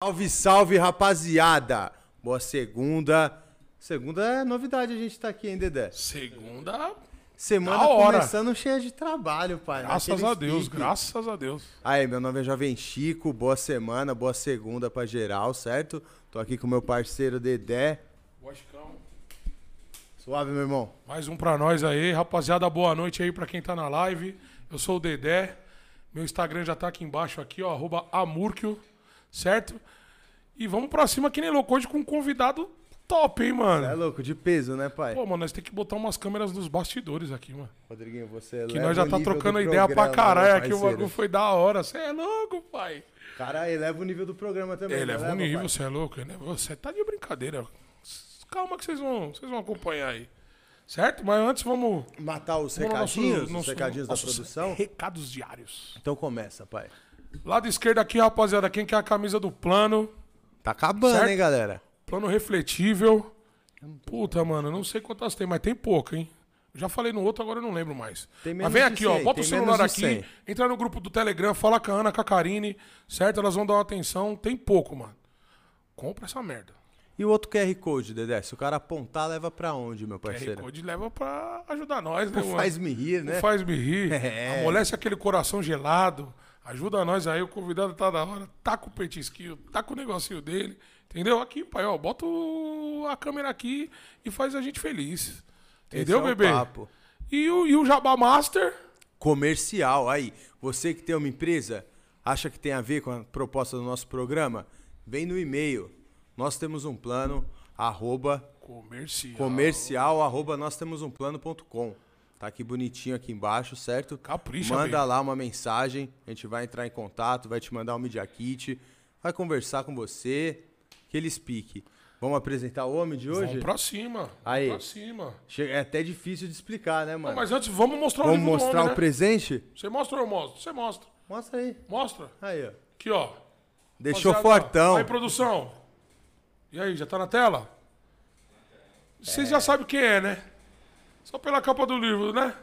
Salve, salve, rapaziada! Boa segunda. Segunda é novidade a gente tá aqui, hein, Dedé? Segunda, Semana Da hora. começando cheia de trabalho, pai. graças naquele a Deus, pique. graças a Deus. Aí, meu nome é Jovem Chico, boa semana, boa segunda pra geral, certo? Tô aqui com meu parceiro Dedé. Suave, meu irmão. Mais um pra nós aí, rapaziada, boa noite aí pra quem tá na live. Eu sou o Dedé, meu Instagram já tá aqui embaixo aqui, ó, arroba Amurkio, certo? E vamos pra cima que nem louco hoje com um convidado top, hein, É mano? louco, de peso, né, pai? Pô, mano, nós temos que botar umas câmeras nos bastidores aqui, mano. Rodriguinho, você Que leva nós já o tá trocando do ideia pra programa, caralho né, aqui, o bagulho foi da hora. Você é louco, pai. Cara, eleva o nível do programa também. Ele né, leva, nível, você é louco? Você tá de brincadeira. Calma que vocês vão, vocês vão acompanhar aí. Certo? Mas antes vamos. Matar os vamos ao nosso- recadinhos, os recadinhos da produção? Recados diários. Então começa, pai. Lado esquerdo aqui, rapaziada, quem quer a camisa do plano? Tá acabando, Certo? hein, galera? Plano refletível. Puta, mano, não sei quantas tem, mas tem pouco, hein? Já falei no outro, agora eu não lembro mais. Mas vem aqui, ó. 100, Bota o celular aqui, 100. entra no grupo do Telegram, fala com a Ana, com a Karine, certo? Elas vão dar uma atenção. Tem pouco, mano. Compra essa merda. E o outro QR Code, Dedé? Se o cara apontar, leva pra onde, meu QR parceiro? Code leva pra ajudar nós, né, Não mano? faz me rir, né? Não faz me rir. É. Amolece aquele coração gelado. Ajuda nós aí, o convidado tá da hora. Tá com o petisquinho, tá com o negocinho dele. Entendeu? Aqui, pai, ó. Bota a câmera aqui e faz a gente feliz. Entendeu, é bebê? papo. E o, e o Jabá Master? Comercial. Aí, você que tem uma empresa, acha que tem a ver com a proposta do nosso programa? Vem no e-mail. Nós temos um plano, arroba Comercial. comercial, arroba nós temos um plano.com. Tá aqui bonitinho aqui embaixo, certo? Capricha, Manda baby. lá uma mensagem, a gente vai entrar em contato, vai te mandar um Media Kit, vai conversar com você, que eles pique. Vamos apresentar o homem de hoje? Vamos pra cima. Vamos Aí. pra cima. É até difícil de explicar, né, Não, mano? mas antes, vamos mostrar o Vamos livro do mostrar homem, o né? presente? Você mostra ou eu mostro? Você mostra. Mostra aí. Mostra. Aí, ó. Aqui, ó. Deixou Rapaziada, fortão. Aí, produção. E aí, já tá na tela? Vocês já sabem quem é, né? Só pela capa do livro, né?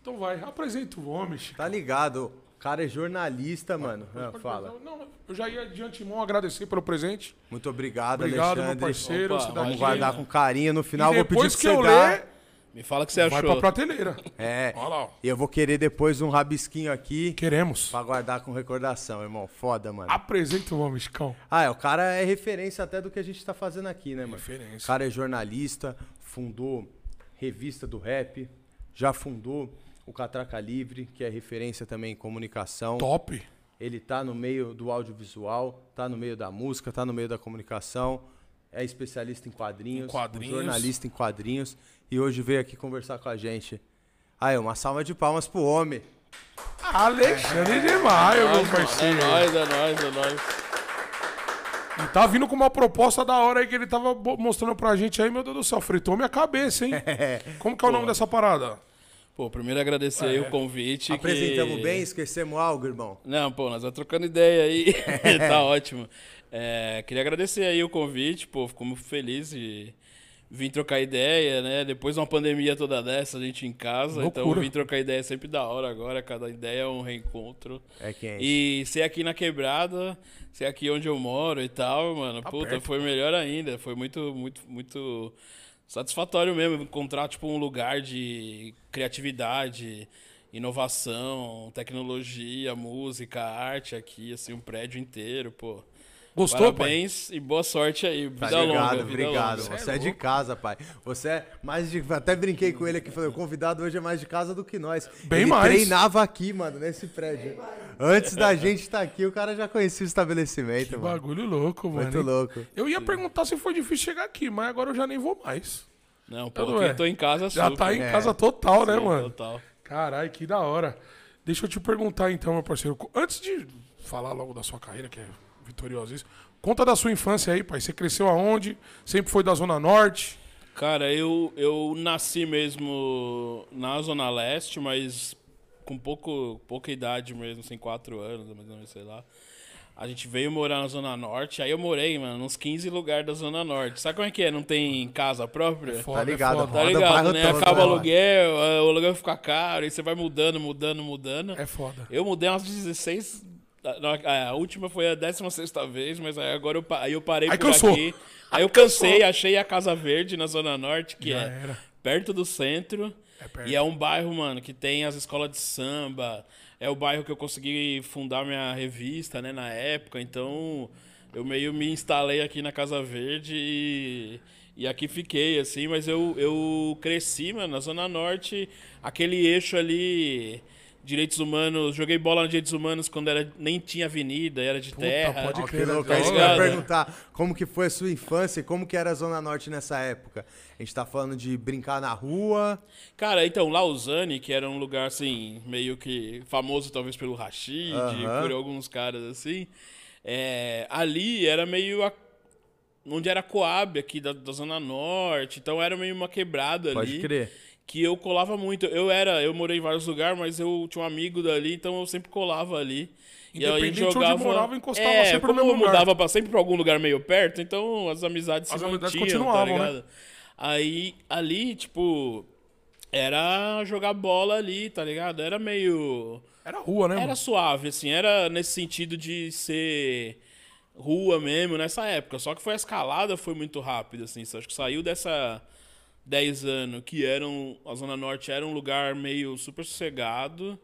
Então vai, apresenta o homem, Chico. Tá ligado? O cara é jornalista, mano. Ah, fala. Não, eu já ia de antemão agradecer pelo presente. Muito obrigado, Obrigado, meu Alexandre. parceiro. Opa, Vamos guardar com carinho. No final E eu vou pedir pra que você eu dar. ler, Me fala o que você vai achou. pra prateleira. É. Olha lá. E eu vou querer depois um rabisquinho aqui Queremos. pra guardar com recordação, irmão. Foda, mano. Apresenta o homem, Chicão. Ah, é, o cara é referência até do que a gente tá fazendo aqui, né, mano? Referência. O cara é jornalista, fundou revista do rap, já fundou o Catraca Livre, que é referência também em comunicação. Top. Ele tá no meio do audiovisual, tá no meio da música, tá no meio da comunicação, é especialista em quadrinhos, Em quadrinhos. um jornalista em quadrinhos e hoje veio aqui conversar com a gente. Aí, uma salva de palmas pro homem. Alexandre de Maio, meu É parceiro. nóis, é nóis, é nóis. E tá vindo com uma proposta da hora aí que ele tava mostrando pra gente aí, meu Deus do céu, fritou minha cabeça, hein? Como que é o nome dessa parada? Pô, primeiro agradecer aí o convite. que- Apresentamos bem, esquecemos algo, irmão? Não, pô, nós vamos trocando ideia aí. tá ótimo. É, queria agradecer aí o convite, pô, fico muito feliz de vir trocar ideia, né? Depois de uma pandemia toda dessa, a gente em casa. Então Loucura. vir trocar ideia é sempre da hora agora. Cada ideia é um reencontro. É quente. E ser aqui na quebrada, ser aqui onde eu moro e tal, mano, puta, Tá perto. foi melhor ainda. Foi muito, muito, muito satisfatório mesmo encontrar, tipo, um lugar de criatividade, inovação, tecnologia, música, arte aqui, assim, um prédio inteiro, pô. Gostou, pai? Parabéns e boa sorte aí. Vida Tá ligado, longa, vida obrigado. longa. Você é de casa, pai. Você é mais de. Até brinquei com ele aqui, falei, o convidado hoje é mais de casa do que nós. Bem ele mais. treinava aqui, mano, nesse prédio. Antes da gente estar aqui, o cara já conhecia o estabelecimento, Que mano. bagulho louco, mano. Muito hein? louco. Eu ia perguntar se foi difícil chegar aqui, mas agora eu já nem vou mais. Não, pô, aqui é? eu tô em casa Já super. tá em É. casa total, né, Sim, mano? Total. Caralho, que da hora. Deixa eu te perguntar então, meu parceiro. Antes de falar logo da sua carreira, que é vitoriosa isso, conta da sua infância aí, pai. Você cresceu aonde? Sempre foi da Zona Norte? Cara, eu, eu nasci mesmo na Zona Leste, mas com pouco, pouca idade mesmo, assim, quatro anos, mais ou menos, sei lá. A gente veio morar na Zona Norte, aí eu morei, mano, nos 15 lugares da Zona Norte. Sabe como é que é? Não tem casa própria? Foda, Tá ligado, é foda. Tá ligado, né? todo, Acaba né? o aluguel, o aluguel fica caro, aí você vai mudando, mudando, mudando. É foda. Eu mudei umas 16 A, a última foi a 16 vez, mas aí agora eu, aí eu parei Aí por cansou. aqui. Aí eu cansei, achei a Casa Verde na Zona Norte, que Já é era. perto do centro. É perto. E é um bairro, mano, que tem as escolas de samba. É o bairro que eu consegui fundar minha revista, né, na época. Então, eu meio me instalei aqui na Casa Verde e, e aqui fiquei, assim. Mas eu, eu cresci, mano, na Zona Norte. Aquele eixo ali, direitos humanos. Joguei bola nos direitos humanos quando era, nem tinha avenida, era de Puta, terra. pode crer, isso que eu Tá ia perguntar. Como que foi a sua infância e como que era a Zona Norte nessa época? A gente tá falando de brincar na rua. Cara, então, Lausanne, que era um lugar, assim, meio que famoso talvez pelo Rashid, Aham. por alguns caras assim, é, ali era meio a- onde era a Coab aqui da, da Zona Norte, então era meio uma quebrada Pode ali. crer. Que eu colava muito. Eu era, eu morei em vários lugares, mas eu tinha um amigo dali, então eu sempre colava ali. E aí a gente Independente onde jogava... morava, encostava é, sempre no como mesmo eu lugar. mudava pra, sempre pra algum lugar meio perto, então as amizades As se amizades mantinham, continuavam, tá né? Aí, ali, tipo, era jogar bola ali, tá ligado? Era meio... Era rua, né, Era mano? suave, assim, era nesse sentido de ser rua mesmo nessa época. Só que foi a escalada foi muito rápida, assim. Acho que saiu dessa 10 anos, que eram. A Zona Norte era um lugar meio super sossegado.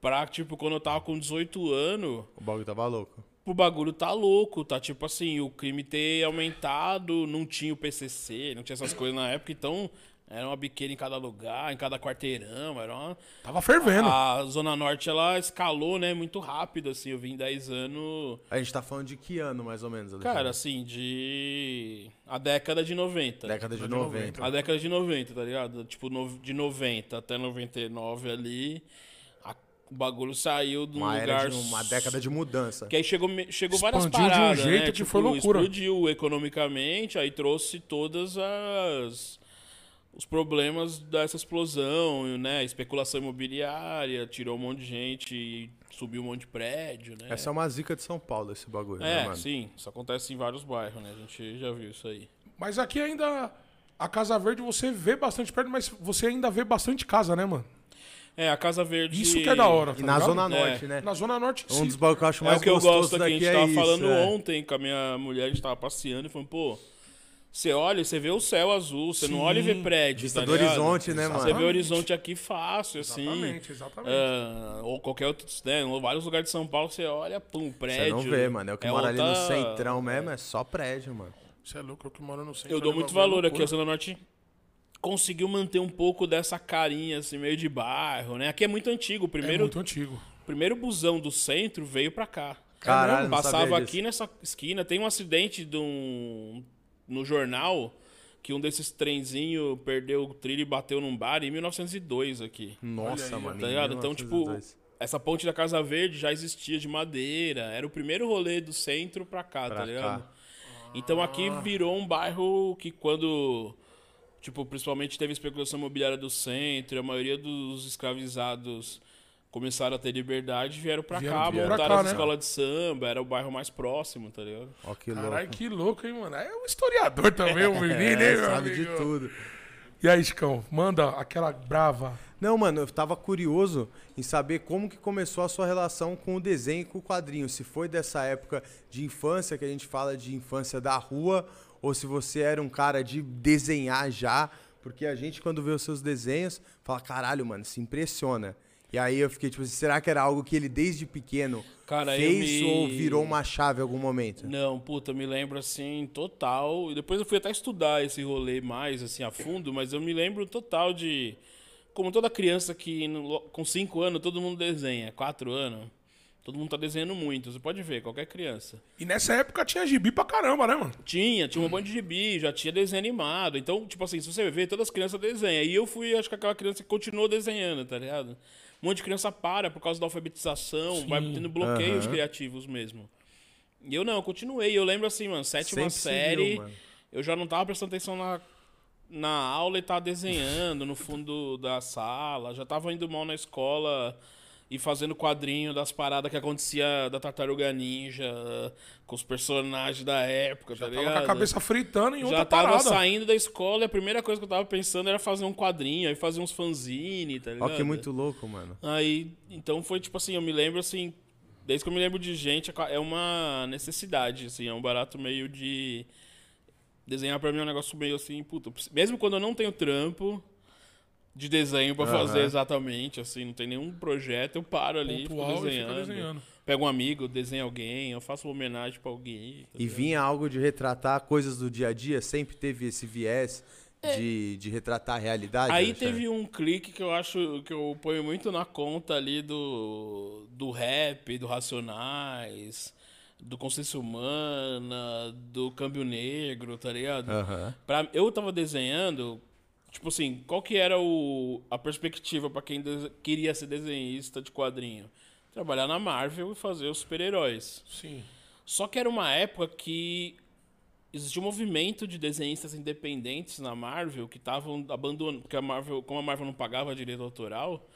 Pra, tipo, quando eu tava com 18 anos, O bagulho tava louco. o bagulho tá louco, tá tipo assim, o crime ter aumentado, não tinha o PCC, não tinha essas coisas na época, então era uma biqueira em cada lugar, em cada quarteirão, era uma... Tava fervendo. A Zona Norte, ela escalou, né, muito rápido, assim, eu vim 10 anos... A gente tá falando de que ano, mais ou menos? Cara, Alexandre? assim, de... A década de 90. década de de 90. A década de 90, tá ligado? Tipo, no- de 90 até 99 ali, a- o bagulho saiu de um Uma, lugar... era de uma década de mudança. Que aí chegou, chegou várias Expandiu de um paradas, jeito né? que foi loucura. Explodiu economicamente, aí trouxe todas as... Os problemas dessa explosão, né? Especulação imobiliária, tirou um monte de gente, subiu um monte de prédio, né? Essa é uma zica de São Paulo, esse bagulho, né, É, mano? sim. Isso acontece em vários bairros, né? A gente já viu isso aí. Mas aqui ainda. A Casa Verde você vê bastante perto, mas você ainda vê bastante casa, né, mano? É, a Casa Verde... Isso que é da hora. Tá E na ligado? Zona É. Norte, né? Na Zona Norte, Um sim. dos bagulhos que eu acho É mais o que eu gostoso gosto aqui. A daqui gente é tava isso, falando é. ontem com a minha mulher, a gente tava passeando e falando, pô, você olha, você vê o céu azul, você não Sim. olha e vê prédio. Vista tá do ligado? horizonte, né, mano? Você vê o horizonte aqui fácil, assim. Exatamente, exatamente. Ah, ou qualquer outro, né, em vários lugares de São Paulo, você olha, pum, Você prédio. não vê, mano. É o que mora ali no outra- centrão mesmo, é só prédio, mano. Você é louco, eu que moro no centro. Eu dou ali, muito é valor aqui. A Zona Norte conseguiu manter um pouco dessa carinha, assim, meio de bairro, né? Aqui é muito antigo. O É primeiro, muito antigo. primeiro busão do centro veio pra cá. Caralho, não Passava sabia aqui disso. nessa esquina. Tem um acidente de um, no jornal que um desses trenzinhos perdeu o trilho e bateu num bar em 1902 aqui. Nossa, aí, mano. Tá ligado? Então, tipo, 1902. essa ponte da Casa Verde já existia de madeira. Era o primeiro rolê do centro pra cá, Pra tá ligado? cá. Então aqui virou um bairro que quando. Tipo, principalmente teve especulação imobiliária do centro, a maioria dos escravizados começaram a ter liberdade, vieram pra Vieram cá, pra montaram cá, as né? escolas de samba, era o bairro mais próximo, tá ligado? Ó, que Caralho, louco. que louco, hein, mano? É um historiador também, o menino, hein, É, sabe de amigo? tudo. E aí, Chicão, manda aquela brava. Não, mano, eu tava curioso em saber como que começou a sua relação com o desenho e com o quadrinho. Se foi dessa época de infância, que a gente fala de infância da rua, ou se você era um cara de desenhar já. Porque a gente, quando vê os seus desenhos, fala, caralho, mano, se impressiona. E aí eu fiquei tipo, será que era algo que ele desde pequeno Cara, fez me- ou virou uma chave em algum momento? Não, puta, eu me lembro assim, total. E depois eu fui até estudar esse rolê mais, assim, a fundo, mas eu me lembro total de. Como toda criança que no- com 5 anos todo mundo desenha, 4 anos, todo mundo tá desenhando muito. Você pode ver, qualquer criança. E nessa época tinha gibi pra caramba, né, mano? Tinha, tinha um monte de gibi, já tinha desenho animado. Então, tipo assim, se você ver, todas as crianças desenham. E eu fui, acho que aquela criança que continuou desenhando, tá ligado? Um monte de criança para por causa da alfabetização, vai tendo bloqueios criativos mesmo. E eu não, eu continuei. Eu lembro assim, mano, sétima Sempre série, seguiu, mano. eu já não tava prestando atenção na, na aula e tava desenhando no fundo da sala. Já tava indo mal na escola e fazendo quadrinho das paradas que acontecia da Tartaruga Ninja com os personagens da época, tá Tava ligado? com a cabeça fritando em outra Já tava parada. saindo da escola e a primeira coisa que eu tava pensando era fazer um quadrinho, aí fazer uns fanzine, tá Ó, ligado? que muito louco, mano. Aí, então foi tipo assim, eu me lembro assim, desde que eu me lembro de gente, é uma necessidade, assim, é um barato meio de. Desenhar pra mim é um negócio meio assim, puta. Mesmo quando eu não tenho trampo de desenho pra Aham. fazer exatamente, assim, não tem nenhum projeto, eu paro ali, fico Pontual e fica desenhando. desenhando. Pego um amigo, desenho alguém, eu faço uma homenagem pra alguém. tá E ligado? vinha algo de retratar coisas do dia a dia, sempre teve esse viés É. de, de retratar a realidade. Aí teve um clique que eu acho que eu ponho muito na conta ali do, do rap, do Racionais, do Consciência Humana, do Câmbio Negro, tá ligado? Aham. Pra, eu tava desenhando, tipo assim, qual que era o, a perspectiva pra quem queria ser desenhista de quadrinho? Trabalhar na Marvel e fazer os super-heróis. Sim. Só que era uma época que existia um movimento de desenhistas independentes na Marvel que estavam abandonando, porque a Marvel, como a Marvel não pagava direito autoral,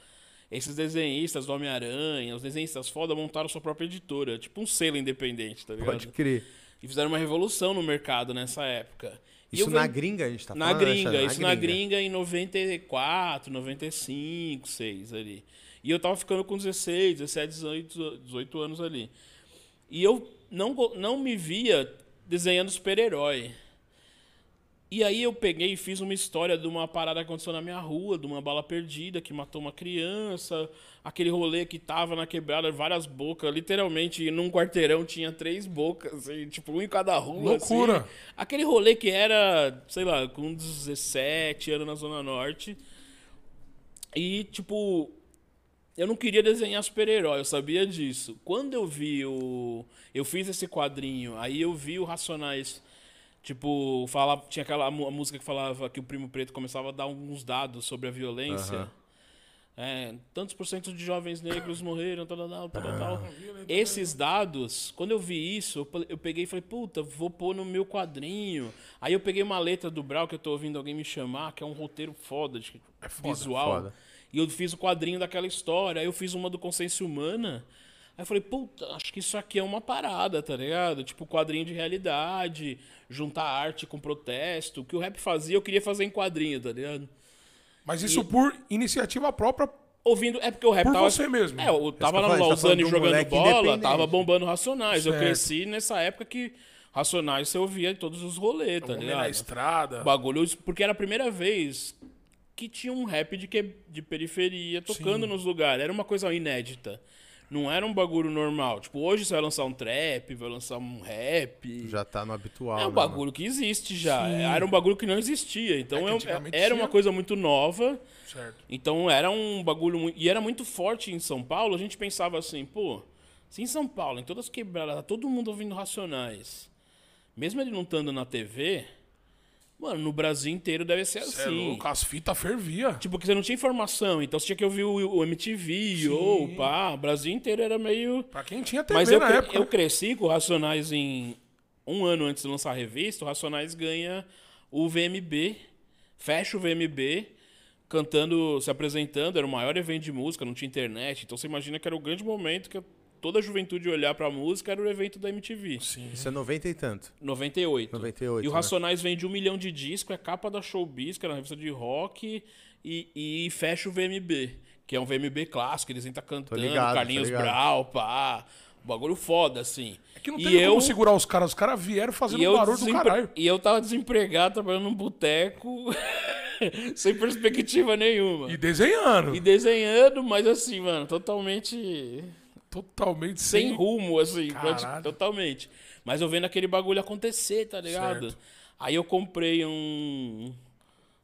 esses desenhistas do Homem-Aranha, os desenhistas foda montaram sua própria editora, tipo um selo independente, tá ligado? Pode crer. E fizeram uma revolução no mercado nessa época. Isso na gringa a gente tá na falando? gringa, Alexandre? isso na gringa em 94, 95, 6 ali. E eu tava ficando com 16, 17, 18, 18 anos ali. E eu não, não me via desenhando super-herói. E aí eu peguei e fiz uma história de uma parada que aconteceu na minha rua, de uma bala perdida que matou uma criança, aquele rolê que tava na quebrada, várias bocas, literalmente num quarteirão tinha três bocas, assim, tipo, um em cada rua. Loucura. assim. Aquele rolê que era, sei lá, com 17 anos na Zona Norte. E, tipo, eu não queria desenhar super-herói, eu sabia disso. Quando eu vi o. Eu fiz esse quadrinho, aí eu vi o Racionais. Tipo, falava, tinha aquela música que falava que o Primo Preto começava a dar alguns dados sobre a violência. Aham. É, tantos por cento de jovens negros morreram, tal, tal, tal, tal, tal. Esses dados, quando eu vi isso, eu pe- eu peguei e falei, puta, vou pôr no meu quadrinho. Aí eu peguei uma letra do Brau que eu tô ouvindo alguém me chamar, que é um roteiro foda, de visual. foda. E eu fiz o quadrinho daquela história. Aí eu fiz uma do Consciência Humana. Aí eu falei, puta, acho que isso aqui é uma parada, tá ligado? Tipo, quadrinho de realidade, juntar arte com protesto. O que o rap fazia, eu queria fazer em quadrinho, tá ligado? Mas isso por iniciativa própria. Ouvindo, é porque o rap Por tava. você mesmo. É, eu tava lá eu no tá Lausanne um jogando bola, tava bombando Racionais. Eu Certo. cresci nessa época que Racionais você ouvia em todos os rolês, tá Homem na ligado? estrada. Bagulho, porque era a primeira vez que tinha um rap de, que, de periferia tocando Sim. nos lugares. Era uma coisa inédita. Não era um bagulho normal. Tipo, hoje você vai lançar um trap, vai lançar um rap. Já tá no habitual. É um né, bagulho que existe já. Sim. Era um bagulho que não existia. Então É que é antigamente era uma coisa muito nova. Certo. Então era um bagulho muito. E era muito forte em São Paulo. A gente pensava assim, pô, se em São Paulo, em todas as quebradas, tá todo mundo ouvindo Racionais. Mesmo ele não estando na TV, mano, no Brasil inteiro deve ser Cê é assim. louco, as fitas fervia. Tipo, porque você não tinha informação, então você tinha que ouvir o, o MTV ou pá. O Brasil inteiro era meio. Pra quem tinha TV Mas eu, na cre- época. eu cresci com o Racionais em. Um ano antes de lançar a revista, o Racionais ganha o VMB, fecha o VMB, cantando, se apresentando, era o maior evento de música, não tinha internet. Então você imagina que era o grande momento que toda a juventude olhar pra música, era o evento da MTV. Sim. Isso é 90 e tanto. 98. 98, E o né? Racionais vende um milhão de discos, é capa da Showbiz, que era uma revista de rock, e, e fecha o VMB, que é um VMB clássico, eles entram cantando, ligado, Carlinhos. Brau, pá. Bagulho foda, assim. É que não E tem eu- como segurar os caras. Os caras vieram fazendo e um eu, barulho do desempre- caralho. e eu tava desempregado, trabalhando num boteco, sem perspectiva nenhuma. E desenhando. E desenhando, mas assim, mano, totalmente Totalmente sem sem. rumo, assim, Caralho. totalmente. Mas eu vendo aquele bagulho acontecer, tá ligado? Certo. Aí eu comprei um.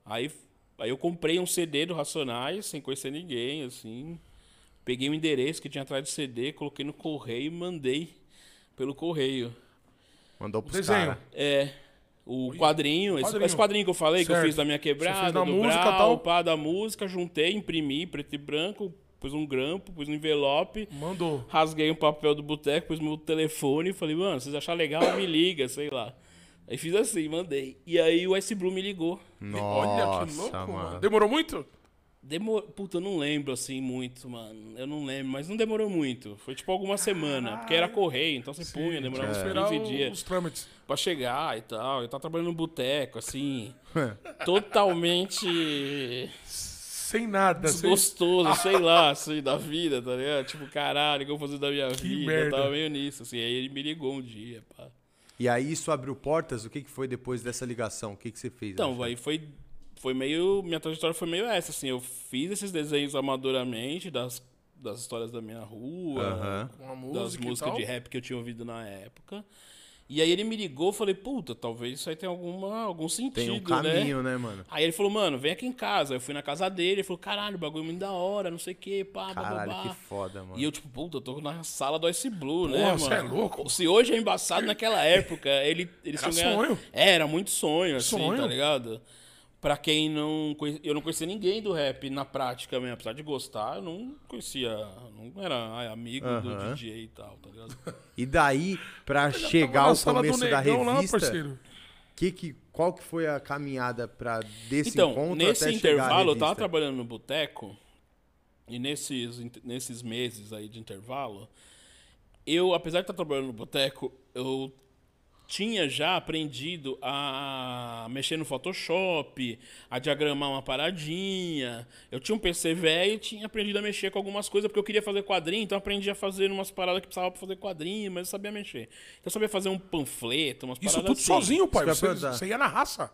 Aí, aí eu comprei um CD do Racionais, sem conhecer ninguém, assim. Peguei o endereço que tinha atrás do CD, coloquei no correio e mandei pelo correio. Mandou pros Desenho. caras. É. O quadrinho, esse- quadrinho. Esse, quadrinho que eu falei, que eu Certo. fiz da minha quebrada, fez da do música, Brau, tal. pá, da música, juntei, imprimi, preto e branco, pus um grampo, pus um envelope, Mandou. rasguei um papel do boteco, pus meu telefone e falei, mano, se vocês acharem legal, me liga, sei lá. Aí fiz assim, mandei. E aí o S Blue me ligou. Olha que Nossa, louco, mano. mano. Demorou muito? Demor... Puta, eu não lembro assim muito, mano. Eu não lembro, mas não demorou muito. Foi tipo alguma semana, porque era correio, então você punha, demorava uns Esperar 15 o- dias os trâmites. pra chegar e tal. Eu tava trabalhando no boteco, assim, totalmente Sem nada. Sem... desgostoso, sei lá, assim, da vida, tá ligado? Tipo, caralho, o que eu vou fazer da minha vida? merda. Eu tava meio nisso, assim. Aí ele me ligou um dia, pá. E aí isso abriu portas? O que, que foi depois dessa ligação? O que, que você fez? Então, aí foi, foi meio. Minha trajetória foi meio essa, assim. Eu fiz esses desenhos amadoramente das, das histórias da minha rua. Com a das música músicas de rap que eu tinha ouvido na época. E aí ele me ligou, eu falei, puta, talvez isso aí tenha alguma, algum sentido, Tem um né? caminho, né, mano? Aí ele falou, mano, vem aqui em casa. Eu fui na casa dele, ele falou, caralho, o bagulho é muito da hora, não sei o que, pá, Caralho, que foda, mano. E eu, tipo, puta, eu tô na sala do Ice Blue, Porra, né, mano? cê é louco. Se hoje é embaçado, naquela época, ele, eles Era ganhado- sonho. É, era muito sonho, assim, Sonho. tá ligado? Pra quem não conhe... Eu não conhecia ninguém do rap na prática mesmo. Apesar de gostar, eu não conhecia. Não era amigo do. DJ e tal, tá ligado? E daí, pra chegar ao começo da lá, revista, parceiro. que que, qual que foi a caminhada pra desse Então, encontro nesse até intervalo, eu tava trabalhando no boteco, e nesses, nesses meses aí de intervalo, eu, apesar de estar trabalhando no boteco, eu tinha já aprendido a mexer no Photoshop, a diagramar uma paradinha. Eu tinha um PC velho e tinha aprendido a mexer com algumas coisas, porque eu queria fazer quadrinho, então eu aprendi a fazer umas paradas que precisava pra fazer quadrinho, mas eu sabia mexer. Então eu sabia fazer um panfleto, umas Isso paradas tudo assim. sozinho, pai. Você, você ia na raça.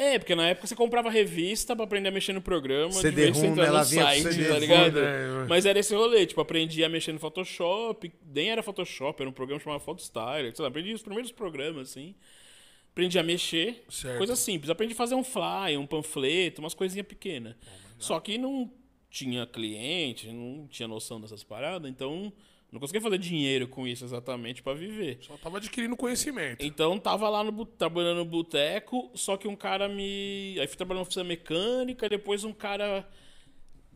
É, porque na época você comprava revista pra aprender a mexer no programa, de CD-ROM, vez né? Ela no site, tá ligado? né? Mas era esse rolê, tipo, aprendi a mexer no Photoshop, nem era Photoshop, era um programa chamado Photostyler, sei lá, aprendi os primeiros programas, assim. Aprendi a mexer, Certo. coisa simples. Aprendi a fazer um fly, um panfleto, umas coisinhas pequenas. Só que não tinha cliente, não tinha noção dessas paradas, então não conseguia fazer dinheiro com isso exatamente pra viver. Só tava adquirindo conhecimento. Então tava lá no, trabalhando no boteco, só que um cara me. Aí fui trabalhando na oficina mecânica, depois um cara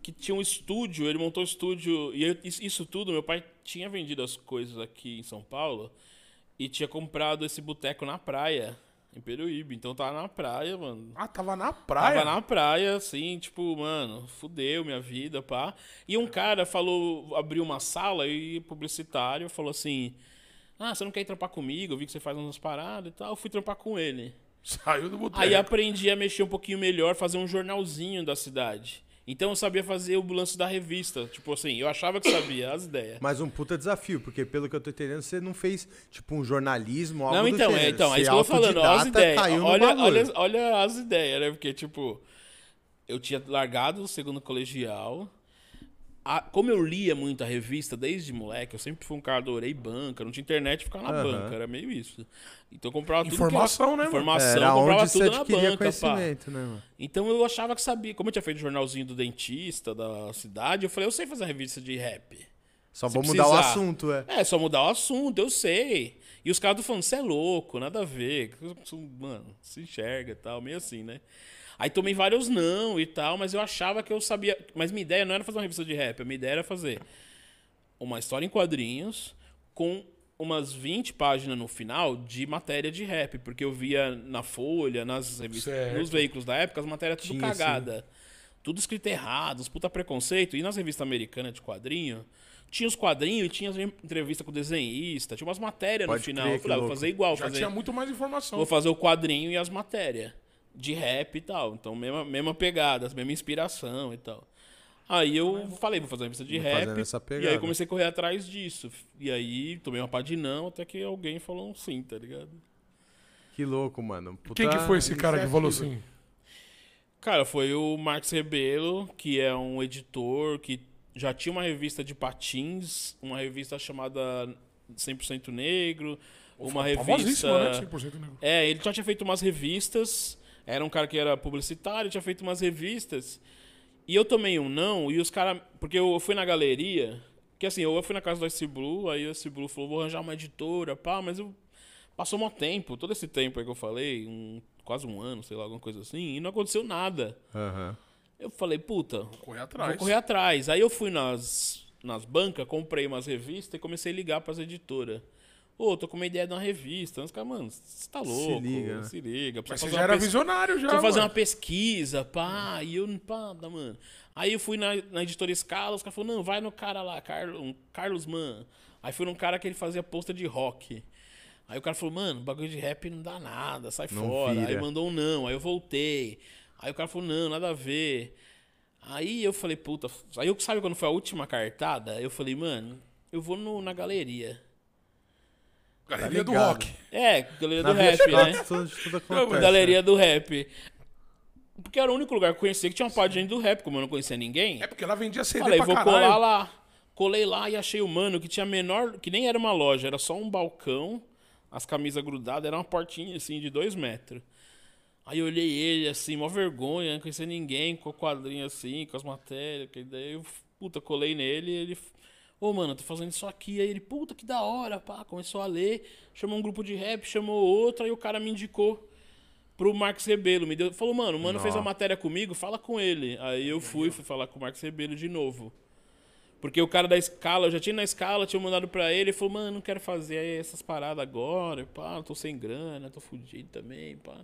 que tinha um estúdio, ele montou um estúdio. E eu- isso isso tudo, meu pai tinha vendido as coisas aqui em São Paulo e tinha comprado esse boteco na praia, em Peruíbe. Então tava na praia, mano. Ah, tava na praia? Tava na praia, assim, tipo, mano, fudeu minha vida, pá. E um cara falou, abriu uma sala e publicitário falou assim: Ah, você não quer ir trampar comigo? Eu vi que você faz umas paradas e tal. Eu fui trampar com ele. Saiu do boteco. Aí aprendi a mexer um pouquinho melhor, fazer um jornalzinho da cidade. Então eu sabia fazer o lance da revista. Tipo assim, eu achava que sabia as ideias. Mas um puta desafio, porque pelo que eu tô entendendo, você não fez, tipo, um jornalismo, algo Não, do então, é, gênero. então, é Você isso que eu tô falando, ó, as ideias. Olha, olha, olha as ideias, né? Porque, tipo, eu tinha largado o segundo colegial. A- como eu lia muito a revista desde moleque, eu sempre fui um cara, adorei banca, não tinha internet, ficava na Aham. banca, era meio isso. Então eu comprava tudo. Informação, né, era, mano? Informação, Era comprava tudo na banca, pá. né, mano? Então eu achava que sabia. Como eu tinha feito jornalzinho do dentista da cidade, eu falei, eu sei fazer revista de rap. Só vou mudar o precisar. assunto, é. É, só mudar o assunto, eu sei. E os caras falando, você é louco, nada a ver. Mano, se enxerga e tal, meio assim, né? Aí tomei vários não e tal, mas eu achava que eu sabia. Mas minha ideia não era fazer uma revista de rap, a minha ideia era fazer uma história em quadrinhos com umas 20 páginas no final de matéria de rap, porque eu via na Folha, nas revistas, Certo. nos veículos da época, as matérias tudo Tinha, cagada. Tudo escrito errado, os puta preconceito. E nas revistas americanas de quadrinho, tinha os quadrinhos e tinha as entrevista com o desenhista, tinha umas matérias no Pode final. crer, Eu falei, ah, vou fazer igual, Já fazer, tinha muito mais informação. vou fazer o quadrinho e as matérias de rap e tal. Então, mesma, mesma pegada, mesma inspiração e tal. Aí eu falei, vou fazer uma revista de Vou rap. E aí comecei a correr atrás disso. E aí tomei uma pá de não, até que alguém falou um sim, tá ligado? Que louco, mano. Puta Quem que foi esse cara que falou assim? Cara, foi o Marcos Rebelo, que é um editor que já tinha uma revista de patins, uma revista chamada 100% Negro, uma Famosíssimo, né? revista... 100% negro. É, ele já tinha feito umas revistas, era um cara que era publicitário, tinha feito umas revistas, e eu tomei um não, e os caras... Porque eu fui na galeria, que assim, eu fui na casa do Ice Blue, aí o Ice Blue falou, vou arranjar uma editora, pá, mas eu... Passou um tempo, todo esse tempo aí que eu falei, um, quase um ano, sei lá, alguma coisa assim, e não aconteceu nada. Aham. Eu falei, puta, Correr atrás. vou correr atrás. Aí eu fui nas, nas bancas, comprei umas revistas e comecei a ligar pras editoras. Ô, tô com uma ideia de uma revista. Os caras, mano, você tá louco? liga, né? Se liga. Mas precisa você fazer já era pes- visionário já, Precisa fazer mano. uma pesquisa, pá. E eu, pá, mano. Aí eu fui na, na editora Scala, os caras falaram, não, vai no cara lá, Carlos, um Carlos Mann. Aí fui num cara que ele fazia posta de rock. Aí o cara falou, mano, bagulho de rap não dá nada, sai Não fora. vira. Aí mandou um não, aí eu voltei. Aí o cara falou, não, nada a ver. Aí eu falei, puta. Aí eu sabe quando foi a última cartada? Eu falei, mano, eu vou no- na galeria. Galeria do ligado. rock. É, galeria Na do rap, né? Tudo, tudo acontece. Galeria do rap. Porque era o único lugar que eu conhecia que tinha uma parte de gente do rap, como eu não conhecia ninguém. É porque ela vendia CD Falei, pra vou caralho. colar lá. Colei lá e achei o mano que tinha menor. Que nem era uma loja, era só um balcão, as camisas grudadas, era uma portinha assim de dois metros. Aí eu olhei ele assim, mó vergonha, não conhecia ninguém, com o quadrinho assim, com as matérias. Que daí eu, puta, colei nele e ele. Ô, mano, tô fazendo isso aqui. Aí ele, puta, que da hora, pá. Começou a ler, chamou um grupo de rap, chamou outro, aí o cara me indicou pro Marcos Rebelo. Me deu, falou, mano, o mano fez a matéria comigo, fala com ele. Aí eu fui, fui falar com o Marcos Rebelo de novo. Porque o cara da escala, eu já tinha na escala, tinha mandado pra ele, ele falou, mano, não quero fazer essas paradas agora, pá, tô sem grana, tô fudido também, pá.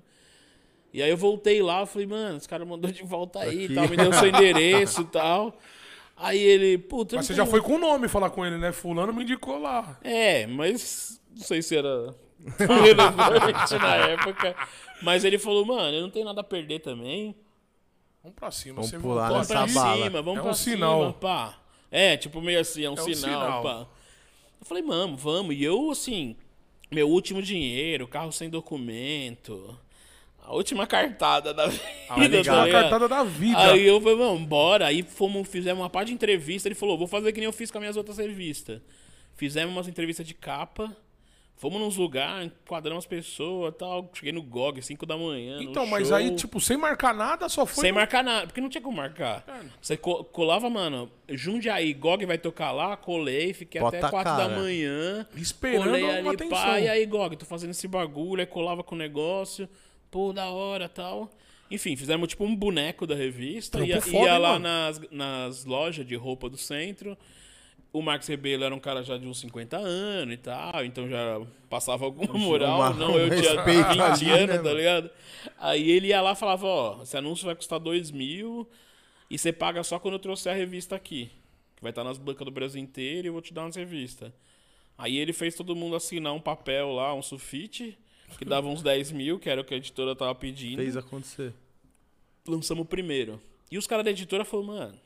E aí eu voltei lá, falei, mano, esse cara mandou de volta aí Aqui. tal, me deu seu endereço e tal. Aí ele, puta, Mas você já foi com o nome falar com ele, né? Fulano me indicou lá. é, mas não sei se era relevante na época. Mas ele falou, mano, eu não tenho nada a perder também. Vamos pra cima. Vamos você pular voltou Vamos nessa pra bala. cima, vamos É um pra sinal. cima, pá. É, tipo meio assim, é um, um sinal, sinal. pá. Eu falei, mano, vamos. E eu, assim, meu último dinheiro, carro sem documento, a última cartada da vida. Ah, legal. tá cartada da vida. Aí eu falei, vamos, bora. Aí fomos, fizemos uma parte de entrevista. Ele falou, vou fazer que nem eu fiz com as minhas outras revistas. Fizemos umas entrevistas de capa. Fomos nos lugares, enquadramos as pessoas tal. Cheguei no GOG, 5 da manhã. no Então, mas show. aí, tipo, sem marcar nada, só foi. Sem no- marcar nada, porque não tinha como marcar. Você co- colava, mano, Jundiaí, GOG vai tocar lá, colei, fiquei Bota até a 4 da manhã. Esperando colei uma ali, atenção. pá, e aí, GOG, tô fazendo esse bagulho, aí colava com o negócio, pô, da hora tal. Enfim, fizemos tipo um boneco da revista, ia, foda, ia lá mano? nas, nas lojas de roupa do centro. O Marcos Rebelo era um cara já de uns 50 anos e tal, então já passava alguma moral, uma- não, eu tinha respeito 20 ali, anos, né, tá ligado? Aí ele ia lá e falava, ó, esse anúncio vai custar 2 mil e você paga só quando eu trouxer a revista aqui. Que vai estar nas bancas do Brasil inteiro e eu vou te dar umas revistas. Aí ele fez todo mundo assinar um papel lá, um sulfite, que dava uns 10 mil, que era o que a editora tava pedindo. Fez acontecer. Lançamos o primeiro. E os caras da editora falaram, mano,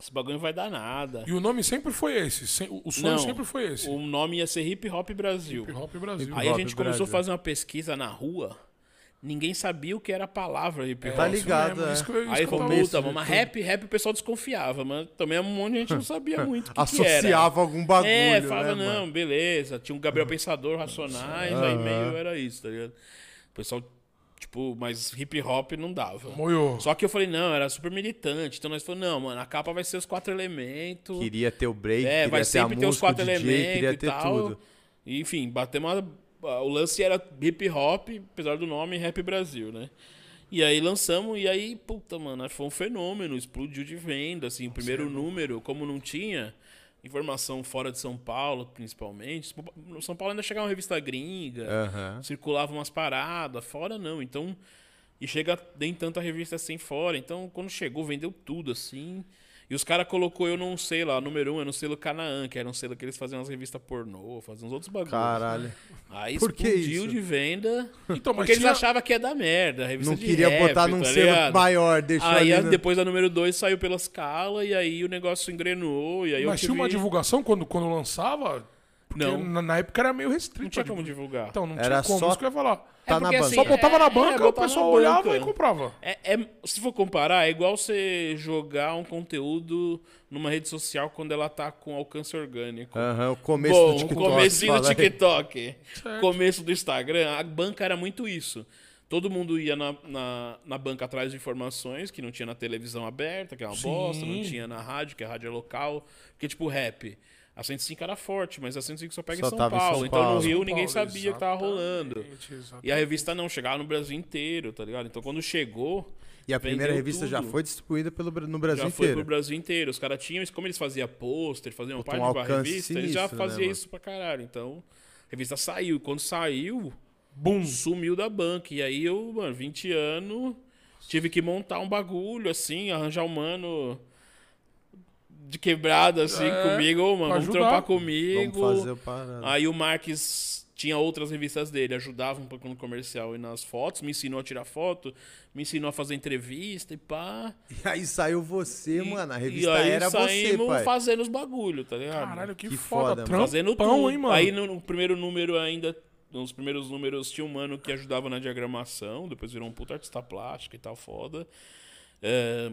esse bagulho não vai dar nada. E o nome sempre foi esse. O sonho Não, sempre foi esse. O nome ia ser Hip Hop Brasil. Hip Hop Brasil. Aí a Hop gente começou Brasil. a fazer uma pesquisa na rua. Ninguém sabia o que era a palavra hip hop. Tá ligado, é. isso que eu- isso Aí falou, puta, de mas rap, rap o pessoal desconfiava, mas também um monte de gente não sabia muito o que, que era. Associava algum bagulho, É, né, falava, mano? não, beleza. Tinha um Gabriel Pensador, Racionais, aí meio era isso, tá ligado? O pessoal, tipo, mas hip hop não dava. Moiô. Só que eu falei, não, era super militante. Então nós falamos, não, mano, a capa vai ser os quatro elementos. Queria ter o break, É, queria vai ter a sempre ter os música, quatro o DJ, elementos queria e ter tal. tudo. E, enfim, batemos uma... O lance era hip hop, apesar do nome, Rap Brasil, né? E aí lançamos, e aí, puta, mano, foi um fenômeno, explodiu de venda, assim, o primeiro número, como não tinha informação fora de São Paulo, principalmente, no São Paulo ainda chegava uma revista gringa, Aham. circulava umas paradas, fora não, então... E chega nem tanta revista assim fora, então quando chegou, vendeu tudo, assim... E os caras colocou eu não sei lá, número um, é no selo Canaã, que era um selo que eles faziam umas revistas pornô, faziam uns outros bagulhos. Caralho. Aí Por que explodiu isso? de venda. Então, porque eles tinha- achavam que ia dar merda. a Revista Não de queria rap, botar num tá selo ligado? maior, deixou Aí ali no- depois da número 2 saiu pela escala e aí o negócio engrenou. E aí eu Mas tinha tive... uma divulgação quando, quando lançava? Porque Não. Na, na época era meio restrito. Não tinha a como divulgar. Então, não Era tinha como. só- Isso que eu ia falar. Tá É na banca. assim, Só botava é- na é, banca, o botava na pessoal olhava banca. e comprava. É, é- se for comparar, é igual você jogar um conteúdo numa rede social quando ela tá com alcance orgânico. Aham, o começo Bom, do TikTok. o comecinho do fala aí. TikTok, começo do Instagram, a banca era muito isso. Todo mundo ia na, na, na banca atrás de informações que não tinha na televisão aberta, que é uma Sim. bosta, não tinha na rádio, que a rádio é local. Porque, tipo, rap. A 105 era forte, mas a 105 só pega Só em São Paulo. São então no Paulo. Rio São ninguém Paulo, sabia o que tava rolando. exatamente. E a revista não, chegava no Brasil inteiro, tá ligado? Então quando chegou, E a primeira revista já tudo. foi distribuída pelo, no Brasil já foi inteiro. pro Brasil inteiro. Os caras tinham, como eles faziam pôster, faziam Puta, parte um de uma alcance revista, eles já sinistro, né, faziam mano? isso pra caralho. Então, a revista saiu. E quando saiu, Bum. sumiu da banca. E aí eu, mano, 20 anos, tive que montar um bagulho, assim, arranjar um mano de quebrada, assim, É, comigo. Ô, mano, vamos trampar comigo. Vamos fazer o parada. Aí o Marques tinha outras revistas dele, ajudava um pouco no comercial e nas fotos, me ensinou a tirar foto, me ensinou a fazer entrevista e pá. E aí saiu você, E- mano. A e revista aí era você, pai. fazendo os bagulho, tá ligado? Caralho, que, Que foda. foda, fazendo tudo. hein, mano? Aí no, no primeiro número ainda, nos primeiros números tinha um mano que ajudava na diagramação, depois virou um puta artista plástico e tal, foda. É,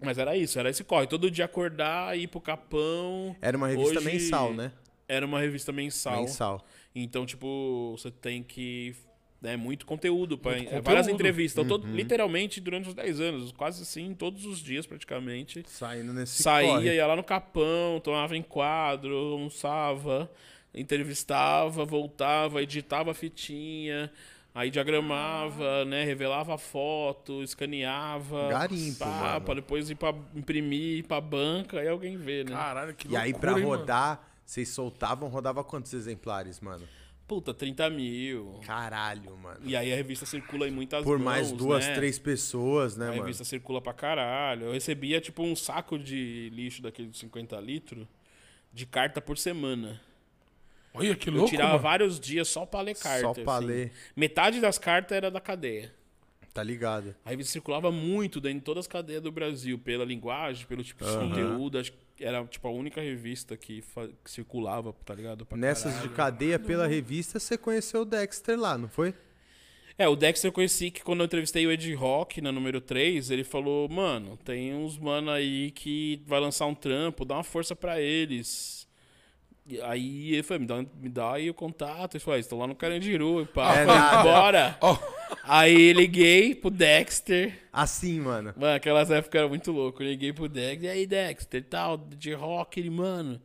mas era isso, era esse corre. Todo dia acordar, ir pro Capão. Era uma revista Hoje- mensal, né? Era uma revista mensal. Mensal. Então, tipo, você tem que. É muito conteúdo. Pra, Muito Várias entrevistas. Então, todo- literalmente, durante os 10 anos, quase assim, todos os dias praticamente. Saindo nesse Saía, corre. ia lá no Capão, tomava em quadro, almoçava, entrevistava, voltava, editava a fitinha, aí diagramava, né? Revelava a foto, escaneava. Garimpo, pá, mano. Pra depois ir pra imprimir, ir pra banca, aí alguém vê, né? Caralho, que E aí, pra hein, mano? rodar, vocês soltavam, rodava quantos exemplares, mano? Puta, 30 mil. Caralho, mano. E aí a revista circula em muitas Por mãos, mais duas, né? três pessoas, né, A mano? revista circula pra caralho. Eu recebia, tipo, um saco de lixo daquele de 50 litros de carta por semana. Olha que Eu louco, tirava mano. vários dias só pra ler carta. Só pra assim. ler. Metade das cartas era da cadeia. Tá ligado? A revista circulava muito dentro de todas as cadeias do Brasil, pela linguagem, pelo tipo de conteúdo. Acho que era, tipo, a única revista que, que circulava, tá ligado? Pra Nessas caralho. de cadeia pela revista, você conheceu o Dexter lá, não foi? É, o Dexter eu conheci que quando eu entrevistei o Ed Rock na número 3, ele falou, mano, tem uns mano aí que vai lançar um trampo, dá uma força pra eles. Aí ele falou, me dá, me dá aí o contato. Ele falou, ah, estão lá no Carandiru, e pá, É falei, bora. Ó, Aí liguei pro Dexter. Assim, mano. Mano, aquelas épocas era muito louco. Eu liguei pro Dexter. E aí, Dexter, tal, de rock, ele, mano.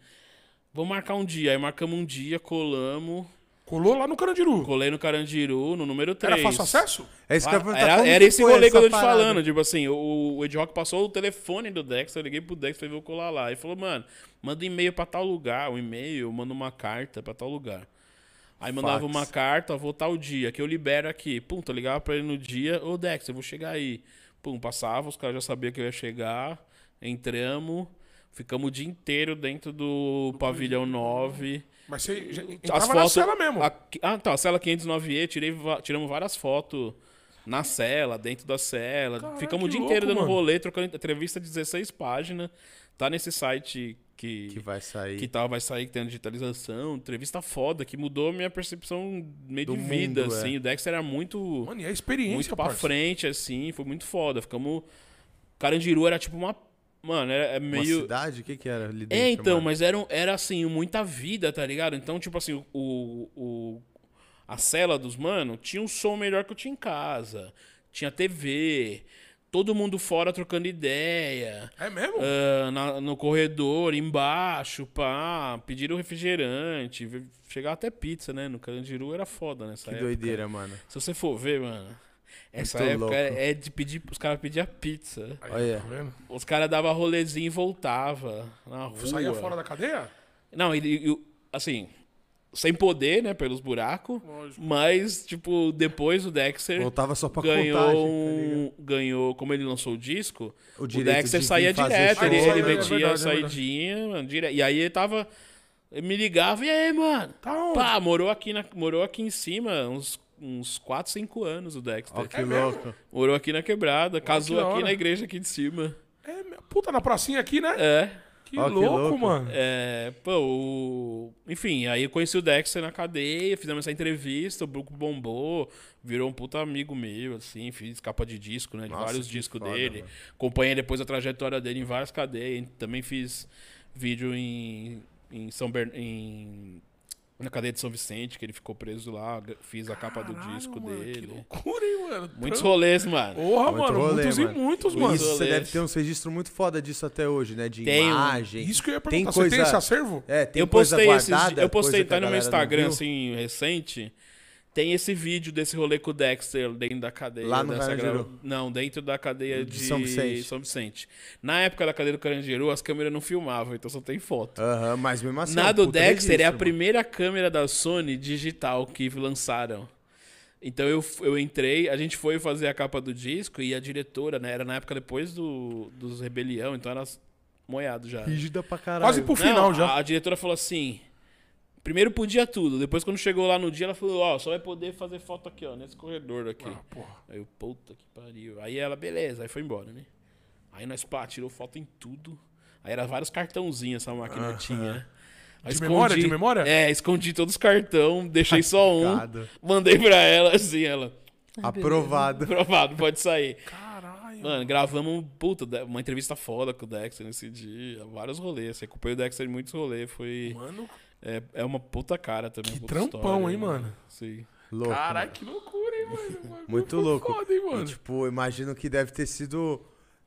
Vamos marcar um dia. Aí marcamos um dia, colamos. Colou lá no Carandiru. Colei no Carandiru, no número 3. Era fácil acesso? É isso que eu Era, como era esse rolê que eu tô te parada? falando. Tipo assim, o, o Ed Rock passou o telefone do Dexter, eu liguei pro Dexter e vou colar lá. Ele falou, mano, manda um e-mail pra tal lugar. Um e-mail, manda uma carta pra tal lugar. Aí mandava Fax. uma carta, vou tal dia, que eu libero aqui. Pum, eu ligava pra ele no dia, ô Dexter, eu vou chegar aí. Pum, passava, os caras já sabiam que eu ia chegar. Entramos, ficamos o dia inteiro dentro do pavilhão 9. Mas você já As entrava na fotos. cela mesmo. a- ah, tá. A cela 509E, tirei, tiramos várias fotos na cela, dentro da cela. Caralho, Ficamos o dia louco, inteiro dando mano. rolê, trocando entrevista de 16 páginas. Tá nesse site que. Que vai sair. Que tá, vai sair, que tem a digitalização, entrevista foda, que mudou a minha percepção meio Do de vida, mundo, é. assim. O Dexter era muito, Mano, e a experiência, muito pra parça. frente, assim, foi muito foda. Ficamos. Carandiru era tipo uma. Mano, era é Uma meio. cidade? O que que era ali dentro, É, então, mano? mas era, era assim, muita vida, tá ligado? Então, tipo assim, o, o, a cela dos mano tinha um som melhor que eu tinha em casa. Tinha TV, todo mundo fora trocando ideia. É mesmo? ah, na- no corredor, embaixo, pá, pediram refrigerante, chegava até pizza, né? No Carandiru era foda nessa Que época. doideira, mano. Se você for ver, mano, essa Muito época louco. é, é de pedir, os caras pediam pizza. Aí, olha. Tá? Os caras davam rolezinho e voltava na rua. Saía fora da cadeia? Não, ele, assim, sem poder, né, pelos buracos, Lógico. mas, tipo, depois o Dexter Voltava só pra ganhou, contagem, tá um- ganhou, como ele lançou o disco, O o, Dexter de saía direto, show. ele, ele é metia verdade, a é verdade. saidinha, mano, direto, e aí ele tava, ele me ligava, e aí, mano? Tá onde? Pá, morou aqui, na, morou aqui em cima, uns, uns 4, 5 anos o Dexter. Ó, que É mesmo? louco. Morou aqui na quebrada, casou da aqui na igreja aqui de cima. É, meu- puta, na pracinha aqui, né? É. Que, Ó, que louco, louco. mano. É, pô, o... enfim, aí eu conheci o Dexter na cadeia, fizemos essa entrevista, o Bruco bombou, virou um puta amigo meu, assim, fiz capa de disco, né, de Nossa, vários que discos foda, dele. mano. Acompanhei depois a trajetória dele em várias cadeias, também fiz vídeo em, em São Bern... em... na cadeia de São Vicente, que ele ficou preso lá, fiz a capa do Caralho, disco mano, dele. Que loucura, hein, mano? Muitos rolês, mano. Porra, Muito mano, rolê, muitos mano. e muitos, mano. Isso, você deve ter uns registros muito foda disso até hoje, né? De Tenho. imagem. Isso que eu ia Tem perguntar. coisa- Você tem esse acervo? É, tem eu coisa postei esses, guardada, eu postei, coisa que tá a no meu Instagram, assim, recente. Tem esse vídeo desse rolê com o Dexter dentro da cadeia. Lá no dessa Carandiru? grava- Não, dentro da cadeia De de, São Vicente. São Vicente. Na época da cadeia do Carandiru, as câmeras não filmavam, então só tem foto. Aham, mas mesmo assim. é Na um do Dexter é a registro, mano. primeira câmera da Sony digital que lançaram. Então eu, eu entrei, a gente foi fazer a capa do disco e a diretora, né? Era na época depois do, dos Rebelião, então era moiado já. Rígida pra caralho. Quase pro Não, final já. A, a diretora falou assim. Primeiro podia tudo. Depois, quando chegou lá no dia, ela falou: Ó, só vai poder fazer foto aqui, ó, nesse corredor aqui. Ah, porra. Aí eu, puta que pariu. Aí ela, beleza, aí foi embora, né? Aí nós, pá, tirou foto em tudo. Aí era vários cartãozinhos essa máquina tinha. Aí De memória, de memória? É, escondi todos os cartão, deixei só um, mandei pra ela, assim, ela. Aprovado. Aprovado, pode sair. Caralho. Mano, gravamos, puta, uma entrevista foda com o Dexter nesse dia. Vários rolês. Acompanhei o Dexter em muitos rolês. Foi. Mano, É, é uma puta cara também. Que trampão, história, hein, mano? Sim. Louco. caralho, que loucura, hein, mano? Muito Foi louco. Foda, hein, E, mano? tipo, imagino que deve ter sido.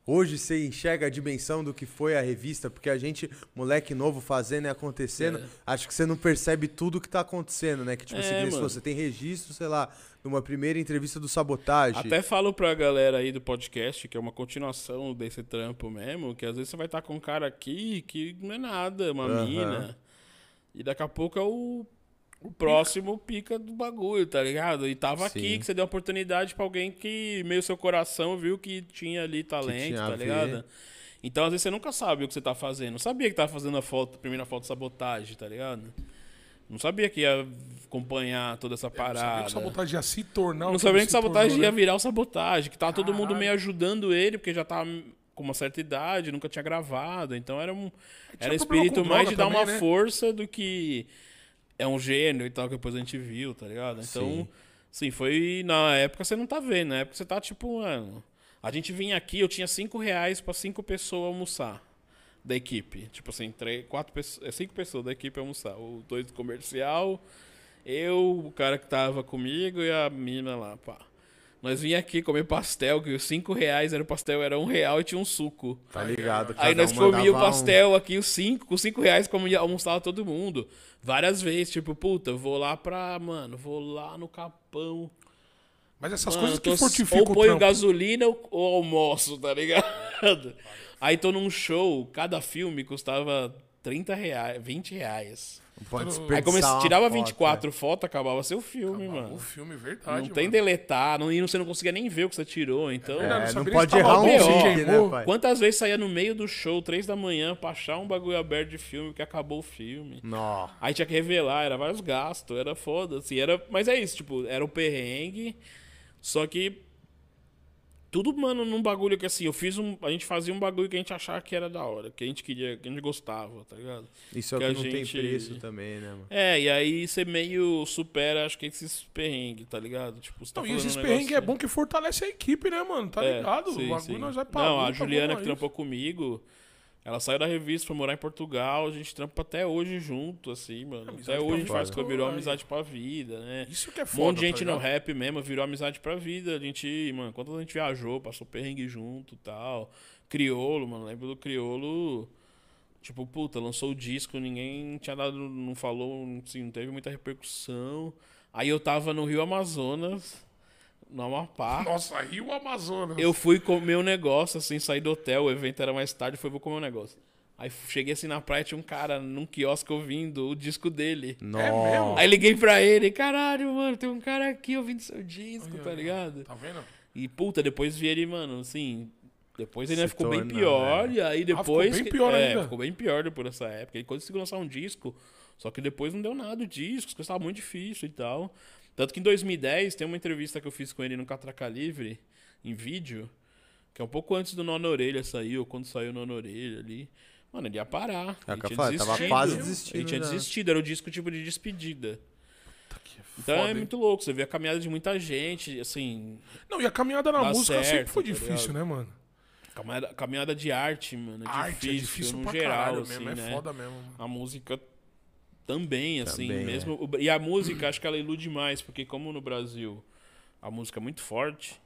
Hoje você enxerga a dimensão do que foi a revista, porque a gente, moleque novo, fazendo e acontecendo, É. acho que você não percebe tudo que tá acontecendo, né? Que, tipo, É, assim, você mano. tem registro, sei lá, numa primeira entrevista do Sabotagem. Até falo pra galera aí do podcast, que é uma continuação desse trampo mesmo, que às vezes você vai estar com um cara aqui que não é nada, uma Aham. mina. E daqui a pouco é o, o próximo pica do bagulho, tá ligado? E tava Sim. aqui, que você deu oportunidade pra alguém que meio seu coração viu que tinha ali talento, tinha tá ligado? Então, às vezes, você nunca sabe o que você tá fazendo. Não sabia que tava fazendo a foto, a primeira foto de sabotagem, tá ligado? Não sabia que ia acompanhar toda essa Sabia parada. que sabotagem ia se tornar o Não que sabia que sabotagem tornou, ia né? virar o sabotagem, que tava todo mundo Caralho. meio ajudando ele, porque já tava com uma certa idade, nunca tinha gravado. Então era um era problema espírito mais de dar também, uma né? força do que é um gênio e tal, que depois a gente viu, tá ligado? Então, Sim. sim, foi. Na época você não tá vendo, na época você tá tipo, mano. A gente vinha aqui, eu tinha cinco reais pra cinco pessoas almoçar. Da equipe. Tipo assim, três, quatro pessoas. É cinco pessoas da equipe almoçar. O dois do comercial, eu, o cara que tava comigo e a mina lá, pá. Nós vinha aqui comer pastel, que os cinco reais era o pastel, era um real e tinha um suco. Tá ligado? Aí nós um comíamos o mandava um- pastel aqui, os cinco, com cinco reais, comia, almoçava todo mundo. Várias vezes, tipo, puta, vou lá pra, mano, vou lá no Capão. Mas essas Mano, coisas que fortificam Ou ponho gasolina ou, ou almoço, tá ligado? Aí tô num show, cada filme custava 30 reais, 20 reais. Não pode Aí Aí tirava foto, 24 fotos, acabava seu filme, Acabou mano. O filme, verdade. Não tem mano. deletar, não, e você não conseguia nem ver o que você tirou, então... É, não não pode errar um take, né, pai? Quantas vezes saía no meio do show, três da manhã, pra achar um bagulho aberto de filme que acabou o filme. Nó. Aí tinha que revelar, era vários gastos, era foda, assim, era... Mas é isso, tipo, era o perrengue, só que... Tudo, mano, num bagulho que assim, eu fiz um. A gente fazia um bagulho que a gente achava que era da hora, que a gente queria, que a gente gostava, tá ligado? Isso é o Que que a não gente- tem preço também, né, mano? É, e aí você meio supera, acho que esses perrengues, tá ligado? Tipo, você tá Não, e esses um perrengues é bom que fortalece a equipe, né, mano? Tá É, ligado? sim, o bagulho sim. nós vai pra Não, a luta, Juliana que trampou comigo, ela saiu da revista, foi morar em Portugal, a gente trampa até hoje junto, assim, mano. Amizade Até hoje a gente faz que virou amizade pra vida, né? Isso que é Um foda, monte de gente tá no rap mesmo virou amizade pra vida. A gente, mano, quantas a gente viajou, passou perrengue junto e tal. Criolo, mano, lembro do Criolo. Tipo, puta, lançou o disco, ninguém tinha dado, não falou, assim, não teve muita repercussão. Aí eu tava no Rio Amazonas, no Amapá. Nossa, Rio Amazonas. Eu fui comer um negócio, assim, saí do hotel, o evento era mais tarde, fui vou comer um negócio. Aí cheguei assim na praia, tinha um cara num quiosque ouvindo o disco dele. Nó. mesmo? Aí liguei pra ele, caralho, mano, tem um cara aqui ouvindo seu disco, tá ligado? Tá vendo? E puta, depois vi ele, mano, assim. Depois ele ficou bem torna, pior, né? e aí ficou depois. bem pior é, ainda? ficou bem pior depois dessa época. Ele conseguiu lançar um disco, só que depois não deu nada o disco, as coisas estavam muito difícil e tal. Tanto que em 2010 tem uma entrevista que eu fiz com ele no Catraca Livre, em vídeo, que é um pouco antes do Nó na Orelha sair, ou quando saiu o Nó na Orelha ali. Mano, ele ia parar. É o ele tinha falei, tava desistido. quase Ele desistindo tinha já. desistido, era o disco tipo de despedida. Então Foda, é muito louco, você vê a caminhada de muita gente, assim, Não, e a caminhada na música sempre certo, foi tá difícil, ligado? né, mano? Caminhada, caminhada de arte, mano. É Arte difícil, é difícil no pra geral, caralho assim, mesmo, é né? foda mesmo. A música também, assim, Também, é. mesmo. o- E a música, acho que ela ilude mais, porque como no Brasil a música é muito forte,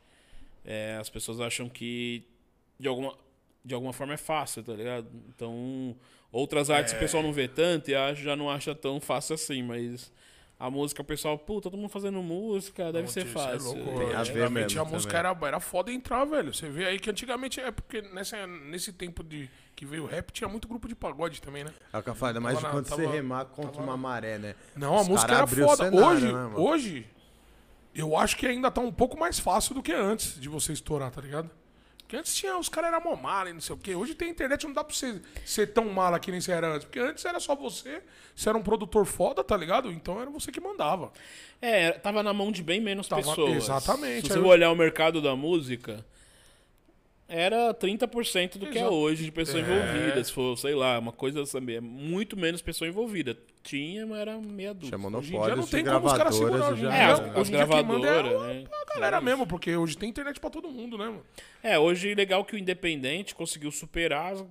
é, as pessoas acham que de alguma, de alguma forma é fácil, tá ligado? Então, outras artes É. o pessoal não vê tanto e acha, já não acha tão fácil assim, mas a música o pessoal, pô, todo mundo fazendo música, deve Não, ser é fácil. louco, Tem a ver Antigamente mesmo a música também. era, era foda entrar, velho. Você vê aí que antigamente é porque nessa, nesse tempo de que veio o rap tinha muito grupo de pagode também, né? É o que eu falo, ainda mais de Tava quando você remar contra tava- uma maré, né? Não, a Os música era foda. cenário, hoje, né, hoje, eu acho que ainda tá um pouco mais fácil do que antes de você estourar, tá ligado? Porque antes tinha, os caras eram mó mala e não sei o quê. Hoje tem internet, não dá pra você ser tão mala que nem você era antes. Porque antes era só você, você era um produtor foda, tá ligado? Então era você que mandava. É, tava na mão de bem menos Tava- pessoas. exatamente. Se Aí você eu- olhar o mercado da música, era 30% do que é hoje de pessoa É. envolvida. Se for, sei lá, uma coisa sabe, é muito menos pessoa envolvida. Tinha, mas era meia Tinha dúzia. Dia monopólio não tem como os caras segurar. Hoje e já É, as, as hoje é gravadoras, a- né? a galera mesmo, porque hoje tem internet pra todo mundo, né, mano? É, hoje legal que o Independente conseguiu superar as,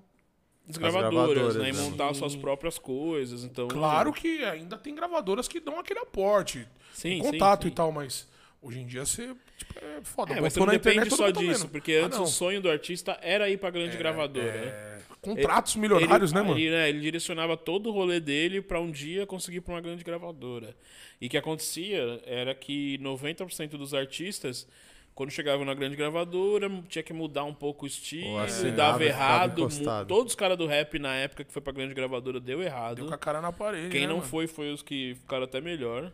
as gravadoras, gravadoras, né? E né? montar suas próprias coisas. Então, Claro que ainda tem gravadoras que dão aquele aporte, Sim, contato sim, e sim. tal, mas hoje em dia você tipo, é foda. É, mas Botou não na depende internet, só tá disso, porque Ah, antes não. o sonho do artista era ir pra grande gravadora. né? É, contratos milionários, ele, né, mano? Ele, né, ele direcionava todo o rolê dele pra um dia conseguir pra uma grande gravadora. E o que acontecia era que 90% dos artistas, quando chegavam na grande gravadora, tinha que mudar um pouco o estilo, assinava dava errado. Todos os caras do rap na época que foi pra grande gravadora deu errado. Deu com a cara na parede. Quem né, não mano? foi, foi os que ficaram até melhor.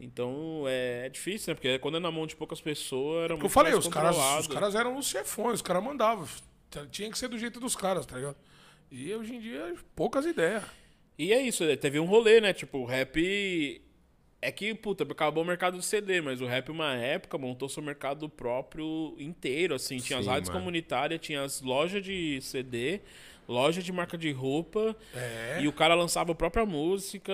Então é, é difícil, né? Porque quando é na mão de poucas pessoas, era eu muito falei, mais os caras, os caras eram os chefões, os caras mandavam. Tinha que ser do jeito dos caras, tá ligado? E hoje em dia, poucas ideias. E é isso, né? teve um rolê, né? Tipo, o rap. É que, puta, acabou o mercado de CD, mas o rap, uma época, montou seu mercado próprio inteiro, assim. Tinha as Sim, rádios mano. comunitárias, tinha as lojas de CD, loja de marca de roupa. É. E o cara lançava a própria música,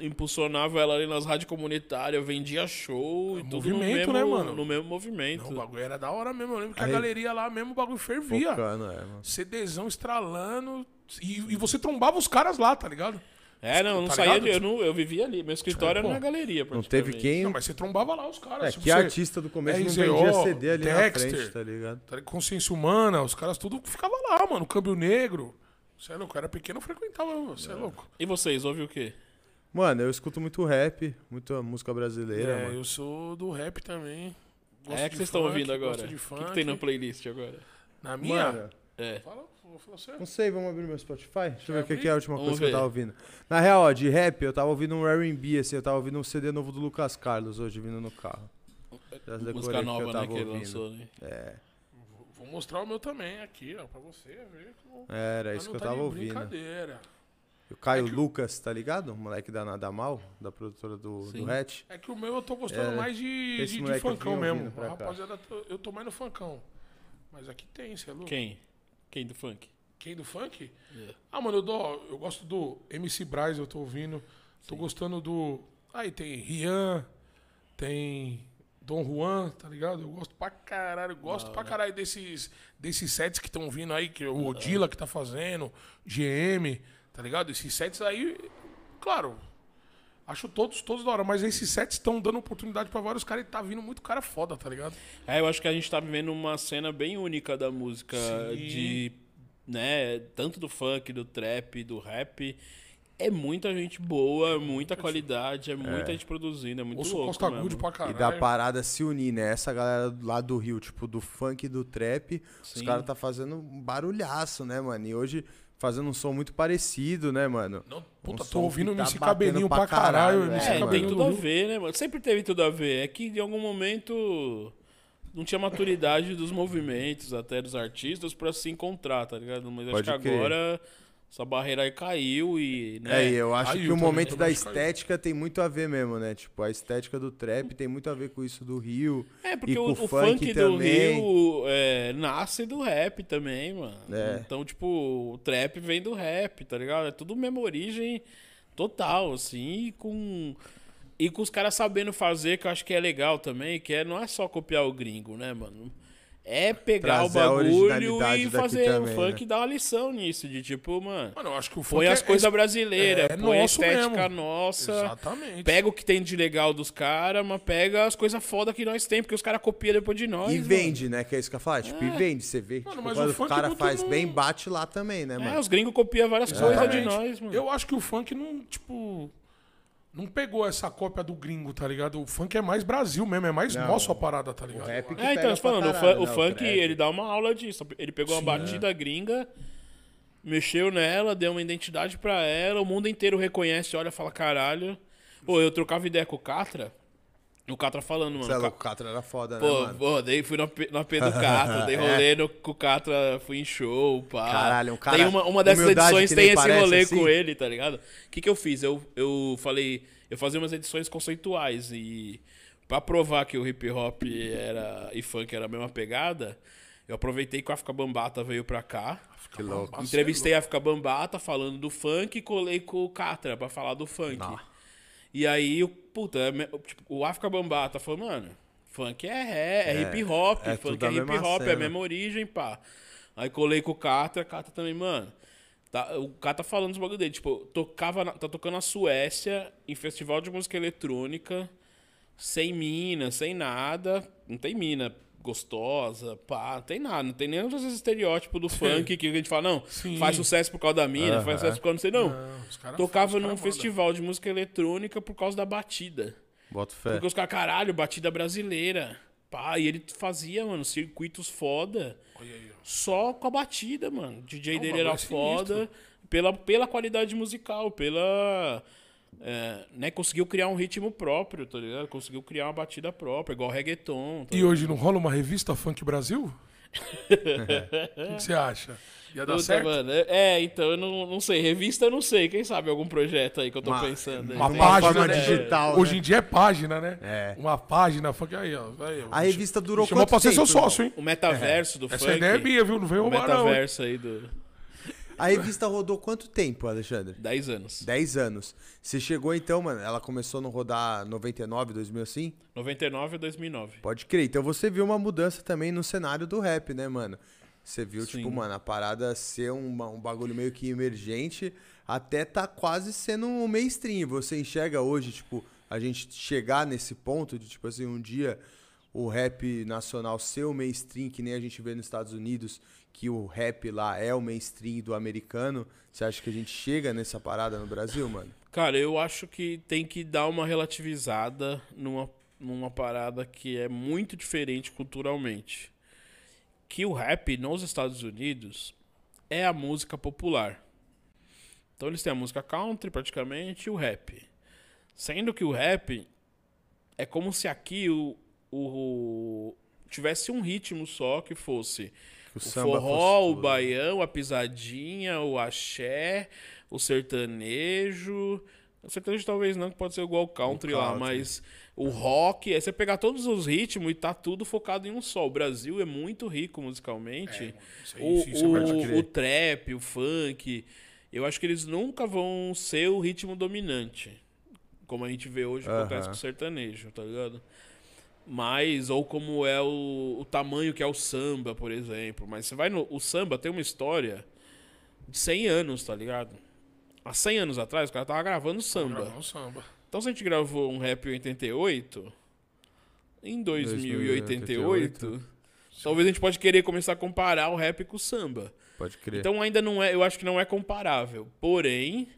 impulsionava ela ali nas rádios comunitárias, vendia show e tudo no movimento, mesmo, né, mano? no mesmo movimento. Não, o bagulho era da hora mesmo. Eu lembro que a Aí- galeria lá mesmo, o bagulho fervia. Focando, é, mano. CDzão estralando. E, e você trombava os caras lá, tá ligado? É, não, eu não Tá saía ligado? de, eu, não, eu vivia ali. Meu escritório Tipo, era na galeria, Não teve quem. Não, mas você trombava lá os caras. É, Tipo, que você- artista do começo não RZO, vendia CD ali na Dexter. frente, tá ligado? tá ligado? Consciência humana, os caras tudo ficava lá, mano. Câmbio negro. Você é louco, eu era pequeno, eu frequentava, você é louco. E vocês, ouve o quê? Mano, eu escuto muito rap, muita música brasileira, É, mano. eu sou do rap também. Gosto é de que vocês estão ouvindo agora? O que, que tem na playlist agora? Na minha? Mano, É. Fala, vou falar você. não sei, vamos abrir meu Spotify? Deixa eu ver o que, que é a última Vamos coisa que eu ver. tava ouvindo. Na real, ó, de rap, eu tava ouvindo um R&B, assim, eu tava ouvindo um CD novo do Lucas Carlos hoje vindo no carro. Já decorei Música que nova, né, que ele lançou, né? É, Vou- mostrar o meu também aqui, ó, pra você ver. como- era isso que eu tá tava ouvindo. Brincadeira. O Caio É Lucas, tá ligado? O moleque da Nada Mal, da produtora do, Sim. do Hatch. É que o meu eu tô gostando É, mais de, de, de funkão mesmo. rapaziada, tô- eu tô mais no funkão. Mas aqui tem, você é louco? Quem? Quem do funk? Quem do funk? É. Ah, mano, eu, dou, eu gosto do MC Braz, eu tô ouvindo. Tô gostando do. Aí tem Rian, tem Dom Juan, tá ligado? Eu gosto pra caralho, eu gosto pra caralho desses, desses sets que estão vindo aí, que é o Odila que tá fazendo, GM, tá ligado? Esses sets aí, claro, acho todos, todos da hora, mas esses sets estão dando oportunidade pra vários caras e tá vindo muito cara foda, tá ligado? É, eu acho que a gente tá vivendo uma cena bem única da música Sim. de, né, tanto do funk, do trap, do rap. É muita gente boa, muita qualidade, é muita gente produzindo, é muito Ouço louco Costa mesmo. Pra E caralho. da parada se unir, né? Essa galera lá do Rio, tipo, do funk e do trap, os Sim. caras tá fazendo um barulhaço, né, mano? E hoje fazendo um som muito parecido, né, mano? Não, Um puta, som tô ouvindo tá MC Cabelinho pra caralho, caralho, MC é, É, mano. tem tudo do a ver, né, mano? Sempre teve tudo a ver. É que em algum momento não tinha maturidade dos movimentos, até dos artistas, pra se encontrar, tá ligado? Mas acho Pode que crer. agora essa barreira aí caiu e. Né? É, e eu acho Aí que o também, momento da acho que caiu. estética tem muito a ver mesmo, né? Tipo, a estética do trap tem muito a ver com isso do Rio. É, porque E o, o funk funk, do também. Rio é, nasce do rap também, mano. É. Então, tipo, o trap vem do rap, tá ligado? É tudo mesma origem total, assim, e com. E com os caras sabendo fazer, que eu acho que é legal também, que é, não é só copiar o gringo, né, mano? É pegar Trazer o bagulho e fazer também, o funk né? dar uma lição nisso, de tipo, mano. Mano, eu acho que o Põe funk as é- coisas é- brasileiras, é põe a estética mesmo. nossa. Exatamente. Pega o que tem de legal dos caras, mas pega as coisas foda que nós tem, porque os caras copiam depois de nós. E mano. vende, né? Que é isso que eu falo. Tipo, e vende. Você vê, Mano, tipo, mas quando o o cara faz não- bem, bate lá também, né, É, mano? os gringos copiam várias coisas de nós, mano. Eu acho que o funk não, tipo. Não pegou essa cópia do gringo, tá ligado? O funk é mais Brasil mesmo, é mais Não. nosso a parada, tá ligado? rap que É, então, pega eu tô falando, pra o, fu- caralho, o né, funk, ele dá uma aula disso. Ele pegou uma batida gringa, mexeu nela, deu uma identidade pra ela, o mundo inteiro reconhece, olha e fala, caralho. Pô, eu trocava ideia com o Catra, O Catra falando, mano. É o louco, Ca- o Catra era foda, né, Pô, mano? pô, daí fui no, P- no AP do Catra, dei rolê no, com o Catra, fui em show, pá. Caralho, um cara- Tem uma, uma dessas edições tem esse parece, rolê assim. com ele, tá ligado? O que que eu fiz? Eu, eu falei, eu fazia umas edições conceituais e pra provar que o hip hop era e funk era a mesma pegada, eu aproveitei que o África Bambata veio pra cá. Que louco. Entrevistei a África Bambata falando do funk e colei com o Catra pra falar do funk. E aí, o- puta, é tipo, o África Bambata falou, mano, funk é ré, é, hip hop, é funk é hip hop, é a cena. mesma origem, pá. Aí colei com o Catra, Catra também, mano. Tá, o cara tá falando os bagulho dele, tipo, tocava na- tá tocando na Suécia, em festival de música eletrônica, sem mina, sem nada. Não tem mina gostosa, pá, não tem nada, não tem nem os estereótipos do funk que a gente fala, não, Sim. faz sucesso por causa da mina, faz sucesso por causa não sei não. Não, Tocava num manda. festival de música eletrônica por causa da batida. Bota fé. Porque os caras, caralho, batida brasileira. Pá, e ele fazia, mano, circuitos foda Olha aí, ó. só com a batida, mano. O DJ Não, dele o era é sinistro. foda pela, pela qualidade musical, pela. É, né, conseguiu criar um ritmo próprio, tá ligado? Conseguiu criar uma batida própria, igual reggaeton. tá E hoje não rola uma revista Funk Brasil? O que que você acha? Ia dar Puta, certo? mano. É, é, então eu não, não sei. Revista eu não sei. Quem sabe algum projeto aí que eu tô Uma- pensando. aí. Uma Tem- página né? digital, Hoje né? em dia é página, né? É. Uma página funk. Aí, ó. Aí. A revista durou Chamou quanto pra ser seu tempo, sócio, hein? O metaverso do Essa funk. ideia é minha, viu? Não veio O roubar, não. hein? metaverso aí do. A revista rodou quanto tempo, Alexandre? 10 anos. 10 anos. Você chegou então, mano, ela começou a não rodar 99, 2000 assim? 99 a 2009. Pode crer. Então você viu uma mudança também no cenário do rap, né, mano? Você viu, Sim. tipo, mano, a parada ser um, um bagulho meio que emergente até tá quase sendo um mainstream. Você enxerga hoje, tipo, a gente chegar nesse ponto de, tipo assim, um dia o rap nacional ser o mainstream, que nem a gente vê nos Estados Unidos, que o rap lá é o mainstream do americano. Você acha que a gente chega nessa parada no Brasil, mano? Cara, eu acho que tem que dar uma relativizada numa, numa parada que é muito diferente culturalmente. Que o rap nos Estados Unidos é a música popular. Então eles têm a música country praticamente e o rap. Sendo que o rap é como se aqui o, o tivesse um ritmo só que fosse Que o samba forró, fosse o baião, a pisadinha, o axé, o sertanejo. O sertanejo talvez não, que pode ser igual o country, lá, country. mas o rock, aí você pegar todos os ritmos e tá tudo focado em um só. O Brasil é muito rico musicalmente. Isso aí, o, isso- é o, o trap, o funk, eu acho que eles nunca vão ser o ritmo dominante. Como a gente vê hoje acontece Aham. com o sertanejo, tá ligado? Mas, ou como é o, o tamanho que é o samba, por exemplo. Mas você vai no. O samba tem uma história de 100 anos, tá ligado? Há 100 anos atrás, o cara tava gravando samba. Gravar um samba. Então, se a gente gravou um rap em 88, em 2088, talvez a gente pode querer começar a comparar o rap com o samba. Pode crer. Então, ainda não é. Eu acho que não é comparável. Porém,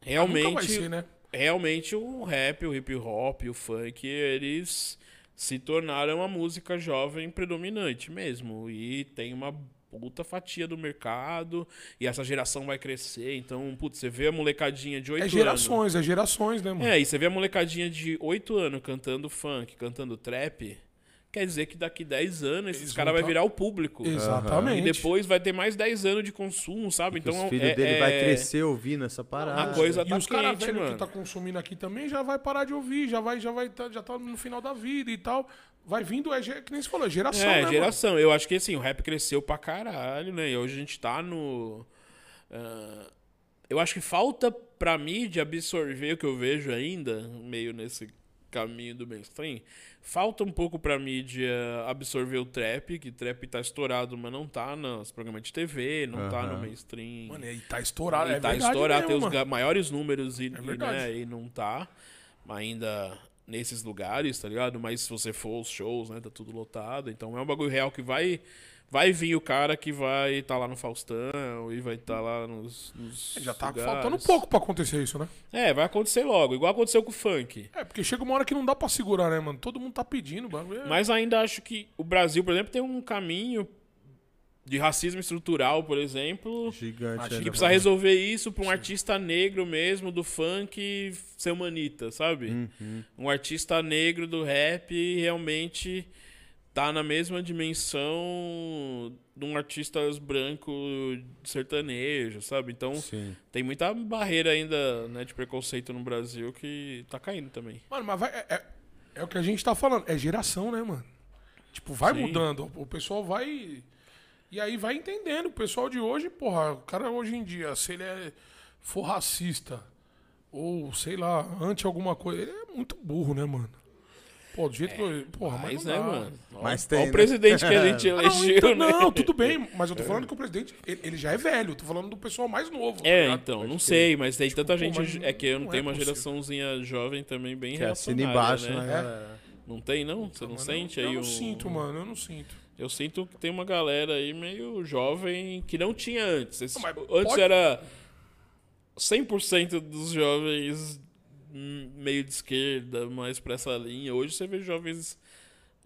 realmente Nunca vai ser, né? realmente o rap, o hip hop, o funk, eles se tornaram a música jovem predominante mesmo. E tem uma puta fatia do mercado. E essa geração vai crescer. Então, putz, você vê a molecadinha de 8 É anos. gerações, é gerações, né, mano? É, e você vê a molecadinha de 8 anos cantando funk, cantando trap. Quer dizer que daqui 10 anos esses caras vão vai tá- virar o público. Exatamente. E depois vai ter mais 10 anos de consumo, sabe? Então, Então os filhos é, dele é- vai crescer ouvindo essa parada. A coisa e tá os caras quente, velhos mano. que tá consumindo aqui também já vai parar de ouvir, já vai, já vai, tá, já tá no final da vida e tal. Vai vindo, é, que nem você falou, é geração, É, né, geração. Eu acho que assim, o rap cresceu pra caralho, né? E hoje a gente tá no. ah, eu acho que falta pra mídia absorver o que eu vejo ainda, meio nesse caminho do mainstream. Falta um pouco pra mídia absorver o trap, que trap tá estourado, mas não tá nos programas de TV, não tá no mainstream. mano? E tá estourado, E é tá verdade estourado, tem mesmo, os mano. ga- maiores números e, e, verdade. né, e não tá ainda nesses lugares, tá ligado? Mas se você for os shows, né, tá tudo lotado. Então é um bagulho real que vai vai vir o cara que vai estar lá no Faustão e vai estar lá nos, nos Já tá lugares. faltando pouco pra acontecer isso, né? É, vai acontecer logo, igual aconteceu com o funk. É, porque chega uma hora que não dá pra segurar, né, mano? Todo mundo tá pedindo, o bagulho. é- Mas ainda acho que o Brasil, por exemplo, tem um caminho de racismo estrutural, por exemplo. Gigante. Acho Que ainda. precisa resolver isso pra um artista negro mesmo do funk ser humanita, sabe? Uhum. Um artista negro do rap realmente tá na mesma dimensão de um artista branco sertanejo, sabe? Então Sim. tem muita barreira ainda né, de preconceito no Brasil que tá caindo também. Mano, mas vai, é, é, é o que a gente tá falando. É geração, né, mano? Tipo, vai Sim. mudando. O pessoal vai. E aí vai entendendo. O pessoal de hoje, porra, o cara hoje em dia, se ele é, for racista ou, sei lá, anti alguma coisa, ele é muito burro, né, mano? Pô, do jeito que eu. Porra, mas, Mas, não né, dá. mano? Ó, Mas ó tem, o né? presidente que a gente Ah, não, elegeu, então- né? não, tudo bem, mas eu tô falando que o presidente, ele, ele já é velho, eu tô falando do pessoal mais novo. tá É, ligado? então, não sei, mas tem tanta pô, gente. É que eu não não tenho é uma possível. geraçãozinha jovem também bem Que assina embaixo, né? né, galera? Não tem, não? Você não Mano, sente eu, aí Eu não um- sinto, mano, eu não sinto. Eu sinto que tem uma galera aí meio jovem que não tinha antes. Esse- Não, mas antes pode- era 100% dos jovens meio de esquerda, mais pra essa linha. Hoje você vê jovens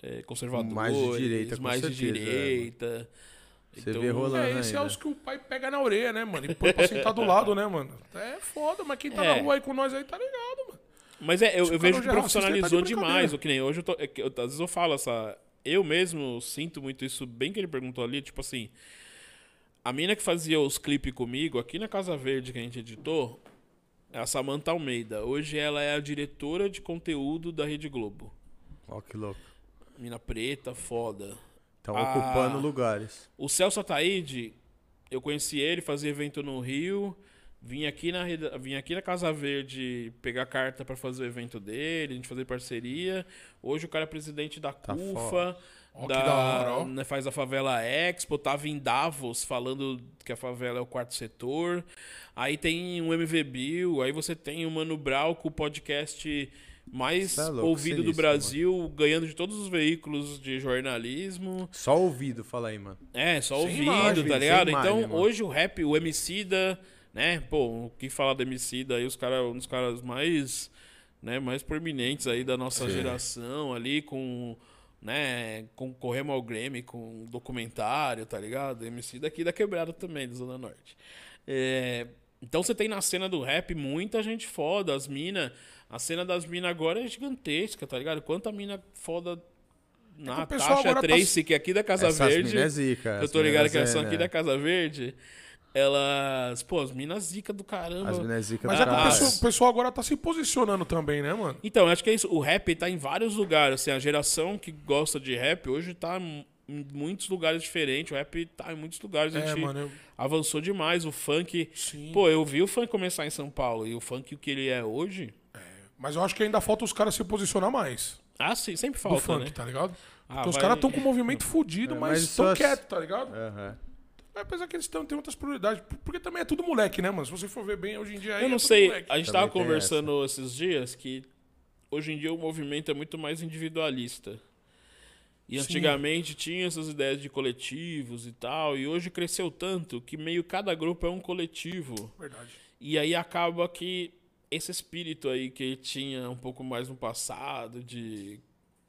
é, conservadores, Mais de direita, com mais de certeza, é, direita. Você Então, vê rolando É, esse é ainda. os que o pai pega na orelha, né, mano? E põe pra sentar do lado, né, mano? É foda, mas quem tá É. na rua aí com nós aí tá ligado, mano. Mas é, eu, eu vejo que é ele tá de profissionalizou demais. O que nem hoje eu tô. é que eu- às vezes eu falo essa. Eu mesmo sinto muito isso, bem que ele perguntou ali, tipo assim. A mina que fazia os clipes comigo, aqui na Casa Verde que a gente editou, é a Samantha Almeida. Hoje ela é a diretora de conteúdo da Rede Globo. Ó, que louco. Mina preta, foda. Estão Ah. ocupando lugares. O Celso Ataíde, eu conheci ele, fazia evento no Rio. Vim aqui na, vim aqui na Casa Verde pegar carta pra fazer o evento dele, a gente fazer parceria. Hoje o cara é presidente da Tá CUFA, Ó, que da, da hora, ó. né, faz a Favela Expo, tava em Davos falando que a favela é o quarto setor. Aí tem um MV Bill, aí você tem o Mano Brau com o podcast mais é louco, ouvido do sinistro, Brasil, ganhando de todos os veículos de jornalismo. Só ouvido, fala aí, mano. É, só Sem ouvido, imagem, tá ligado? imagem, então, mano. hoje o rap, o Emicida, né? Pô, o que falar do Emicida aí, os caras, um dos caras mais, né, mais proeminentes aí da nossa Sim. geração ali com, né, com Corremos ao Grêmio, com documentário, tá ligado? Emicida aqui da Quebrada também, da Zona Norte. É, então você tem na cena do rap muita gente foda, as minas, a cena das minas agora é gigantesca, tá ligado? Quanta mina foda na o pessoal Tasha agora tá- Tracy, que é aqui da Casa Essas Verde. mina é zica. Eu tô ligado minas que elas é, são aqui da Casa Verde. Elas. Pô, as minas zica do caramba. As minas é zica Mas do é que o caralho. pessoal, o pessoal agora tá se posicionando também, né, mano? Então, eu acho que é isso. O rap tá em vários lugares. Assim, a geração que gosta de rap hoje tá em muitos lugares diferentes. O rap tá em muitos lugares. A É, gente mano. eu- avançou demais. O funk. Sim. Pô, eu vi o funk começar em São Paulo. E o funk, o que ele é hoje. Mas eu acho que ainda falta os caras se posicionar mais. Ah, sim, sempre do falta, funk, né? tá ligado? Ah, Porque os vai- caras estão com um movimento fudido, É, mas mas estão só- quietos, tá ligado? Aham. Apesar que eles tão, têm outras prioridades. Porque também é tudo moleque, né, mano? Se você for ver bem hoje em dia aí. Eu não é tudo sei, moleque. a gente Também tava conversando esses dias que hoje em dia o movimento é muito mais individualista. E Sim. antigamente tinha essas ideias de coletivos e tal, e hoje cresceu tanto que meio cada grupo é um coletivo. Verdade. E aí acaba que esse espírito aí que tinha um pouco mais no passado, de,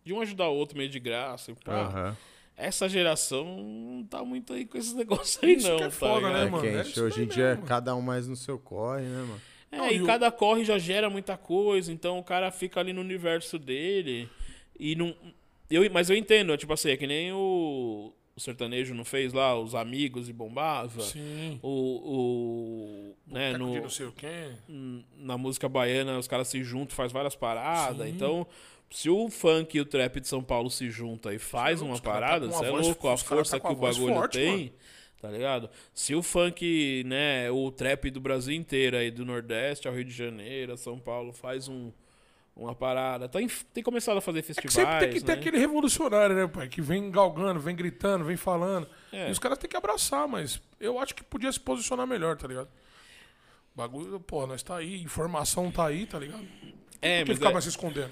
de um ajudar o outro meio de graça, e pá, Aham. Essa geração não tá muito aí com esses negócios aí Isso não, que é tá foda, ligado? né, É mano? quente. É isso Hoje em dia, mesmo. cada um mais no seu corre, né, mano? É, Não, e, o- cada corre já gera muita coisa, então o cara fica ali no universo dele e não. Eu, mas eu entendo, é tipo assim, é que nem o, o sertanejo não fez lá, os amigos e bombava. Sim. O. o né, no, não sei o quê. na música baiana os caras se juntam, faz várias paradas. Sim. Então, se o funk e o trap de São Paulo se juntam e faz uma tá parada, você é louco, a força tá que o bagulho forte, tem. mano. Tá ligado? Se o funk, né, o trap do Brasil inteiro aí, do Nordeste ao Rio de Janeiro, São Paulo, faz um, uma parada. Tem, tem começado a fazer É festivais. sempre tem que ter né? aquele revolucionário, né, pai? Que vem galgando, vem gritando, vem falando. É. E os caras têm que abraçar, mas eu acho que podia se posicionar melhor, tá ligado? O bagulho, pô, nós tá aí, informação tá aí, tá ligado? É, Por que mas ficar é- mais se escondendo?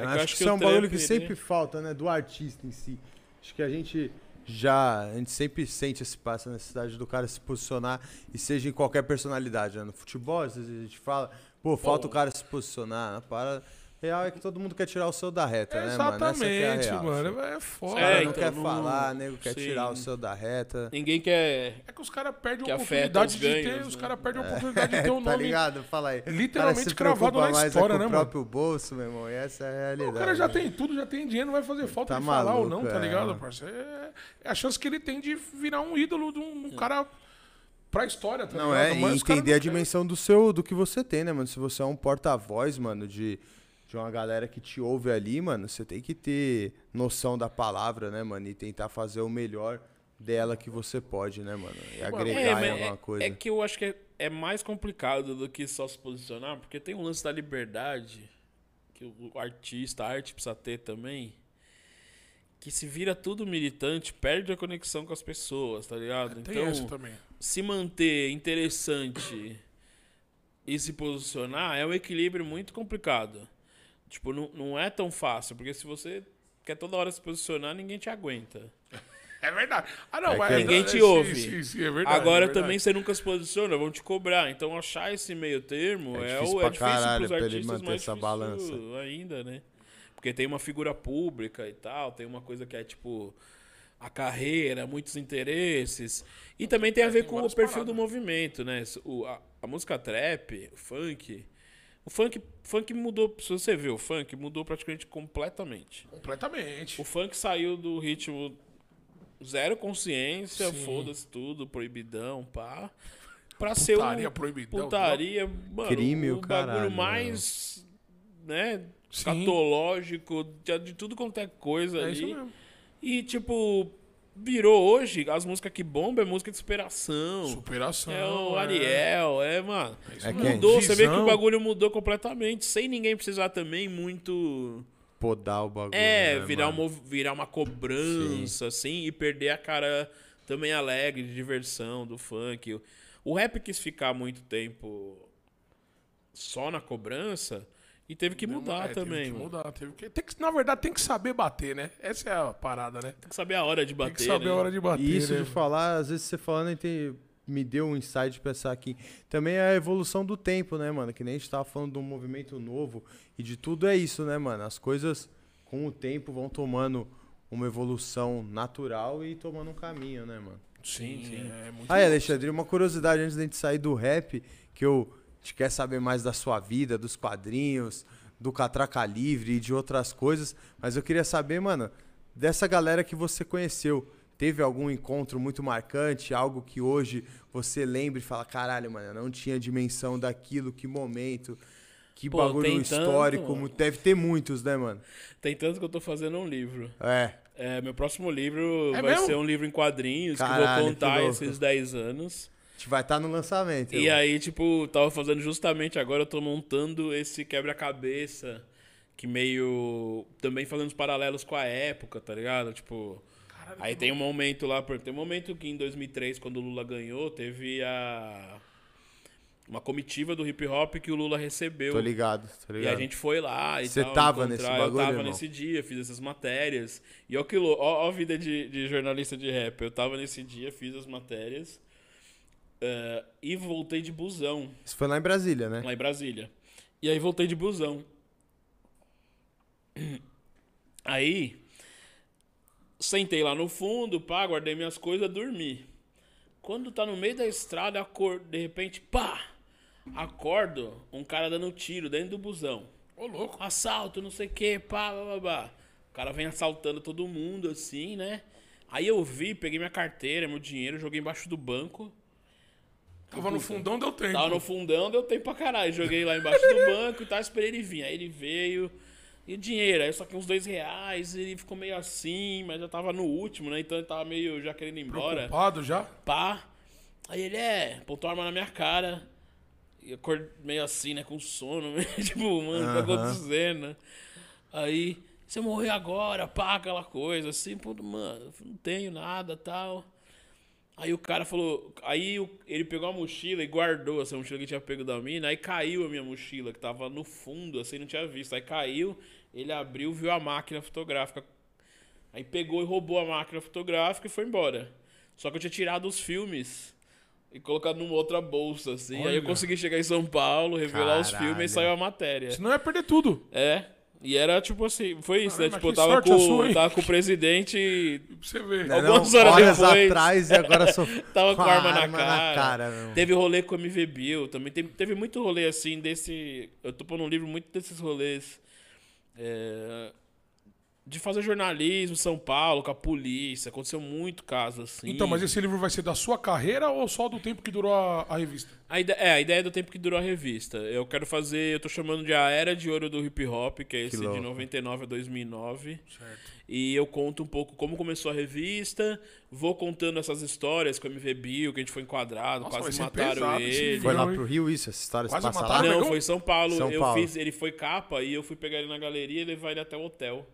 É acho acho que que isso é um bagulho trap, que sempre falta, né? Do artista em si. Acho que a gente já. A gente sempre sente esse passo, a necessidade do cara se posicionar e seja em qualquer personalidade. Né? No futebol, às vezes a gente fala, pô, falta o cara se posicionar. Na parada, Real é que todo mundo quer tirar o seu da reta, né, mano? É a Exatamente, real, mano. filho. É foda. O cara É, não então, quer não- falar, nego quer Sim. tirar o seu da reta. Ninguém quer. É que os caras perdem Que a oportunidade os de ter. ganhos, Os né? caras perdem a oportunidade de ter um tá nome. ligado? Fala aí. literalmente O cravado na mais é história, com né, o mano? próprio bolso, meu irmão. E essa é a realidade. O cara já né? tem tudo, já tem dinheiro, não vai fazer falta Tá ele falar ou maluco, não, tá é. ligado, parceiro? É, é a chance que ele tem de virar um ídolo de um, cara pra história, tá Não, ligado? é, e os entender a dimensão do seu, do que você tem, né, mano? Se você é um porta-voz, mano, de, de uma galera que te ouve ali, mano, você tem que ter noção da palavra, né, mano? E tentar fazer o melhor dela que você pode, né, mano? E agregar É, em alguma é- coisa. é que eu acho que é, é mais complicado do que só se posicionar, porque tem um lance da liberdade que o artista, a arte precisa ter também. Que se vira tudo militante, perde a conexão com as pessoas, tá ligado? Essa também. se manter interessante e se posicionar é um equilíbrio muito complicado. Tipo, não, não é tão fácil, porque se você quer toda hora se posicionar, ninguém te aguenta. É verdade. Ah, não, É mas que- Ninguém é, te sim, ouve. sim, sim, é verdade, Agora é verdade. também você nunca se posiciona, vão te cobrar. Então achar esse meio termo É é, difícil o, pra é difícil caralho pros pra ele artistas manter mais essa difícil balança. ainda, né? Porque tem uma figura pública e tal, tem uma coisa que é tipo a carreira, muitos interesses. E também tem a É, ver com o perfil do movimento, né? O, a, a música trap, o funk. O funk, funk mudou, se você ver, o funk mudou praticamente completamente. Completamente. O funk saiu do ritmo zero consciência, foda-se tudo, proibidão, pá. Pra ser Putaria, um proibidão. putaria, mano, Crime, o, o bagulho caralho, mais, né, Sim. catológico, de, de tudo quanto é coisa É isso ali. mesmo. E tipo, virou hoje, as músicas que bombam é música de superação. Superação. É o Ariel, é, mano. É mesmo. quem? Mudou, você vê que o bagulho mudou completamente, sem ninguém precisar também muito Podar o bagulho. é, né, virar, mano? uma, virar uma cobrança, assim, e perder a cara também alegre de diversão do funk. O- O rap quis ficar muito tempo só na cobrança e teve que mudar É, também. Teve que mudar, teve que... Tem que, na verdade, tem que saber bater, né? Essa é a parada, né? Tem que saber a hora de bater. Tem que saber né? a hora de bater, E isso né? de falar, às vezes você falando, tem- me deu um insight de pensar aqui. Também é a evolução do tempo, né, mano? Que nem a gente tava falando de um movimento novo. E de tudo é isso, né, mano? As coisas, com o tempo, vão tomando uma evolução natural e tomando um caminho, né, mano? Sim, sim. É muito Aí, Alexandre, uma curiosidade antes da gente sair do rap, que eu a gente quer saber mais da sua vida, dos quadrinhos, do Catraca Livre e de outras coisas, mas eu queria saber, mano, dessa galera que você conheceu, teve algum encontro muito marcante, algo que hoje você lembra e fala, caralho, mano, eu não tinha dimensão daquilo, que momento, que Pô, bagulho tanto, histórico, mano. deve ter muitos, né, mano? Tem tanto que eu tô fazendo um livro. É, É, meu próximo livro É vai mesmo? ser um livro em quadrinhos que eu Caralho, vou contar esses 10 anos. A gente vai estar no lançamento. E irmão. aí, tipo, tava fazendo justamente agora, eu tô montando esse quebra-cabeça, que meio. também fazendo os paralelos com a época, tá ligado? Tipo. aí tem um momento lá, por- tem um momento que em 2003, quando o Lula ganhou, teve a. uma comitiva do hip hop que o Lula recebeu. Tô ligado, tô E ligado. a gente foi lá e Você tava nesse Eu bagulho, tava irmão? nesse dia, fiz essas matérias. E ó que louco, ó, ó a vida de, de jornalista de rap. Eu tava nesse dia, fiz as matérias eh, e voltei de busão Isso foi lá em Brasília, né? lá em Brasília. E aí voltei de busão. Aí sentei lá no fundo, pá, guardei minhas coisas, dormi. Quando tá no meio da estrada, acordo, de repente, pá, acordo, um cara dando tiro dentro do busão. Ô, louco. Assalto, não sei o que, pá, pá, pá, pá. O cara vem assaltando todo mundo, assim, né? Aí eu vi, peguei minha carteira, meu dinheiro, joguei embaixo do banco. Tava no fundão, deu tempo. Tava no fundão, deu tempo pra caralho. Joguei lá embaixo do banco e tal, esperei ele vir. Aí ele veio. E o dinheiro? Aí só que uns dois reais. Ele ficou meio assim, mas já tava no último, né? Então ele tava meio já querendo ir embora. Preocupado já? Pá. Aí ele é, apontou a arma na minha cara. E eu acordei meio assim, né? Com sono. tipo, mano, o que tá acontecendo? Aí, você morreu agora, pá, aquela coisa assim. Pô, mano, não tenho nada tal. Aí o cara falou. Aí ele pegou a mochila e guardou essa mochila que tinha pego da mina. Aí caiu a minha mochila, que tava no fundo, assim, não tinha visto. Aí caiu, ele abriu, viu a máquina fotográfica. Aí pegou e roubou a máquina fotográfica e foi embora. Só que eu tinha tirado os filmes e colocar numa outra bolsa, assim. Aí eu Olha. consegui chegar em São Paulo, revelar os Caralho. filmes e saiu a matéria. Senão ia perder tudo. É. E era tipo assim, foi isso, né? Caramba, Tipo, eu tava com, sua, tava com o presidente, Pra você ver. Né, não? Algumas horas Horas depois. atrás e agora sou tava com a a arma, na cara. meu. Teve rolê com o MV Bill, também teve, teve muito rolê assim desse. Eu tô pondo um livro muito desses rolês. é, de fazer jornalismo em São Paulo, com a polícia. Aconteceu muito caso assim. Então, mas esse livro vai ser da sua carreira ou só do tempo que durou a, a revista? A ideia, é, a ideia é do tempo que durou a revista. Eu quero fazer, eu tô chamando de A Era de Ouro do Hip Hop, que é esse de louco. 99 a 2009. Certo. E eu conto um pouco como começou a revista, vou contando essas histórias com o MV Bill, que a gente foi enquadrado, Nossa, quase mataram ele. Foi lá pro Rio isso, essa história se Quase passa mataram, lá? Não, Pegou? foi em São Paulo. São eu Paulo. fiz, ele foi capa e eu fui pegar ele na galeria e levar ele até o hotel.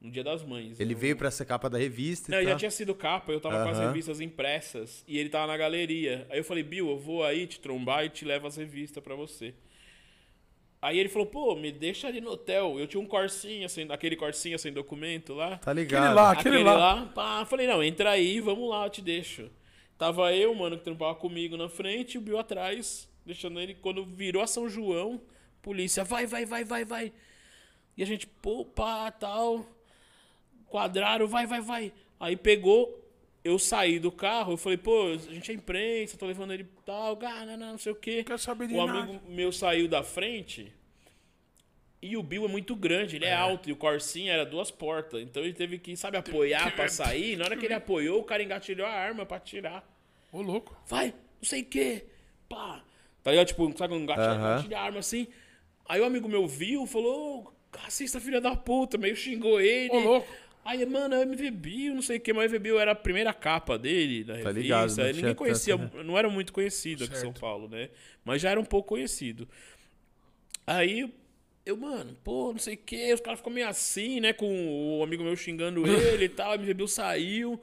No dia das mães. Ele Eu- veio pra ser capa da revista Não, e ele já tinha sido capa, eu tava com as revistas impressas e ele tava na galeria. Aí eu falei, Bill, eu vou aí te trombar e te levo as revistas pra você. Aí ele falou, pô, me deixa ali no hotel. Eu tinha um corsinha, sem, aquele corsinha sem documento lá. Tá Aquele ligado. lá, aquele, lá. pá, falei, não, entra aí, vamos lá, eu te deixo. Tava eu, mano, que trampava comigo na frente, e o Bill atrás, deixando ele. Quando virou a São João, polícia, vai, vai, vai, vai, vai. E a gente, pô, pá, tal. Quadraram, vai, vai, vai. Aí pegou, eu saí do carro, eu falei, pô, a gente é imprensa, tô levando ele tal, não, não, não sei o quê. Quer saber de O nada. amigo meu saiu da frente e o Bill é muito grande, ele é, alto e o Corsinha era duas portas. Então ele teve que, sabe, apoiar pra sair. Na hora que ele apoiou, o cara engatilhou a arma pra atirar. Ô, louco. Vai, não sei o quê. Pá. Tá ligado? Tipo, sabe, um gatilho, Aham. gatilho a arma assim. Aí o amigo meu viu, falou, "Ô, racista filha da puta, meio xingou ele. Ô, louco. Aí, mano, é o não sei o que, mas o MV Bill era a primeira capa dele da revista. Tá ligado, não Ninguém conhecia, tanto, não era muito conhecido aqui em São Certo. Paulo, né? Mas já era um pouco conhecido. Aí, eu, mano, pô, não sei o que, os caras ficam meio assim, né? Com o amigo meu xingando ele e tal, o MV Bill saiu,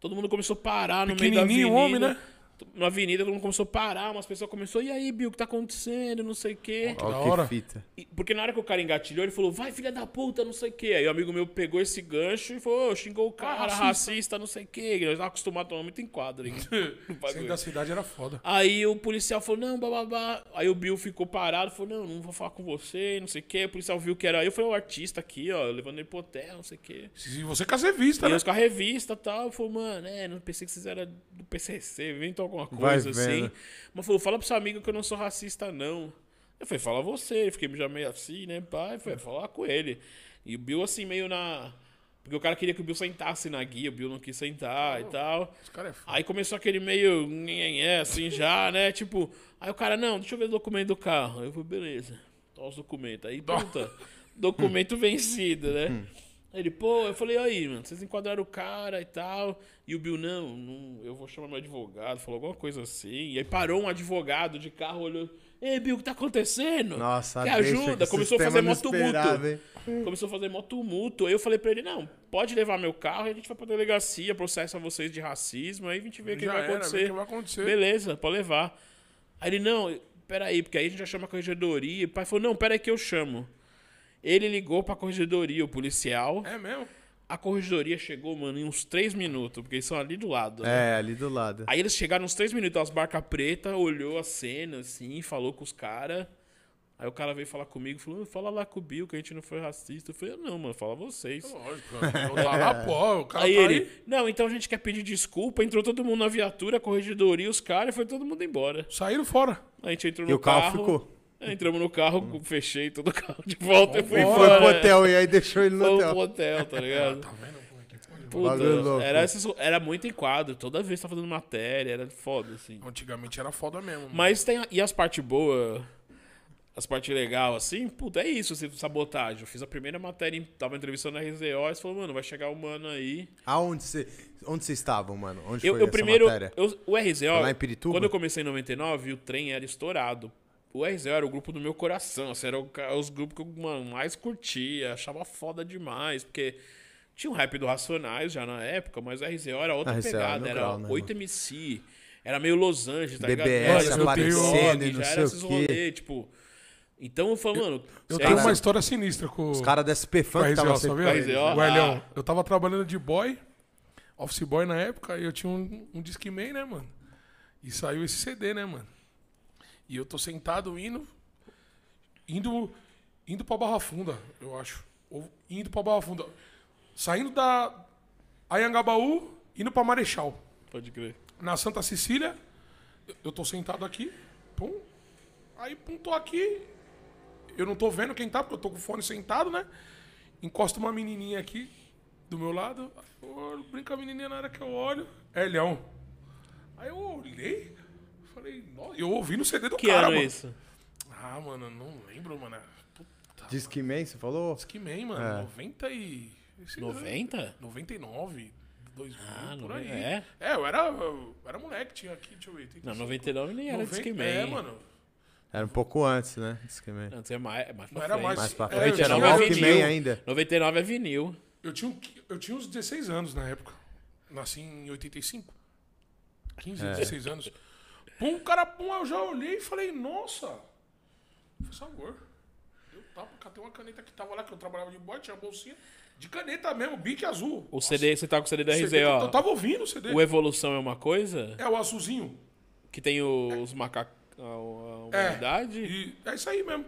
todo mundo começou a parar no meio da avenida. Homem, né? Na avenida, todo mundo começou a parar, umas pessoas começaram, e aí, Bill, o que tá acontecendo, não sei o quê. da Ó, hora. que fita. E- Porque na hora que o cara engatilhou, ele falou, vai filha da puta, não sei o quê. Aí o amigo meu pegou esse gancho e falou, "Ô, xingou o cara, racista. racista. não sei o quê. Nós tava acostumado a tomar muito enquadro. Sendo da cidade era foda. Aí o policial falou, não, bababá. Aí o Bill ficou parado, falou, não, não vou falar com você, não sei o quê. O policial viu que era eu, falei, o artista aqui, ó, levando ele pro hotel, não sei o quê. Se você com as revistas, E né? nós com a revista e tal, falou, mano, é, não pensei que vocês eram do PCC, inventou alguma coisa assim. Mas falou, fala pro seu amigo que eu não sou racista, não. Eu falei, fala você. Eu fiquei já meio assim, né, pai? Falei, falar com ele. E o Bill, assim, meio na. Porque o cara queria que o Bill sentasse na guia, o Bill não quis sentar e tal. É. Aí começou aquele meio. assim já, né? Tipo. Aí o cara, não, deixa eu ver o documento do carro. Aí eu falei, beleza. Olha os documentos. Aí, puta, documento vencido, né? Aí Ele, pô, eu falei, aí, mano, vocês enquadraram o cara e tal. E o Bill, não, não, eu vou chamar meu advogado, falou alguma coisa assim. E aí parou um advogado de carro, olhou. Ei, Bill, o que tá acontecendo? Nossa, deixa ajuda? que Começou a fazer mó tumulto. Começou a fazer mó tumulto. Aí eu falei pra ele, não, pode levar meu carro e a gente vai pra delegacia, processa vocês de racismo, aí a gente vê o que vai acontecer. que vai acontecer. Beleza, pode levar. Aí ele, não, peraí, porque aí a gente já chama a corregedoria. O pai falou, não, peraí que eu chamo. Ele ligou pra corregedoria, o policial. É mesmo? A corregedoria chegou, mano, em uns três minutos, porque eles são ali do lado. né? É, ali do lado. Aí eles chegaram uns três minutos, as barcas pretas, olhou a cena, assim, falou com os caras. Aí o cara veio falar comigo, falou, fala lá com o Bill, que a gente não foi racista. Eu falei, não, mano, fala vocês. Lógico. Eu tá lá, pô. O cara Aí tá ele, aí. não, então a gente quer pedir desculpa. Entrou todo mundo na viatura, a corregedoria, os caras, e foi todo mundo embora. Saíram fora. A gente entrou E no o carro ficou? É, entramos no carro, fechei todo o carro de volta e fui E Vambora. foi embora. pro hotel e aí deixou ele no Fomos hotel. pro hotel, tá ligado? Tá vendo? Puta, era, esses- era muito enquadro. Toda vez tava fazendo matéria, era foda, assim. Antigamente era foda mesmo. mano. Mas tem. E as partes boas, as partes legais, assim, puta, é isso, assim, sabotagem. Eu fiz a primeira matéria, tava entrevistando a RZO, e você falou, mano, vai chegar um mano aí. Aonde você onde vocês estavam, mano? Onde Eu, foi eu essa primeiro. matéria? eu- o RZO. Foi lá em Pirituba? Quando eu comecei em 99, o trem era estourado. O RZO era o grupo do meu coração. Assim, era o os grupos que eu mano, mais curtia, achava foda demais. Porque tinha um rap do Racionais já na época, mas o RZO era outra RZO era pegada. Era grau, né, 8MC. Era meio Los Angeles, tá BBS ligado? aparecendo e não já sei era o esses quê. rolê, tipo. Então eu falo, mano. Eu é tenho isso. uma história sinistra com, Os caras da SP Funk RZO, estavam sabia? Com a RZO? O Elhão. Ah. Eu tava trabalhando de boy, office boy na época, e eu tinha um, um Discman, né, mano? E saiu esse CD, né, mano? E eu tô sentado indo. Indo. Indo pra Barra Funda, eu acho. Ou indo pra Barra Funda. Saindo da Ayangabaú, indo pra Marechal. Pode crer. Na Santa Cecília, eu- tô sentado aqui. Pum. Aí, pum, tô aqui. Eu não tô vendo quem tá, porque eu tô com o fone sentado, né? Encosta uma menininha aqui do meu lado. Olho, brinca a menininha na hora que eu olho. É Leão. Aí eu olhei. Falei, nossa, eu ouvi no CD do Que cara, ano mano. é isso? Ah, mano, não lembro, mano. Puta, Disque Man, você falou? que man, mano. É. 90 e... esse 90? 99, 2000, Ah, por não aí. é? É, eu era, eu era moleque, tinha aqui, deixa eu ver. 85. Não, 99 nem era 90 Disque Man. É, mano. Era um pouco antes, né? Disque Man. Não, tinha mais, mais pra Não era frente. mais. Mais pra é, frente era tinha- Walkman vinil. ainda. 99 é vinil. Eu tinha, eu tinha uns 16 anos na época. Nasci em 85. 15, É. 16 anos. Pum, cara, pum, eu já olhei e falei, nossa. Por favor. Eu tava, catei uma caneta que tava lá, que eu trabalhava de boy, tinha bolsinha. De caneta mesmo, bique azul. O CD, você tá com o CD da RZ, eu, eu ó. tava ouvindo o CD. O Evolução é uma coisa É o azulzinho. que tem os macacos. A, a É. humanidade. E é isso aí mesmo.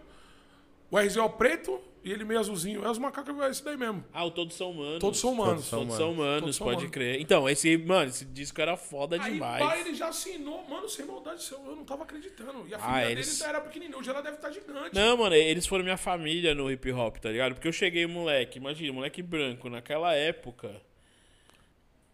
O RZ é o preto e ele meio azulzinho. É os macacos, é isso daí mesmo. Ah, o Todos São Humanos. Todos são humanos. são Todos são humanos, Todos são pode humanos. crer. Então, esse, mano, esse disco era foda Aí, demais. pai, ele já assinou. Mano, sem maldade, eu eu não tava acreditando. E a Ah, filha eles- dele era pequenininha. Hoje ela deve estar gigante. Não, mano, eles foram minha família no hip hop, tá ligado? Porque eu cheguei moleque, imagina, moleque branco, naquela época.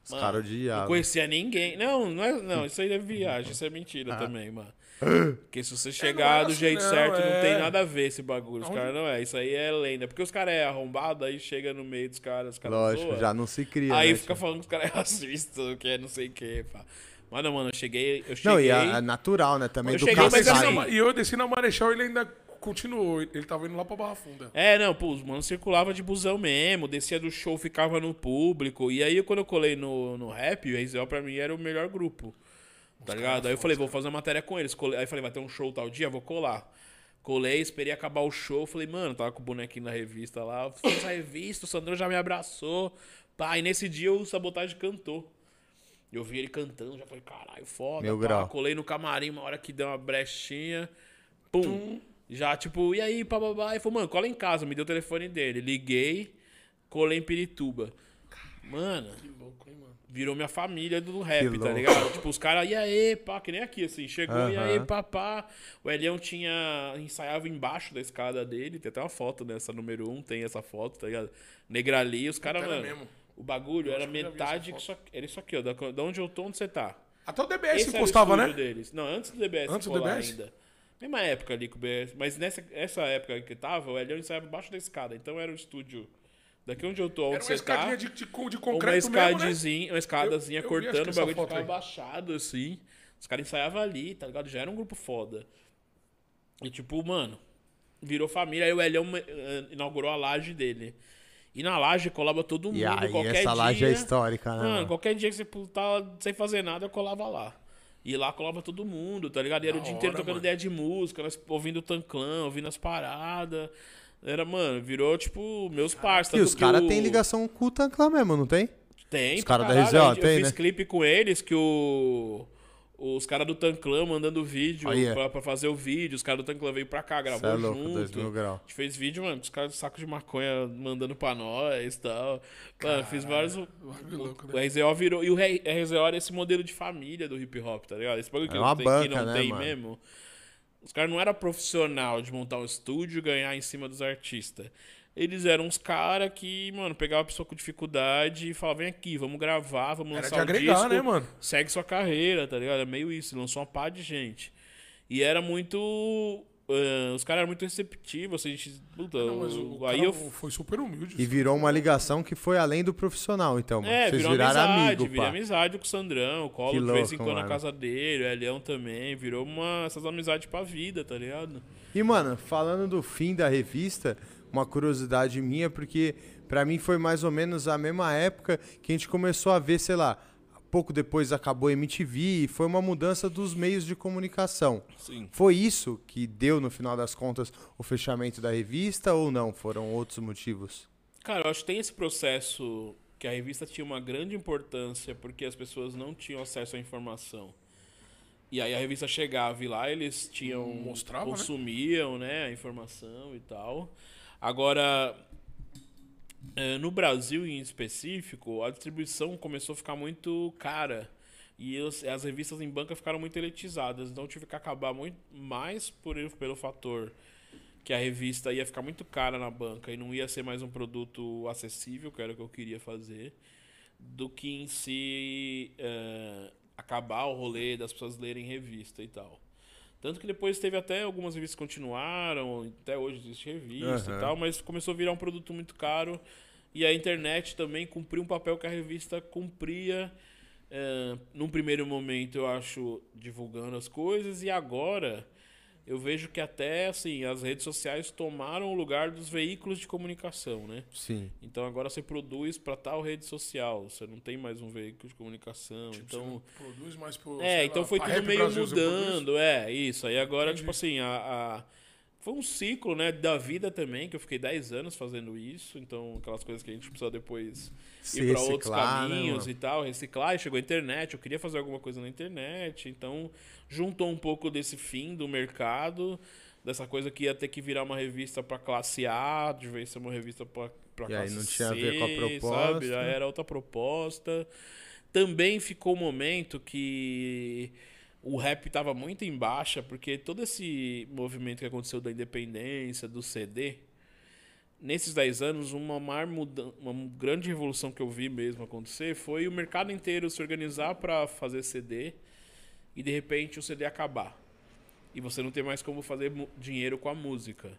Os caras Não odiavam. conhecia ninguém. Não, não, é, não, isso aí é viagem, isso é mentira Ah. também, mano. Porque se você chegar era do assim, jeito não, certo, não é. tem nada a ver esse bagulho. Os caras não é. Isso aí é lenda. Porque os caras é arrombado, aí chega no meio dos caras, os caras Lógico, zoam. já não se cria. Aí né, fica tio? falando que os caras é racista, que é não sei o que, pá. Mas não, mano, eu cheguei. Eu cheguei. Não, e é, é natural, né? Também Eu do cheguei, mas assim- na Kassai. Ma- E eu desci na Marechal e ele ainda continuou. Ele tava indo lá pra Barra Funda. É, não, pô, os manos circulava de busão mesmo, descia do show, ficava no público. E aí, quando eu colei no, no rap, o Reisel pra mim era o melhor grupo. Tá ligado? Aí eu falei, vou fazer uma matéria com eles. Colei- Aí eu falei, vai ter um show tal dia, vou colar. Colei, esperei acabar o show. Falei, mano, tava com o bonequinho da revista lá. Fiz a revista, o Sandrão já me abraçou. Pá, e nesse dia o Sabotagem cantou. Eu vi ele cantando, já falei, caralho, foda. Meu pá. grau. Colei no camarim, uma hora que deu uma brechinha. Pum. Já, tipo, e aí, bababá? E falou, mano, cola em casa, me deu o telefone dele. Liguei, colei em Pirituba. Mano, Que louco, hein, mano? Virou minha família do rap, Que tá louco. ligado? Tipo, os caras, e aí, pá, que nem aqui, assim. Chegou, e aí, Aham. papá. O Elião tinha. ensaiava embaixo da escada dele. Tem até uma foto dessa número um, tem essa foto, tá ligado? Negrali, os caras, mano. mesmo. O bagulho Eu era metade. Que só, era isso aqui, ó. Da, da onde eu tô, onde você tá. Até o DBS Esse encostava, né? deles. Não, antes do DBS Antes do DBS? ainda. Mesma época ali com o BS. Mas nessa essa época que tava, o Elião ensaiava embaixo da escada. Então era o estúdio. Daqui onde eu tô, onde Era uma você tá. escadinha de, de, con- de Uma concreto mesmo, né? escadazinha, uma escadazinha Eu- eu cortando, o bagulho foto ficava baixado, assim. Os caras ensaiavam ali, tá ligado? Já era um grupo foda. E tipo, mano, virou família. Aí o Elião eh, inaugurou a laje dele. E na laje colava todo mundo, E aí, qualquer essa dia. laje é histórica, né? Mano, qualquer dia que você tava sem fazer nada, eu colava lá. E lá colava todo mundo, tá ligado? E era Da o dia inteiro hora, tocando mano. ideia de música, nós ouvindo o Tanclã, ouvindo as paradas. Era, mano, virou, tipo, meus parceiros. E os caras têm ligação com o Tanclan mesmo, não tem? Tem, Os caras da. RZO, Eu tem, fiz né? clipe com eles que o. Os caras do Tanclan mandando vídeo Aí é. pra, pra fazer o vídeo. Os caras do Tanclan veio pra cá, gravou Cê é louco, junto. mil grau. A gente fez vídeo, mano, com os caras do saco de maconha mandando pra nós e tal. Mano, fiz vários. O, louco, o RZO virou. E o RZO era esse modelo de família do hip hop, tá ligado? Esse bagulho que, É uma não tem, que banca, não né, tem mano? mesmo. Os caras não eram profissional de montar um estúdio e ganhar em cima dos artistas. Eles eram uns caras que, mano, pegava a pessoa com dificuldade e falava, vem aqui, vamos gravar, vamos Era lançar de agregar, disco, né, mano? segue sua carreira, tá ligado? É meio isso, lançou uma pá de gente. E era muito... ah, os caras eram muito receptivos, assim, a gente... Puta, Não, mas o, o aí cara eu... foi super humilde. E virou uma ligação que foi além do profissional, então, mano. É, Vocês virou viraram amizade, amigo, virei amizade com o Sandrão, o Colo de vez em quando na mano. casa dele, o Elião também, virou uma, essas amizades pra vida, tá ligado? E, mano, falando do fim da revista, uma curiosidade minha, porque pra mim foi mais ou menos a mesma época que a gente começou a ver, sei lá, pouco depois acabou a MTV e foi uma mudança dos meios de comunicação. Sim. Foi isso que deu, no final das contas, o fechamento da revista ou não? Foram outros motivos? Cara, eu acho que tem esse processo que a revista tinha uma grande importância porque as pessoas não tinham acesso à informação. E aí a revista chegava e lá eles tinham. Mostrava, né? consumiam, né? a informação e tal. Agora, no Brasil em específico, a distribuição começou a ficar muito cara. E as revistas em banca ficaram muito elitizadas. Então eu tive que acabar muito mais por, pelo fator que a revista ia ficar muito cara na banca e não ia ser mais um produto acessível, que era o que eu queria fazer, do que em si eh, acabar o rolê das pessoas lerem revista e tal. Tanto que depois teve até algumas revistas que continuaram, até hoje existe revista Aham. e tal, mas começou a virar um produto muito caro. E a internet também cumpriu um papel que a revista cumpria. eh, num primeiro momento, eu acho, divulgando as coisas, e agora eu vejo que até assim as redes sociais tomaram o lugar dos veículos de comunicação, né? Sim. Então agora você produz para tal rede social, você não tem mais um veículo de comunicação. Tipo, então você não produz mais pro. é, então lá, foi tudo meio Brasil, mudando, é, isso. Aí agora, Entendi. tipo assim, a, a- foi um ciclo, né, da vida também, que eu fiquei 10 anos fazendo isso, então aquelas coisas que a gente precisa depois Se ir para outros né, caminhos mano? e tal, reciclar, e chegou a internet, eu queria fazer alguma coisa na internet, então juntou um pouco desse fim do mercado, dessa coisa que ia ter que virar uma revista para classe A, de vez ser uma revista para E aí classe não tinha a C, ver com a sabe? proposta. Já era outra proposta. Também ficou um momento que o rap tava muito em baixa, porque todo esse movimento que aconteceu da independência, do CD, nesses 10 anos, uma, maior uma grande revolução que eu vi mesmo acontecer foi o mercado inteiro se organizar para fazer CD e de repente o CD acabar. E você não ter mais como fazer dinheiro com a música.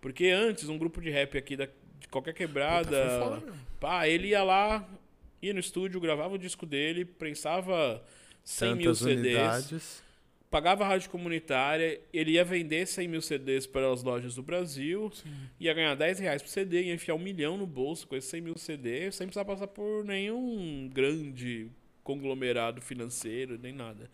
Porque antes, um grupo de rap aqui da, de qualquer quebrada. Puta, mesmo. pá, ele ia lá, ia no estúdio, gravava o disco dele, prensava 100 mil CDs, unidades. pagava a rádio comunitária, ele ia vender 100 mil CDs para as lojas do Brasil, ia ganhar 10 reais por CD, ia enfiar um milhão no bolso com esses 100 mil CDs, sem precisar passar por nenhum grande conglomerado financeiro, nem nada.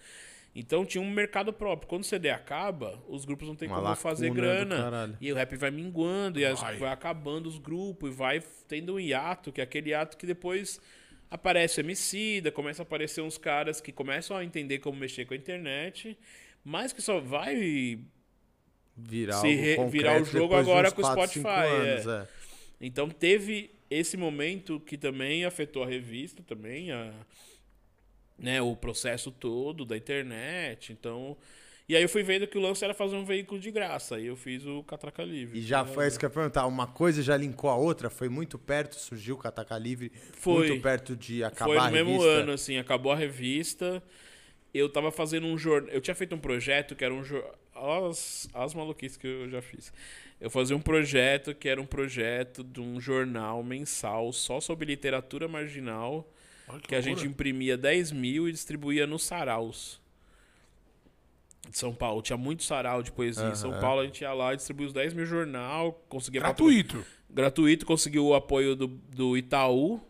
Então tinha um mercado próprio. Quando o CD acaba, os grupos não têm Uma como fazer grana. E o rap vai minguando, e as- Vai. vai acabando os grupos, e vai tendo um hiato, que é aquele hiato que depois aparece o Emicida, começa a aparecer uns caras que começam a entender como mexer com a internet, mas que só vai Virar, Se re- virar o jogo agora com o Spotify, é. anos, é. Então teve esse momento que também afetou a revista também, a, né, o processo todo da internet. Então, e aí eu fui vendo que o lance era fazer um veículo de graça. Aí eu fiz o Catraca Livre. E já foi isso que eu ia perguntar. Uma coisa já linkou a outra? Foi muito perto, surgiu o Cataca Livre. Foi. Muito perto de acabar Foi no a mesmo revista. ano, assim, acabou a revista. Eu tava fazendo um jornal. Eu tinha feito um projeto que era um jornal. As, as maluquices que eu já fiz. Eu fazia um projeto que era um projeto de um jornal mensal só sobre literatura marginal. Olha que a loucura. gente imprimia 10 mil e distribuía nos saraus. De São Paulo. Tinha muito sarau de poesia. Em São. Paulo a gente ia lá e distribuía os 10 mil jornal, conseguia Gratuito. gratuito, conseguiu o apoio do, do Itaú,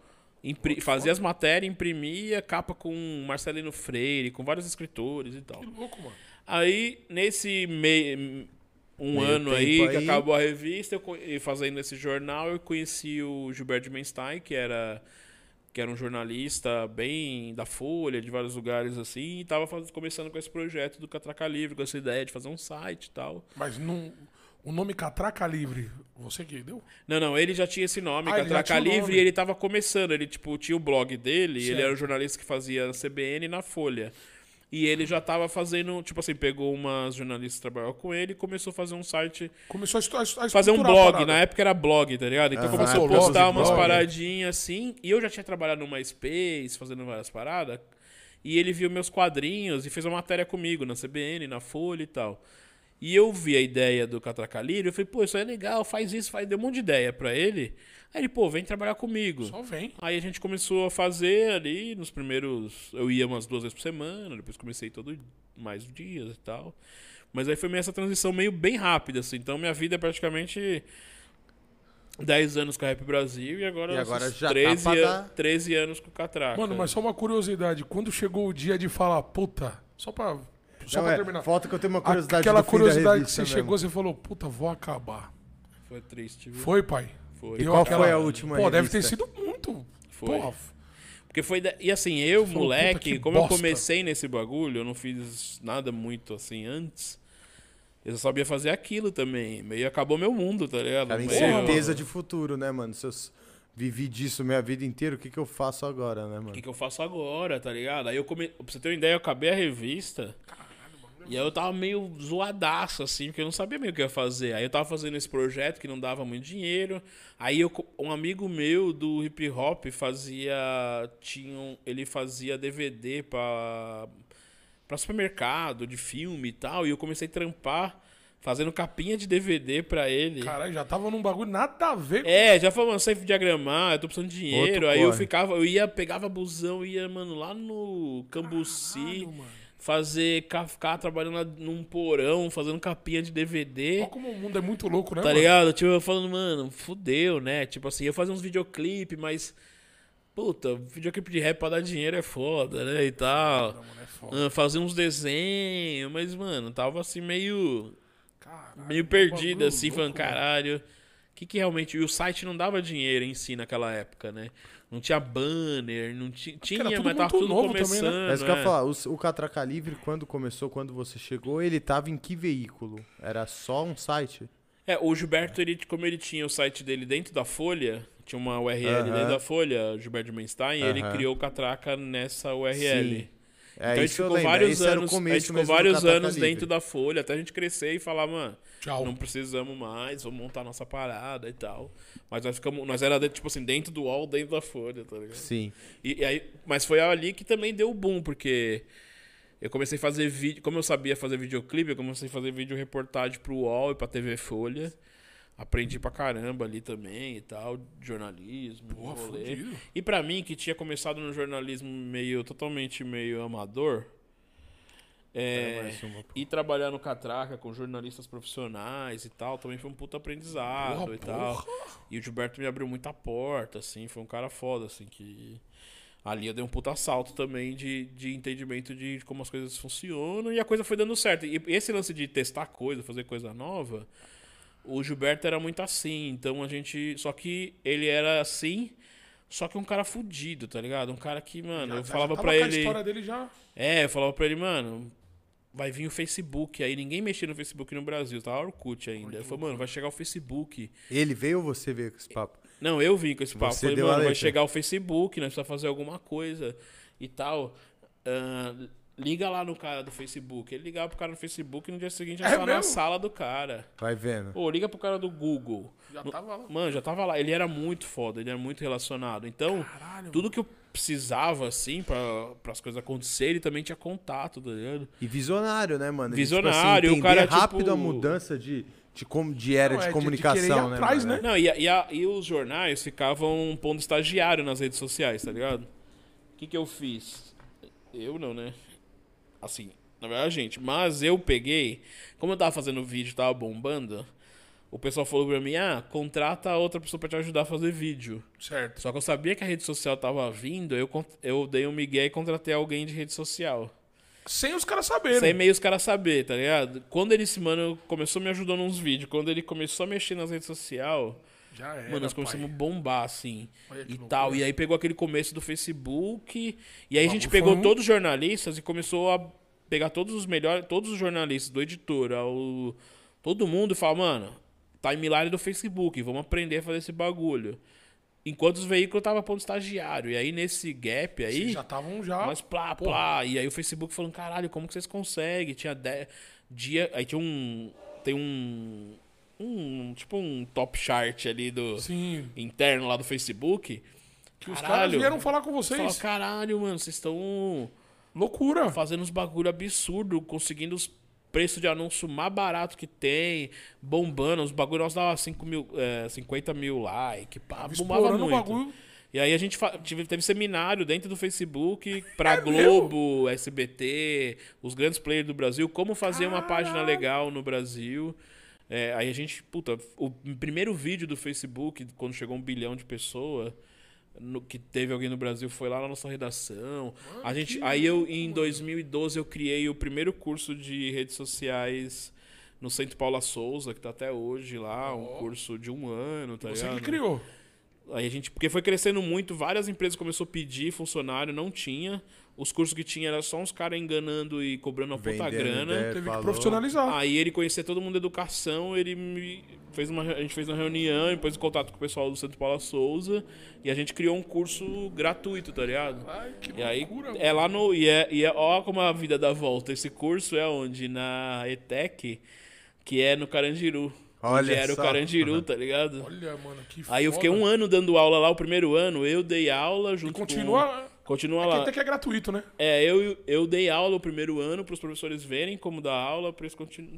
impri- fazia as matérias, imprimia capa com Marcelino Freire, com vários escritores e tal. Que louco, mano. Aí, nesse meio, um Meio ano aí, tempo que aí. acabou a revista, eu, e fazendo esse jornal, eu conheci o Gilberto Menstein, que era, que era um jornalista bem da Folha, de vários lugares assim, e tava faz- começando com esse projeto do Catraca Livre, com essa ideia de fazer um site e tal. Mas não. O nome Catraca Livre, você que deu? Não, não, ele já tinha esse nome, Ah, Catraca Livre, nome. e ele tava começando. Ele, tipo, tinha o blog dele, Certo. ele era o jornalista que fazia na CBN e na Folha. E ele já tava fazendo, tipo assim, pegou umas jornalistas que trabalhavam com ele e começou a fazer um site, Começou a, a, a fazer um blog. Na época era blog, tá ligado? Então Aham, começou a blog, postar umas blog. paradinhas assim. E eu já tinha trabalhado no MySpace, fazendo várias paradas. E ele viu meus quadrinhos e fez uma matéria comigo na CBN, na Folha e tal. E eu vi a ideia do Catraca Livre, eu falei, pô, isso é legal, faz isso, faz. Deu um monte de ideia pra ele. Aí ele, pô, vem trabalhar comigo. Só vem. Aí a gente começou a fazer ali nos primeiros. Eu ia umas duas vezes por semana, depois comecei todo mais dias e tal. Mas aí foi meio essa transição meio bem rápida, assim. Então minha vida é praticamente 10 anos com a Rap Brasil e agora, E agora já tá 13, pra an- dar- 13 anos com o Catraca. Mano, mas só uma curiosidade. Quando chegou o dia de falar, puta, só pra, só Não, pra é, terminar. Falta que eu tenho uma curiosidade Aquela do fim da curiosidade que revista você mesmo. chegou, você falou, puta, vou acabar. Foi triste, viu? Foi, pai? Foi. E Deu qual aquela- foi a última Pô, deve ter revista? sido muito. Foi. Porra. Porque foi. da- E assim, eu, Você falou, moleque, "Puta, que como eu bosta." comecei nesse bagulho, eu não fiz nada muito assim antes. Eu só sabia fazer aquilo também. Meio acabou meu mundo, tá ligado? Cara, Meio- incerteza de futuro, né, mano? Se eu s- vivi disso minha vida inteira, o que, que eu faço agora, né, O mano? que, que eu faço agora, tá ligado? Aí eu come... Pra você ter uma ideia, eu acabei a revista. E aí eu tava meio zoadaço, assim, porque eu não sabia meio o que ia fazer. Aí eu tava fazendo esse projeto que não dava muito dinheiro. Aí eu, um amigo meu do hip hop fazia. Tinha um- ele fazia DVD pra, pra supermercado, de filme e tal. E eu comecei a trampar fazendo capinha de DVD pra ele. Caralho, já tava num bagulho nada a ver com É, já falou, mano, sei diagrama, eu tô precisando de dinheiro. Outro aí eu corre. ficava, eu ia, pegava busão, ia, mano, lá no Cambuci, Caralho, mano. Fazer, ca- ficar trabalhando num porão, fazendo capinha de DVD. Olha como o mundo é muito louco, né, Tá mano? ligado? Tipo, eu falando, mano, fudeu, né? Tipo assim, eu fazia uns videoclipe, mas. Puta, videoclipe de rap pra dar dinheiro é foda, né? E tal. Não, mano, é foda. Ah, Fazer uns desenhos, mas, mano, tava assim meio Caralho, meio perdido, assim, louco, falando, caralho. O que, que realmente. E o site não dava dinheiro em si naquela época, né? Não tinha banner, não tinha. Tinha, era tudo mas tava muito tudo novo também, né? começando. É isso que eu ia é. falar. O, o Catraca Livre, quando começou, quando você chegou, ele tava em que veículo? Era só um site? É, o Gilberto, ele, como ele tinha o site dele dentro da Folha, tinha uma URL dentro da Folha, Gilberto Menstein, ele criou o Catraca nessa URL. Sim. É, então a gente ficou lembro. vários anos, a gente ficou vários anos dentro da Folha, até a gente crescer e falar, mano, Tchau. não precisamos mais, vamos montar nossa parada e tal. Mas nós ficamos, nós era dentro, tipo assim, dentro do UOL, dentro da Folha, tá ligado? Sim. E, e aí, mas foi ali que também deu o boom, porque eu comecei a fazer vídeo, como eu sabia fazer videoclipe, eu comecei a fazer vídeo reportagem pro UOL e pra TV Folha. Aprendi pra caramba ali também e tal, jornalismo, rolê. fudido. E pra mim, que tinha começado no jornalismo meio, totalmente meio amador, é, mais uma, pô. ir trabalhar no Catraca com jornalistas profissionais e tal, também foi um puta aprendizado Porra, e tal. E o Gilberto me abriu muita porta, assim, foi um cara foda, assim, que... Ali eu dei um puta salto também de, de entendimento de como as coisas funcionam e a coisa foi dando certo. E esse lance de testar coisa, fazer coisa nova, o Gilberto era muito assim, então a gente. Só que ele era assim, só que um cara fudido, tá ligado? Um cara que, mano, Já- eu já falava tava pra com a ele. história dele já. É, eu falava pra ele, mano, vai vir o Facebook. Aí ninguém mexia no Facebook no Brasil, tava Orkut ainda. Eu falei, mano, vai chegar o Facebook. Ele veio ou você veio com esse papo? Não, eu vim com esse papo. Você Falei, deu a mano, vai chegar o Facebook, nós precisamos fazer alguma coisa e tal. Ah, liga lá no cara do Facebook. Ele ligava pro cara no Facebook e no dia seguinte já É tava na mesmo? sala do cara. Vai vendo. Pô, liga pro cara do Google. Já No- tava lá. Mano, já tava lá. Ele era muito foda, ele era muito relacionado. Então, Caralho, tudo que eu precisava, assim, pra, as coisas acontecerem, ele também tinha contato, tá ligado? E visionário, né, mano? Ele, Visionário, o entender cara, rápido tipo- a mudança de, de, como, de era Não, é de de- de comunicação, ir né? atrás, mano? né? Não, e, a- e, a- e os jornais ficavam pondo estagiário nas redes sociais, tá ligado? O que, que eu fiz? Eu não, né? Assim, na verdade, gente, mas eu peguei. Como eu tava fazendo vídeo, tava bombando, o pessoal falou pra mim: ah, contrata outra pessoa pra te ajudar a fazer vídeo. Certo. Só que eu sabia que a rede social tava vindo, eu, eu dei um migué e contratei alguém de rede social. Sem os caras saberem. Sem meio os caras saber, tá ligado? Quando ele esse mano começou me ajudando nos vídeos, quando ele começou a mexer nas redes sociais, Já era, mano, nós começamos a bombar, assim. E loucura. tal. E aí pegou aquele começo do Facebook. E aí a gente pegou todos os jornalistas e começou a pegar todos os melhores, todos os jornalistas do editor, ao, todo mundo e falar, mano, timeline do Facebook, vamos aprender a fazer esse bagulho. Enquanto os veículos estavam pondo estagiário. E aí nesse gap aí. Vocês já estavam já. Mas plá, plá. E aí o Facebook falando, caralho, como que vocês conseguem? Tinha 10 dia. Aí tinha um. Tem um. Um. Tipo um top chart ali do. Sim. Interno lá do Facebook. Que os caras Caralho. vieram falar com Fala, vocês. caralho, mano, vocês estão Loucura. fazendo uns bagulho absurdo, conseguindo os preços de anúncio mais barato que tem, bombando, os bagulho nós dava 5 mil, é, 50 mil like, pá, bombava muito. bagulho. E aí a gente tive, teve seminário dentro do Facebook pra É Globo, SBT, os grandes players do Brasil, como fazer uma página Caralho. legal no Brasil. É, aí a gente, puta, o primeiro vídeo do Facebook, quando chegou um bilhão de pessoas, no- que teve alguém no Brasil, foi lá na nossa redação. a gente, aí eu, em 2012, eu criei o primeiro curso de redes sociais no Centro Paula Souza, que tá até hoje lá, um curso de um ano, tá Você ligado? que criou. Aí a gente, porque foi crescendo muito, várias empresas começou a pedir funcionário, não tinha. Os cursos que tinha era só uns caras enganando e cobrando uma puta grana. ideia. Teve falou. que profissionalizar. Aí ele conhecia todo mundo da educação, ele me fez uma, a gente fez uma reunião, depois em contato com o pessoal do Centro Paula Souza, e a gente criou um curso gratuito, tá ligado? Ai, que E aí loucura, é lá no e é, e é ó como a vida dá volta. Esse curso é onde na ETEC, que é no Carandiru. Olha era só. o Carandiru, tá ligado? Olha, mano, que Aí eu fiquei foda. um ano dando aula lá, o primeiro ano, eu dei aula E junto continua. com... Continua É que lá. até que é gratuito, né? É, eu, eu dei aula o primeiro ano pros professores verem como dar aula, pra eles continu...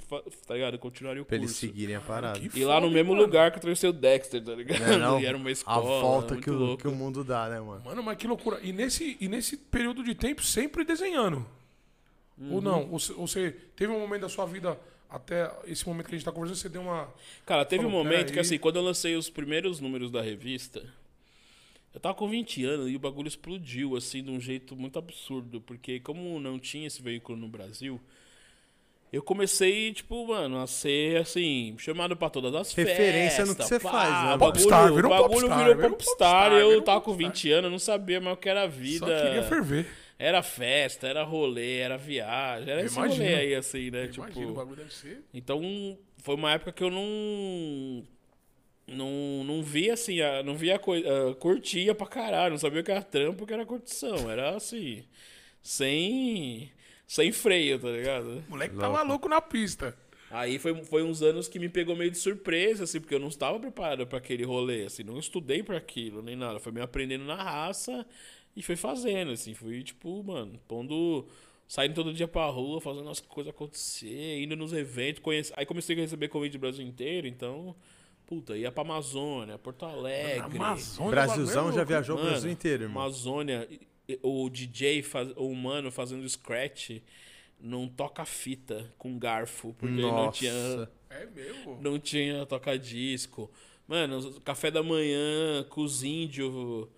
tá ligado? continuarem o Pra eles curso. seguirem a parada. E lá no foda, mesmo mano. lugar que eu trouxe o Dexter, tá ligado? Né, não? E era uma A escola. volta muito que o, louco. que o mundo dá, né, mano? Mano, mas que loucura. E nesse, e nesse período de tempo, sempre desenhando. Uhum. Ou não? Ou você teve um momento da sua vida, até esse momento que a gente tá conversando, você deu uma. Cara, teve um Falou, momento "Pera que, aí". assim, quando eu lancei os primeiros números da revista, eu tava com 20 anos e o bagulho explodiu, assim, de um jeito muito absurdo. Porque, como não tinha esse veículo no Brasil, eu comecei, tipo, mano, a ser, assim, chamado pra todas as Referência no festas, que você pá, faz, né, Popstar, virou o bagulho popstar, virou virou popstar. popstar, eu virou tava com popstar. 20 anos, não sabia mais o que era a vida. Só queria ferver. Era festa, era rolê, era viagem, era Eu esse imagino. rolê aí, assim, né? Imagina, o tipo, bagulho deve ser. então, foi uma época que eu não. Não, não via assim, a- não via coisa. Curtia pra caralho, não sabia o que era trampo, o que era curtição. Era assim. Sem. Sem freio, tá ligado? O moleque tava louco na pista. Aí foi, foi uns anos que me pegou meio de surpresa, assim, porque eu não estava preparado pra aquele rolê, assim, não estudei pra aquilo, nem nada. Foi me aprendendo na raça e foi fazendo, assim, fui, tipo, mano, pondo. Saindo todo dia pra rua, fazendo as coisas acontecer, indo nos eventos, conhece... aí comecei a receber convite do Brasil inteiro, então, puta, ia pra Amazônia, Porto Alegre. Amazônia, Brasilzão bagulho é já louco. viajou o Mano, Brasil inteiro, irmão. Amazônia, o DJ, faz, o humano fazendo scratch num toca-fita com garfo, porque não Nossa. tinha É mesmo. não tinha toca-disco. Mano, café da manhã com os índios,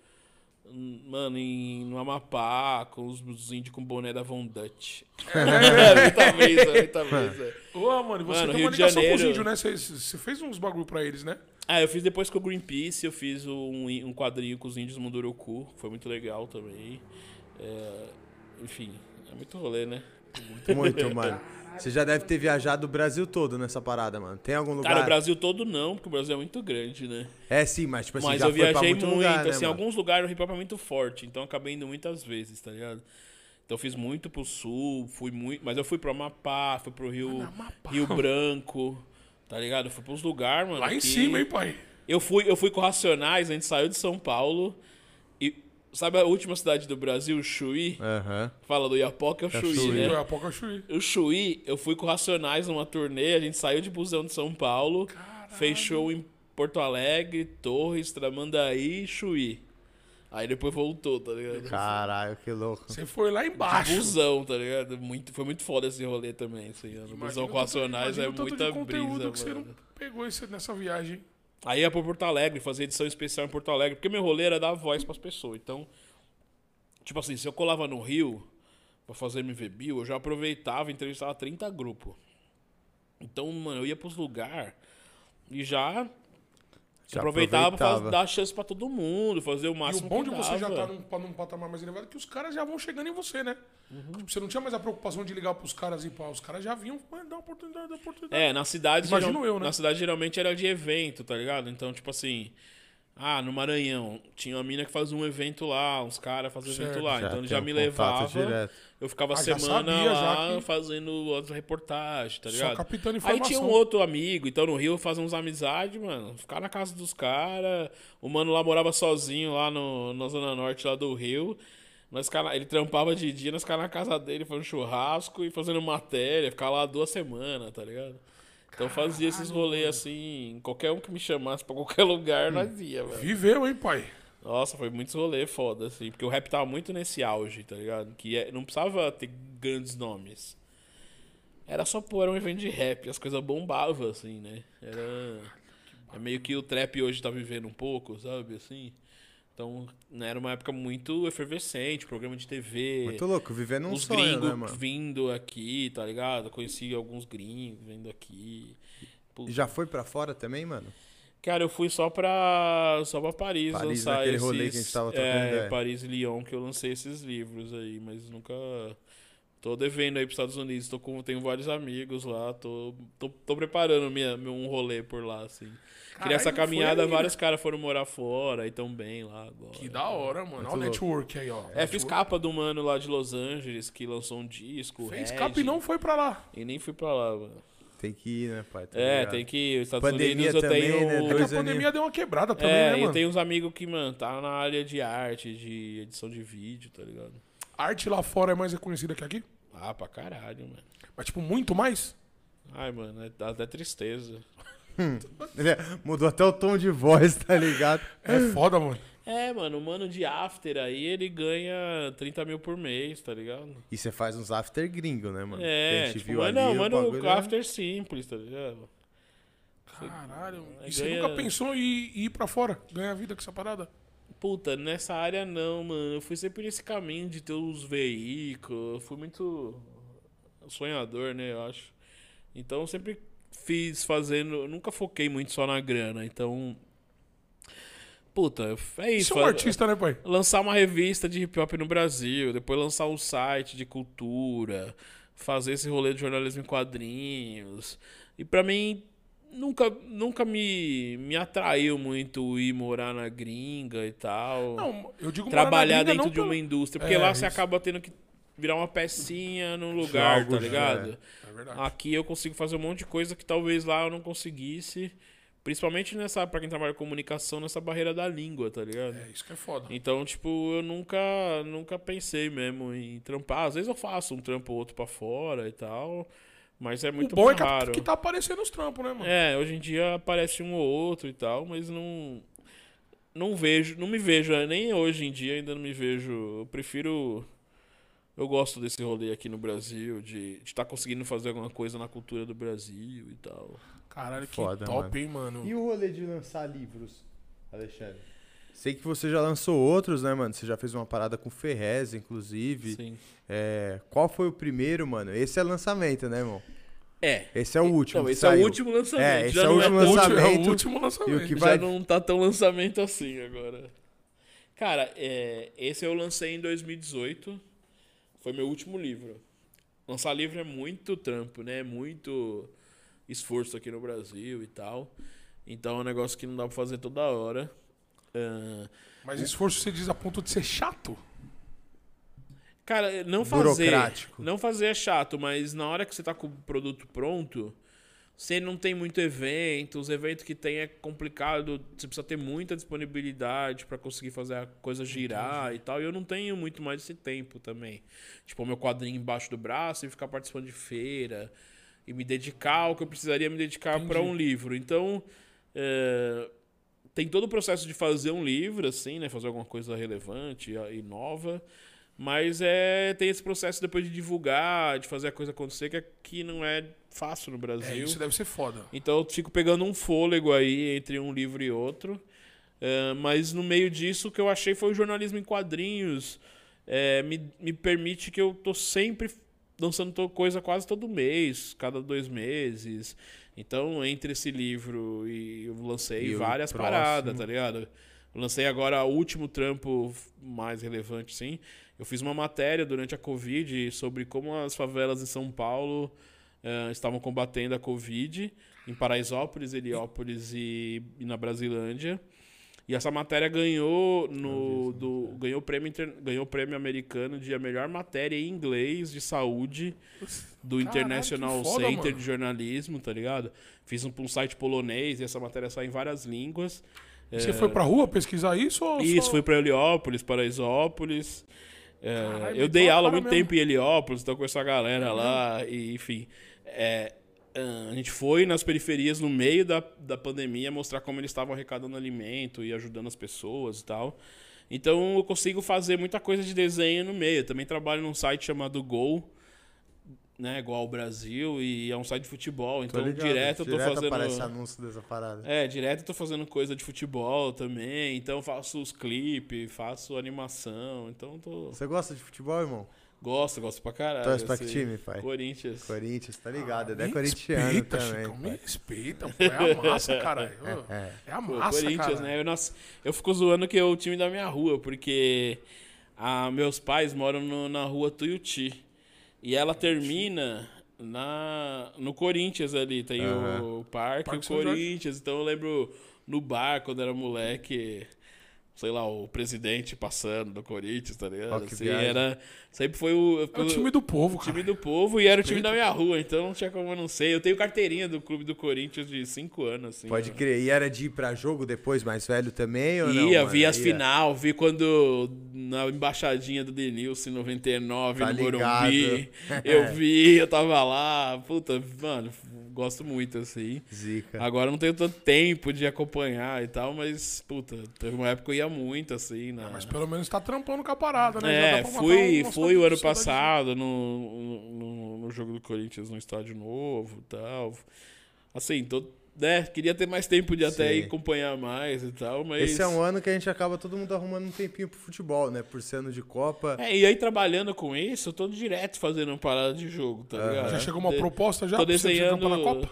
mano, em, no Amapá, com os, os índios com boné da Von Dutch. É, muita brisa, muita brisa. Ô, mano, e você Mano, tem Rio uma ligação com os índios, né? Você, você fez uns bagulho pra eles, né? Ah, eu fiz depois com o Greenpeace, eu fiz um, um quadrinho com os índios Munduruku, foi muito legal também. É, enfim, é muito rolê, né? Muito, mano. Você já deve ter viajado o Brasil todo nessa parada, mano. Tem algum lugar? Cara, o Brasil todo não, porque o Brasil é muito grande, né? É sim, mas tipo assim, Mas já eu foi pra viajei muito, muito, lugar, né, assim, mano? alguns lugares o hip hop é muito forte, então eu acabei indo muitas vezes, tá ligado? Então eu fiz muito pro sul, fui muito, mas eu fui pro Amapá, fui pro Rio, Amapá. Rio Branco, tá ligado? Eu fui pros lugares, mano. Lá em que- cima, hein, pai? Eu fui, eu fui com Racionais, a gente saiu de São Paulo sabe a última cidade do Brasil, o Chuí? Aham. Fala do Iapoca, é o É Chuí, Chuí. né? Daqui a pouco eu chuí. O Chuí, eu fui com Racionais numa turnê, a gente saiu de busão de São Paulo, fez show em Porto Alegre, Torres, Tramandaí e Chuí. Aí depois voltou, tá ligado? Caralho, que louco. Você foi lá embaixo. Busão, tá ligado? Muito, foi muito foda esse rolê também, assim, Imagina busão o com Racionais é o muita de conteúdo brisa, que você mano. não pegou nessa viagem. Aí ia pra Porto Alegre, fazer edição especial em Porto Alegre, porque meu rolê era dar voz pras pessoas. Então, tipo assim, se eu colava no Rio pra fazer MV Bill, eu já aproveitava e entrevistava 30 grupos. Então, mano, eu ia pros lugares e já, Já aproveitava, pra aproveitava. dar chance pra todo mundo, fazer o E máximo o bom que de você já tá num, num patamar mais elevado é que os caras já vão chegando em você, né? Uhum. Tipo, você não tinha mais a preocupação de ligar pros caras e pá. Os caras já vinham, dá oportunidade, dá oportunidade. É, na cidade. Imagino geral- eu, né? Na cidade geralmente era de evento, tá ligado? Então, tipo assim. Ah, no Maranhão, tinha uma mina que fazia um evento lá, uns caras faziam Certo. evento lá. Já então ele já um me levava. direto. Eu ficava Ah, semana sabia, lá que- fazendo as reportagens, tá Só ligado? captando Aí informação. tinha um outro amigo, então no Rio eu fazia uns amizades, mano. Ficar na casa dos caras. O mano lá morava sozinho lá no, na Zona Norte lá do Rio. Nós ele trampava de dia, nós ficava na casa dele fazendo churrasco e fazendo matéria, ficava lá duas semanas, tá ligado? Então fazia esses rolês assim, qualquer um que me chamasse pra qualquer lugar, nós ia, velho. Viveu, hein, pai? Nossa, foi muitos rolês foda, assim. Porque o rap tava muito nesse auge, tá ligado? Que é- não precisava ter grandes nomes. Era só, pô, era um evento de rap. As coisas bombavam, assim, né? Era... É meio que o trap hoje tá vivendo um pouco, sabe? Assim. Então, né, era uma época muito efervescente, programa de TV. Muito louco, vivendo um os sonho, gringos né, mano? vindo aqui, tá ligado? Conheci alguns gringos vindo aqui. Putz, E já foi pra fora também, mano? Cara, eu fui só pra, só pra Paris, Paris, lançar naquele esses... rolê que a gente tava trocando é, ideia. Paris e Lyon, que eu lancei esses livros aí, mas nunca... Tô devendo aí pros Estados Unidos, tô com, tenho vários amigos lá, tô, tô, tô preparando minha, meu, um rolê por lá, assim. que Caralho, nessa não foi caminhada, vários caras foram morar fora e tão bem lá agora. Que da hora, mano. Olha o network aí, ó. É, fiz capa do mano lá de Los Angeles, que lançou um disco, Fez Red, capa e não foi pra lá. E nem fui pra lá, mano. Tem que ir, né, pai? Tá É, ligado? tem que ir. Os Estados Pandemia Unidos eu também, tenho... né? É que a pandemia aninhos. deu uma quebrada também, É, né, e mano? tem uns amigos que, mano, tá na área de arte, de edição de vídeo, tá ligado? Arte lá fora é mais reconhecida que aqui? Ah, pra caralho, mano. Mas, tipo, muito mais? Ai, mano, é- dá até tristeza. Ele Mudou até o tom de voz, tá ligado? É foda, mano. É, mano, o mano de after aí, ele ganha 30 mil por mês, tá ligado? E você faz uns after gringo, né, mano? Que a É, gente tipo, viu mas ali, não, o mano, bagulho é- after simples, tá ligado? Caralho. Aí E você ganha- nunca pensou em em ir pra fora? Ganhar vida com essa parada? Puta, nessa área não, mano. Eu fui sempre nesse caminho de ter os veículos. Eu fui muito sonhador, né, eu acho. Então eu sempre fiz fazendo. eu Nunca foquei muito só na grana. Então. Puta, é isso. Você é um artista, né, pai? Lançar uma revista de hip hop no Brasil, depois lançar um site de cultura, fazer esse rolê de jornalismo em quadrinhos. E pra mim, nunca, nunca me, me atraiu muito ir morar na gringa e tal. Não, eu digo trabalhar dentro de uma pelo- indústria. Porque É, lá você isso. acaba tendo que virar uma pecinha num lugar, tá ligado? É verdade. Aqui eu consigo fazer um monte de coisa que talvez lá eu não conseguisse. Principalmente nessa, pra quem trabalha com comunicação, nessa barreira da língua, tá ligado? É, isso que é foda. Então, tipo, eu nunca, nunca pensei mesmo em trampar. Às vezes eu faço um trampo ou outro pra fora e tal, mas é muito o bom é que, raro. que tá aparecendo os trampos, né, mano? É, hoje em dia aparece um ou outro e tal, mas não não vejo, não me vejo, nem hoje em dia ainda não me vejo. Eu prefiro eu gosto desse rolê aqui no Brasil, de estar conseguindo fazer alguma coisa na cultura do Brasil e tal. Caralho, que Foda, top, mano. hein, mano. E o rolê de lançar livros, Alexandre? Sei que você já lançou outros, né, mano? Você já fez uma parada com Ferrez, inclusive. Sim. É, qual foi o primeiro, mano? Esse é lançamento, né, irmão? É. Esse é o último. Não, esse é o saiu. último lançamento. É, esse já é o não último tão- É o lançamento. último lançamento. E o que já vai- não tá tão lançamento assim agora. Cara, é, esse eu lancei em 2018. Foi meu último livro. Lançar livro é muito trampo, né? É muito esforço aqui no Brasil e tal. Então é um negócio que não dá pra fazer toda hora. Ah, Mas esforço você diz a ponto de ser chato? Cara, não fazer. Não fazer é chato, mas na hora que você tá com o produto pronto, você não tem muito evento, os eventos que tem é complicado, você precisa ter muita disponibilidade pra conseguir fazer a coisa girar e tal. E eu não tenho muito mais esse tempo também. Tipo, o meu quadrinho embaixo do braço e ficar participando de feira e me dedicar ao que eu precisaria me dedicar Entendi. pra um livro. Então, é, tem todo o processo de fazer um livro, assim, né? Fazer alguma coisa relevante e nova. Mas é, tem esse processo depois de divulgar, de fazer a coisa acontecer, que aqui não é fácil no É, Brasil. isso deve ser foda. Então eu fico pegando um fôlego aí entre um livro e outro. É, mas no meio disso, o que eu achei foi o jornalismo em quadrinhos. É, me, me permite que eu tô sempre lançando coisa quase todo mês, cada dois meses. Então, entre esse livro e eu lancei E várias próximo. paradas, tá ligado? Eu lancei agora o último trampo mais relevante, sim. Eu fiz uma matéria durante a Covid sobre como as favelas em São Paulo eh, estavam combatendo a Covid em Paraisópolis, Heliópolis e, e na Brasilândia. E essa matéria ganhou no do, ganhou o prêmio inter- ganhou prêmio americano de a melhor matéria em inglês de saúde do Caralho, International foda, Center mano. de Jornalismo, tá ligado? Fiz um, um site polonês e essa matéria sai em várias línguas. E Você foi pra rua pesquisar isso ou É. Isso, só... fui pra Heliópolis, Paraisópolis. É, Caralho, eu dei então, aula há muito mesmo. tempo em Heliópolis, então com essa galera lá, e, enfim. é, a gente foi nas periferias no meio da, da pandemia mostrar como eles estavam arrecadando alimento e ajudando as pessoas e tal. Então eu consigo fazer muita coisa de desenho no meio. Eu também trabalho num site chamado Go, né, igual o Brasil, e é um site de futebol, então ligado. direto eu tô Direto fazendo. aparece anúncio dessa parada. É, direto eu tô fazendo coisa de futebol também, então eu faço os clipes, faço animação, então tô. Você gosta de futebol, irmão? Gosto, gosto pra caralho. Torce pra que assim. time, pai? Corinthians. Corinthians, tá ligado? Me é corintiano respeita, também. Chicão, me respeita, pô. É a massa, caralho. É. É a Pô, massa, Corinthians, cara. né? Eu, eu fico zoando que é o time da minha rua, porque ah, meus pais moram no- na rua Tuiuti. E ela termina na, no Corinthians ali. Tem Aham. o parque, Parque o. Corinthians. Então eu lembro no bar, quando era moleque, sei lá, o presidente passando do Corinthians, tá ligado? Que Assim, era, sempre foi o, É o time do povo, o cara. time do povo e era o time da minha rua, então não tinha como eu não sei. Eu tenho carteirinha do clube do Corinthians de 5 anos, assim. Pode ó. crer. E era de ir pra jogo depois, mais velho também? Ou não, Ia, mano? vi as Ia. final, vi quando na embaixadinha do Denilson em 99 Tá no ligado. Morumbi. Eu vi, eu tava lá. Puta, mano, gosto muito assim. Zica. Agora não tenho tanto tempo de acompanhar e tal, mas, puta, teve uma época que eu ia muito assim. Na... Mas pelo menos tá trampando com a parada, né? É, fui, fui o ano passado no, no, no jogo do Corinthians no estádio novo e tal. Assim, tô, né, queria ter mais tempo de até Sim. ir acompanhar mais e tal, mas... Esse é um ano que a gente acaba todo mundo arrumando um tempinho pro futebol, né? Por ser ano de Copa. É, e aí trabalhando com isso, eu tô direto fazendo uma parada de jogo, tá ligado? Já chegou uma De- proposta já Tô pra você desenhando... trampar na Copa?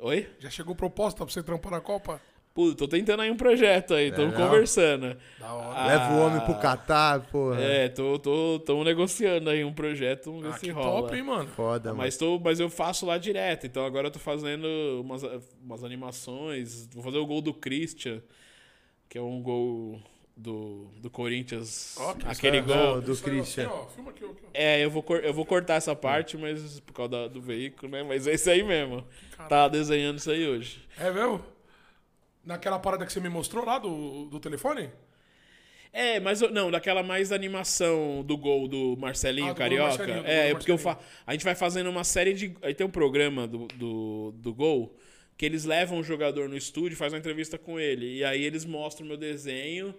Oi? Já chegou proposta pra você trampar na Copa? Pô, tô tentando aí um projeto aí, tô Legal. conversando. Da hora. Ah, Leva o homem pro Catar, porra. É, tô, tô, tô negociando aí um projeto, vamos ver Ah, se que rola. top, hein, mano? Foda, mano. Mas, tô, mas eu faço lá direto, então agora eu tô fazendo umas, umas animações. Vou fazer o gol do Christian, que é um gol do, do Corinthians. Aquele é- gol. Não, do Christian. ó, filma aqui, ó, aqui, ó. É, eu vou, eu vou cortar essa parte, mas por causa do veículo, né? Mas é isso aí mesmo. Tá desenhando isso aí hoje. É mesmo? Naquela parada que você me mostrou lá do, do telefone? É, mas eu- não, daquela mais animação do gol do Marcelinho Ah, do gol do Carioca. Marcelinho, do é, porque eu fa... A gente vai fazendo uma série de. Aí tem um programa do, do, do gol que eles levam o jogador no estúdio e fazem uma entrevista com ele. E aí eles mostram o meu desenho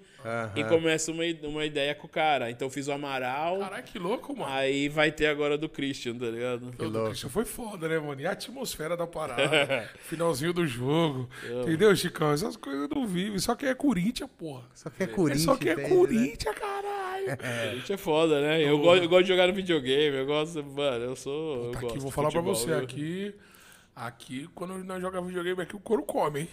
e Aham. começa uma, uma ideia com o cara. Então eu fiz o Amaral, Caralho, que louco, mano. aí vai ter agora do Christian, tá ligado? O do louco. Christian foi foda, né, mano? E a atmosfera da parada. finalzinho do jogo. Entendeu, Chicão? Essas coisas não vivem. Só que é Corinthians, porra. Só que é É Corinthians. só que é entende, né? Corinthians, caralho. A gente é foda, né? Eu, gosto, eu gosto de jogar no videogame, eu gosto. Mano, eu sou. eu Tá gosto aqui, vou falar pra futebol, você. viu? Aqui, aqui, quando nós jogamos videogame, aqui o couro come, hein?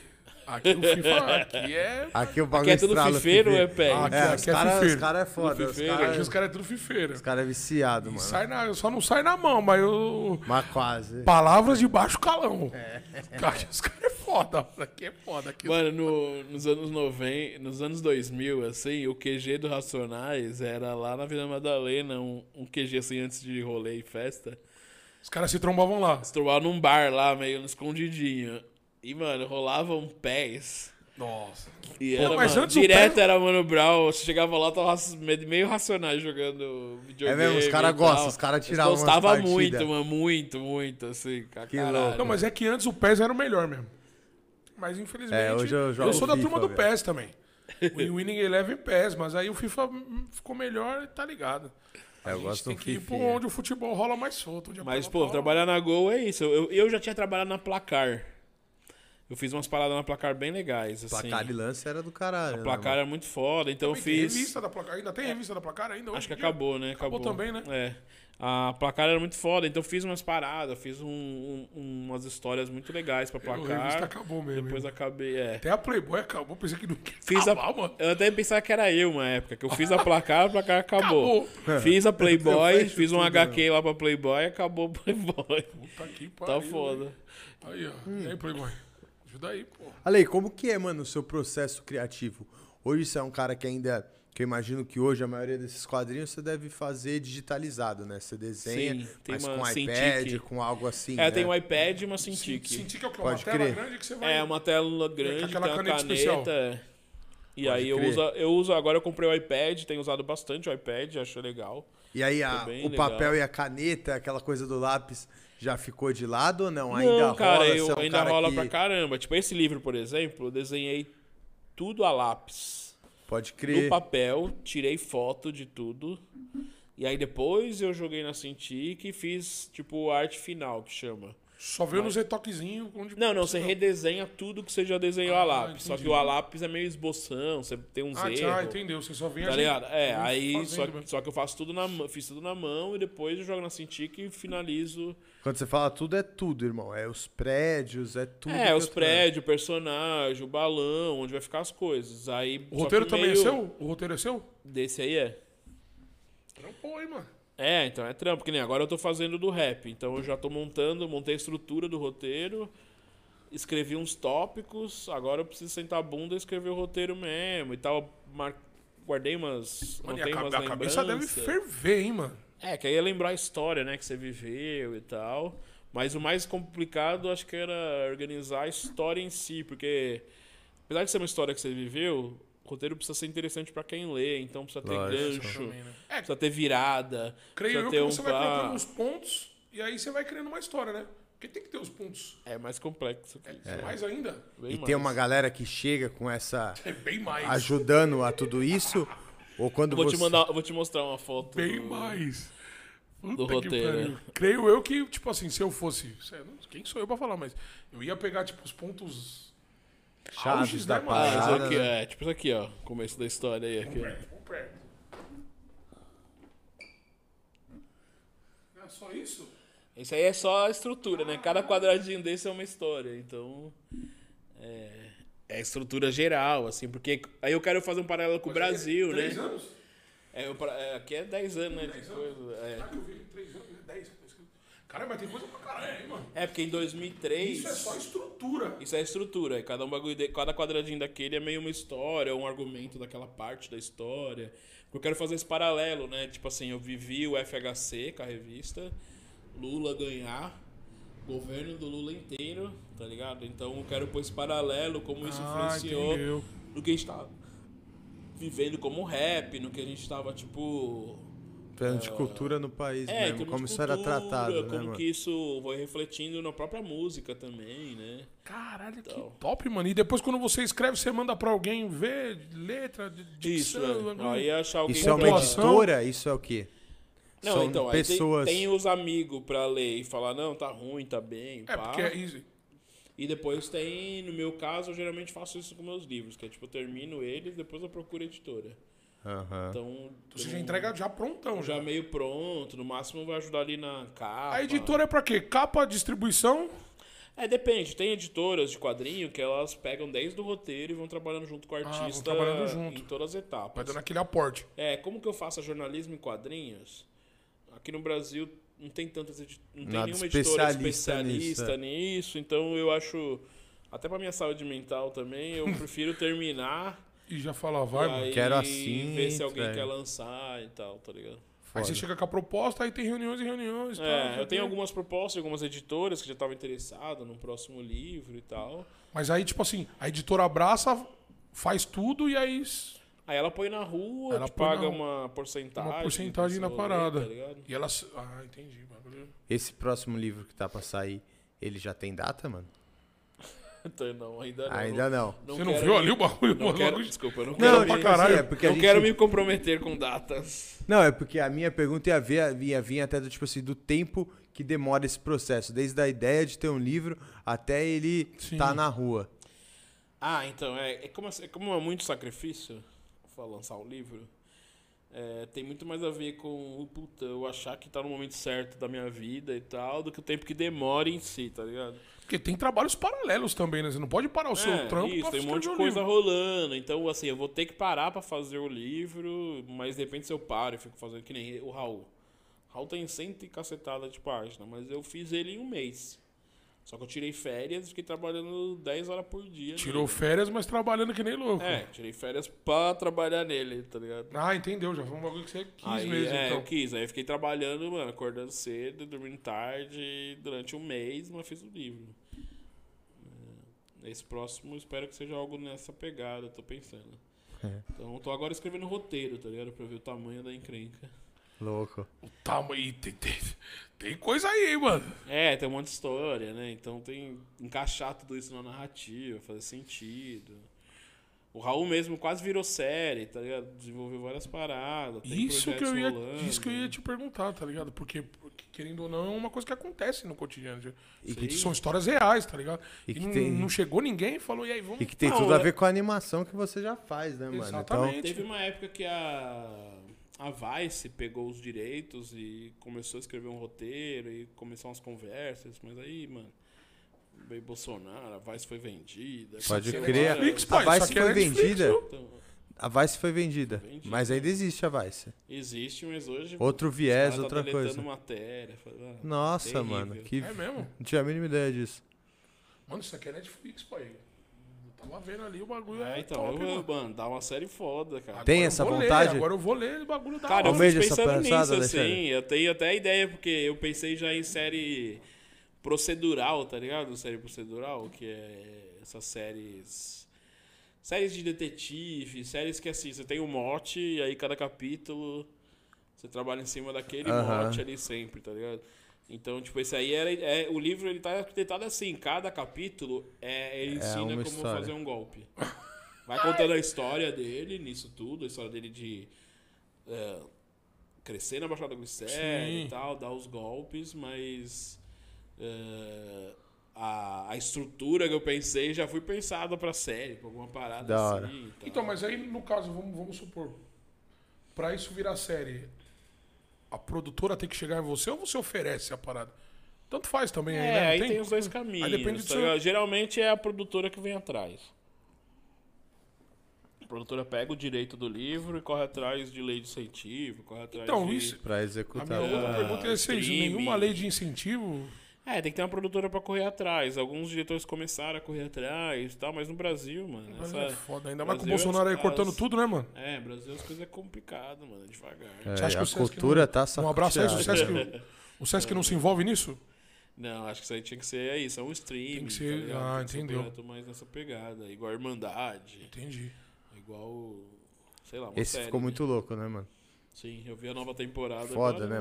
Aqui o FIFA, aqui é... Aqui o bagulho Aqui é tudo estrala, fifeiro é pé? Ah, aqui É, é- os aqui é caras fifeiro. cara é foda. Os Fifeiro. Aqui caras os caras é tudo fifeira. os cara é viciado, mano. Sai na, só não sai na mão, mas eu... Mas quase. Palavras de baixo calão. Aqui os caras é foda, mano. Aqui é foda. Aqui Mano, no- nos anos 90, nos anos 2000, assim, o QG do Racionais era lá na Vila Madalena, um, um QG assim antes de rolê e festa. Os caras se trombavam lá. Se trombava num bar lá, meio no escondidinho. E, mano, rolavam pés. Nossa. E Pô, era, mas mano, antes o direto pé- era Mano Brown. Você chegava lá, tava meio racionais jogando videogame. É mesmo, os caras gostam, os caras tiravam umas Gostava muito, mano, muito, muito, assim, Que louco. Não, mas é que antes o PES era o melhor mesmo. Mas infelizmente. É, hoje eu jogo sou da FIFA, turma do velho. PES também. O Winning Eleven PES, mas aí o FIFA ficou melhor e tá ligado. É, eu gosto tem que ir onde o futebol rola mais solto. Mas, pô, trabalhar na Gol é isso. Eu, eu já tinha trabalhado na Placar. Eu fiz umas paradas na Placar bem legais, assim. Placar de lance era do caralho. A né, Placar mano? é muito foda, então eu Também tem fiz... revista da placar. Ainda tem revista da placar ainda? hoje Acho que acabou, né? Acabou também, né? É. A Placar era muito foda, então eu fiz umas paradas, fiz um- um- umas histórias muito legais pra A revista Placar. acabou mesmo. Depois irmão. acabei, é. Até a Playboy acabou, pensei que não ia Fiz a- acabar, mano. Eu até pensava que era eu uma época, que eu fiz a placar, a placar acabou. Acabou. Fiz a Playboy, Eu fiz um tudo, HQ lá pra Playboy, acabou o Playboy. Puta que Tá pariu. foda. velho. Aí, ó. E aí, Playboy? Ajuda aí, pô. Ale, como que é, mano, o seu processo criativo? Hoje você é um cara que ainda. Que eu imagino que hoje a maioria desses quadrinhos você deve fazer digitalizado, né? Você desenha, Sim, tem mas uma com Cintiq. iPad, com algo assim. É, né? tem um iPad e uma Cintiq. Senti que é o quê? Pode Uma tela crer. grande que você vai... É, uma tela grande, aquela tem uma caneta caneta. especial. E Pode aí eu crer. uso, eu uso, agora eu comprei o iPad, tenho usado bastante o iPad, acho legal. E aí a- o legal. papel e a caneta, aquela coisa do lápis, já ficou de lado ou não? Ainda Não, cara, rola? eu é um ainda cara rola que... pra caramba. Tipo, esse livro, por exemplo, eu desenhei tudo a lápis. Pode crer. No papel, tirei foto de tudo. E aí depois eu joguei na Cintiq e fiz, tipo, arte final, que chama. Só veio nos retoquezinhos. Onde Não, não, você redesenha tudo que você já desenhou Ah, a lápis. Só que o a lápis é meio esboção, você tem uns Ah, erros. tá, entendeu. Você só vem Tá ligado? É, aí só, mesmo. só que eu faço tudo na mão, fiz tudo na mão e depois eu jogo na Cintiq e finalizo. Quando você fala tudo, é tudo, irmão. É os prédios, é tudo. é, os prédios, o personagem, o balão, onde vai ficar as coisas. Aí, O roteiro também meio- é seu? O roteiro é seu? Desse aí é. Trampou, hein, mano. É, então é trampo, que nem agora eu tô fazendo do rap. Então eu já tô montando, montei a estrutura do roteiro, escrevi uns tópicos, agora eu preciso sentar a bunda e escrever o roteiro mesmo e tal. Mar... Guardei umas. Mano, a, umas a cabeça deve ferver, hein, mano. É, que aí é lembrar a história, né, que você viveu e tal. Mas o mais complicado, acho que era organizar a história em si, porque apesar de ser uma história que você viveu, o roteiro precisa ser interessante pra quem lê, então precisa ter Lógico. gancho, Também, né? É, precisa ter virada, creio eu precisa que ter um você vai colocando uns pontos e aí você vai criando uma história, né? Porque tem que ter os pontos. É mais complexo que isso. Mais ainda. bem E mais. tem uma galera que chega com essa. É bem mais. ajudando a tudo isso? Ou quando Eu vou você. te mandar, vou te mostrar uma foto. Bem do- mais. Puta do roteiro. Creio eu que, tipo assim, se eu fosse. Quem sou eu pra falar, mas eu ia pegar, tipo, os pontos. Chaves auges, da né? Ah, parada. aqui, né? é, tipo isso aqui, ó. Começo da história aí. Aqui. É só isso? Isso aí é só a estrutura, né? Cada quadradinho desse é uma história. Então. É, é a estrutura geral, assim, porque aí eu quero fazer um paralelo com o Brasil, né? Três anos? É, eu é, aqui é 10 anos, né? de coisa, é. Ah, que eu vi, três anos, tá. Caralho, mas tem coisa pra caralho, hein, mano? É, porque em 2003. Isso é só estrutura. Isso é estrutura. e Cada, um bagulho de- cada quadradinho daquele é meio uma história, um argumento daquela parte da história. Eu quero fazer esse paralelo, né? Tipo assim, eu vivi o FHC com a revista, Lula ganhar, governo do Lula inteiro, tá ligado? Então eu quero pôr esse paralelo, como isso Ah, influenciou entendeu. no que a gente tava vivendo como rap, no que a gente tava, tipo, Falando de cultura no país é, mesmo, como isso era cultura, tratado, né, como que isso foi refletindo na própria música também, né? Caralho, que Então. top, mano. E depois, quando você escreve, você manda pra alguém ver letra, de Isso, dicção, é. Aí achar alguém Isso é uma editora? Isso é o quê? Não, São então, aí tem, pessoas. tem os amigos pra ler e falar, não, tá ruim, tá bem, É, pá. porque é easy. E depois tem, no meu caso, eu geralmente faço isso com meus livros, que é tipo, eu termino eles, depois eu procuro editora. Aham. Então, Você já entrega já prontão, já. já meio pronto, no máximo vai ajudar ali na capa. A editora é pra quê? Capa, distribuição? É, depende. Tem editoras de quadrinho que elas pegam desde o roteiro e vão trabalhando junto com o Ah, artista trabalhando junto. em todas as Vai etapas. dando aquele aporte. É, como que eu faço jornalismo em quadrinhos? Aqui no Brasil não tem tantas edi- não tem Nada nenhuma editora especialista especialista nisso, nisso, então eu acho até pra minha saúde mental também, eu prefiro terminar E já fala, vai, mano. Quero assim, ver se alguém velho. quer lançar e tal, tá ligado? Aí você chega com a proposta, aí tem reuniões e reuniões. tal, É, eu o tenho algumas propostas de algumas editoras que já estavam interessadas no próximo livro e tal. Mas aí, tipo assim, a editora abraça, faz tudo e aí Aí ela põe na rua, Ela paga na- uma porcentagem. uma porcentagem na rolê, parada. tá? E ela. Ah, entendi. bagulho. Esse próximo livro que tá pra sair, ele já tem data, mano? Então, não, ainda não. Ainda não. Você não viu me- ali o bagulho? Não quero, desculpa, eu não Não, quero, pra me, caralho. assim, é porque a não gente... quero me comprometer com datas. Não, é porque a minha pergunta ia, ver, ia vir até do tipo assim, do tempo que demora esse processo, desde a ideia de ter um livro até ele Sim. tá na rua. Ah, então, é, é, como, é como é muito sacrifício pra lançar um livro, é, tem muito mais a ver com o puta, eu achar que tá no momento certo da minha vida e tal, do que o tempo que demora em si, tá ligado? Porque tem trabalhos paralelos também, né? Você não pode parar o seu É, trampo isso, pra tem um monte de coisa livro. rolando. Então, assim, eu vou ter que parar pra fazer o livro, mas de repente se eu paro e fico fazendo que nem o Raul. O Raul tem cento e cacetada de página, mas eu fiz ele em um mês. Só que eu tirei férias e fiquei trabalhando 10 horas por dia. Tirou nele. férias, mas trabalhando que nem louco. É, tirei férias pra trabalhar nele, tá ligado? Ah, entendeu. Já foi um bagulho que você quis Aí, mesmo, é, então. eu quis. Aí eu fiquei trabalhando, mano, acordando cedo, dormindo tarde, durante um mês, mas fiz o livro. É, Esse próximo espero que seja algo nessa pegada, tô pensando. É. Então tô agora escrevendo roteiro, tá ligado? Pra ver o tamanho da encrenca. Louco. O tamanho. Tem, tem, tem coisa aí, hein, mano. É, tem um monte de história, né? Então tem encaixar tudo isso na narrativa, fazer sentido. O Raul mesmo quase virou série, tá ligado? Desenvolveu várias paradas. Tem Isso que, eu ia, rolando. isso que eu ia te perguntar, tá ligado? Porque, porque, querendo ou não, é uma coisa que acontece no cotidiano. E que são histórias reais, tá ligado? E E, que não, tem- não chegou ninguém e falou, e aí, vamos. E que tem Não, tudo a ver com a animação que você já faz, né, mano? Exatamente. Teve uma época que a, a Vice pegou os direitos e começou a escrever um roteiro e começou umas conversas, mas aí, mano, veio Bolsonaro, a Vice foi vendida. Pode crer. Netflix, A Vice é foi Netflix, vendida. Então, A Vice foi vendida, Vendida. mas ainda existe a Vice. existe, mas hoje. Outro viés, tá outra coisa. matéria. ah, Nossa, terrível. mano, que É mesmo? não tinha a mínima ideia disso. Mano, isso aqui é Netflix, pai. Eu tava vendo ali, o bagulho É, então, top, eu, mano. mano, dá uma série foda, cara. Tem Agora eu essa vou ler, vontade? agora eu vou ler o bagulho da Cara, eu hora. Fico essa pensando pensada, nisso, Alexandre? assim. Eu tenho até ideia, porque eu pensei já em série procedural, tá ligado? Série procedural, que é essas séries. Séries de detetive, séries que assim, você tem um mote, e aí cada capítulo você trabalha em cima daquele Aham. mote ali sempre, tá ligado? Então, tipo, esse aí era. É, o livro ele tá arquitetado assim, cada capítulo é, ele ensina uma como história. fazer um golpe. Vai contando a história dele nisso tudo, a história dele de é, crescer na Baixada Glicéria e tal, dar os golpes, mas é, a, a estrutura que eu pensei já foi pensada pra série, pra alguma parada Da hora. assim. e tal. Então, mas aí, no caso, vamos, vamos supor, pra isso virar série, a produtora tem que chegar em você ou você oferece a parada? Tanto faz também aí, É, né? aí Não tem, os dois caminhos. Aí depende do tá seu-? Geralmente é a produtora que vem atrás. A produtora pega o direito do livro e corre atrás de lei de incentivo, corre atrás Então, de... isso- Pra A executar. minha outra Ah, pergunta é se nenhuma lei de incentivo. É, tem que ter uma produtora pra correr atrás. Alguns diretores começaram a correr atrás e tal, mas no Brasil, mano. Essa- é foda, ainda mais com o Bolsonaro aí as- cortando as- tudo, né, mano? É, Brasil as coisas é complicado, mano, devagar. É, Você acha que a cultura não- tá Um abraço aí, o. Sesc, o Sesc não se envolve nisso? Não, acho que isso aí tinha que ser é isso, é um stream. Tem que ser- ah, entendeu. Um projeto mais nessa pegada, igual a Irmandade, Entendi. igual, sei lá, uma Esse série, ficou né? muito louco, né, mano? Sim, eu vi a nova temporada. Foda, agora, né,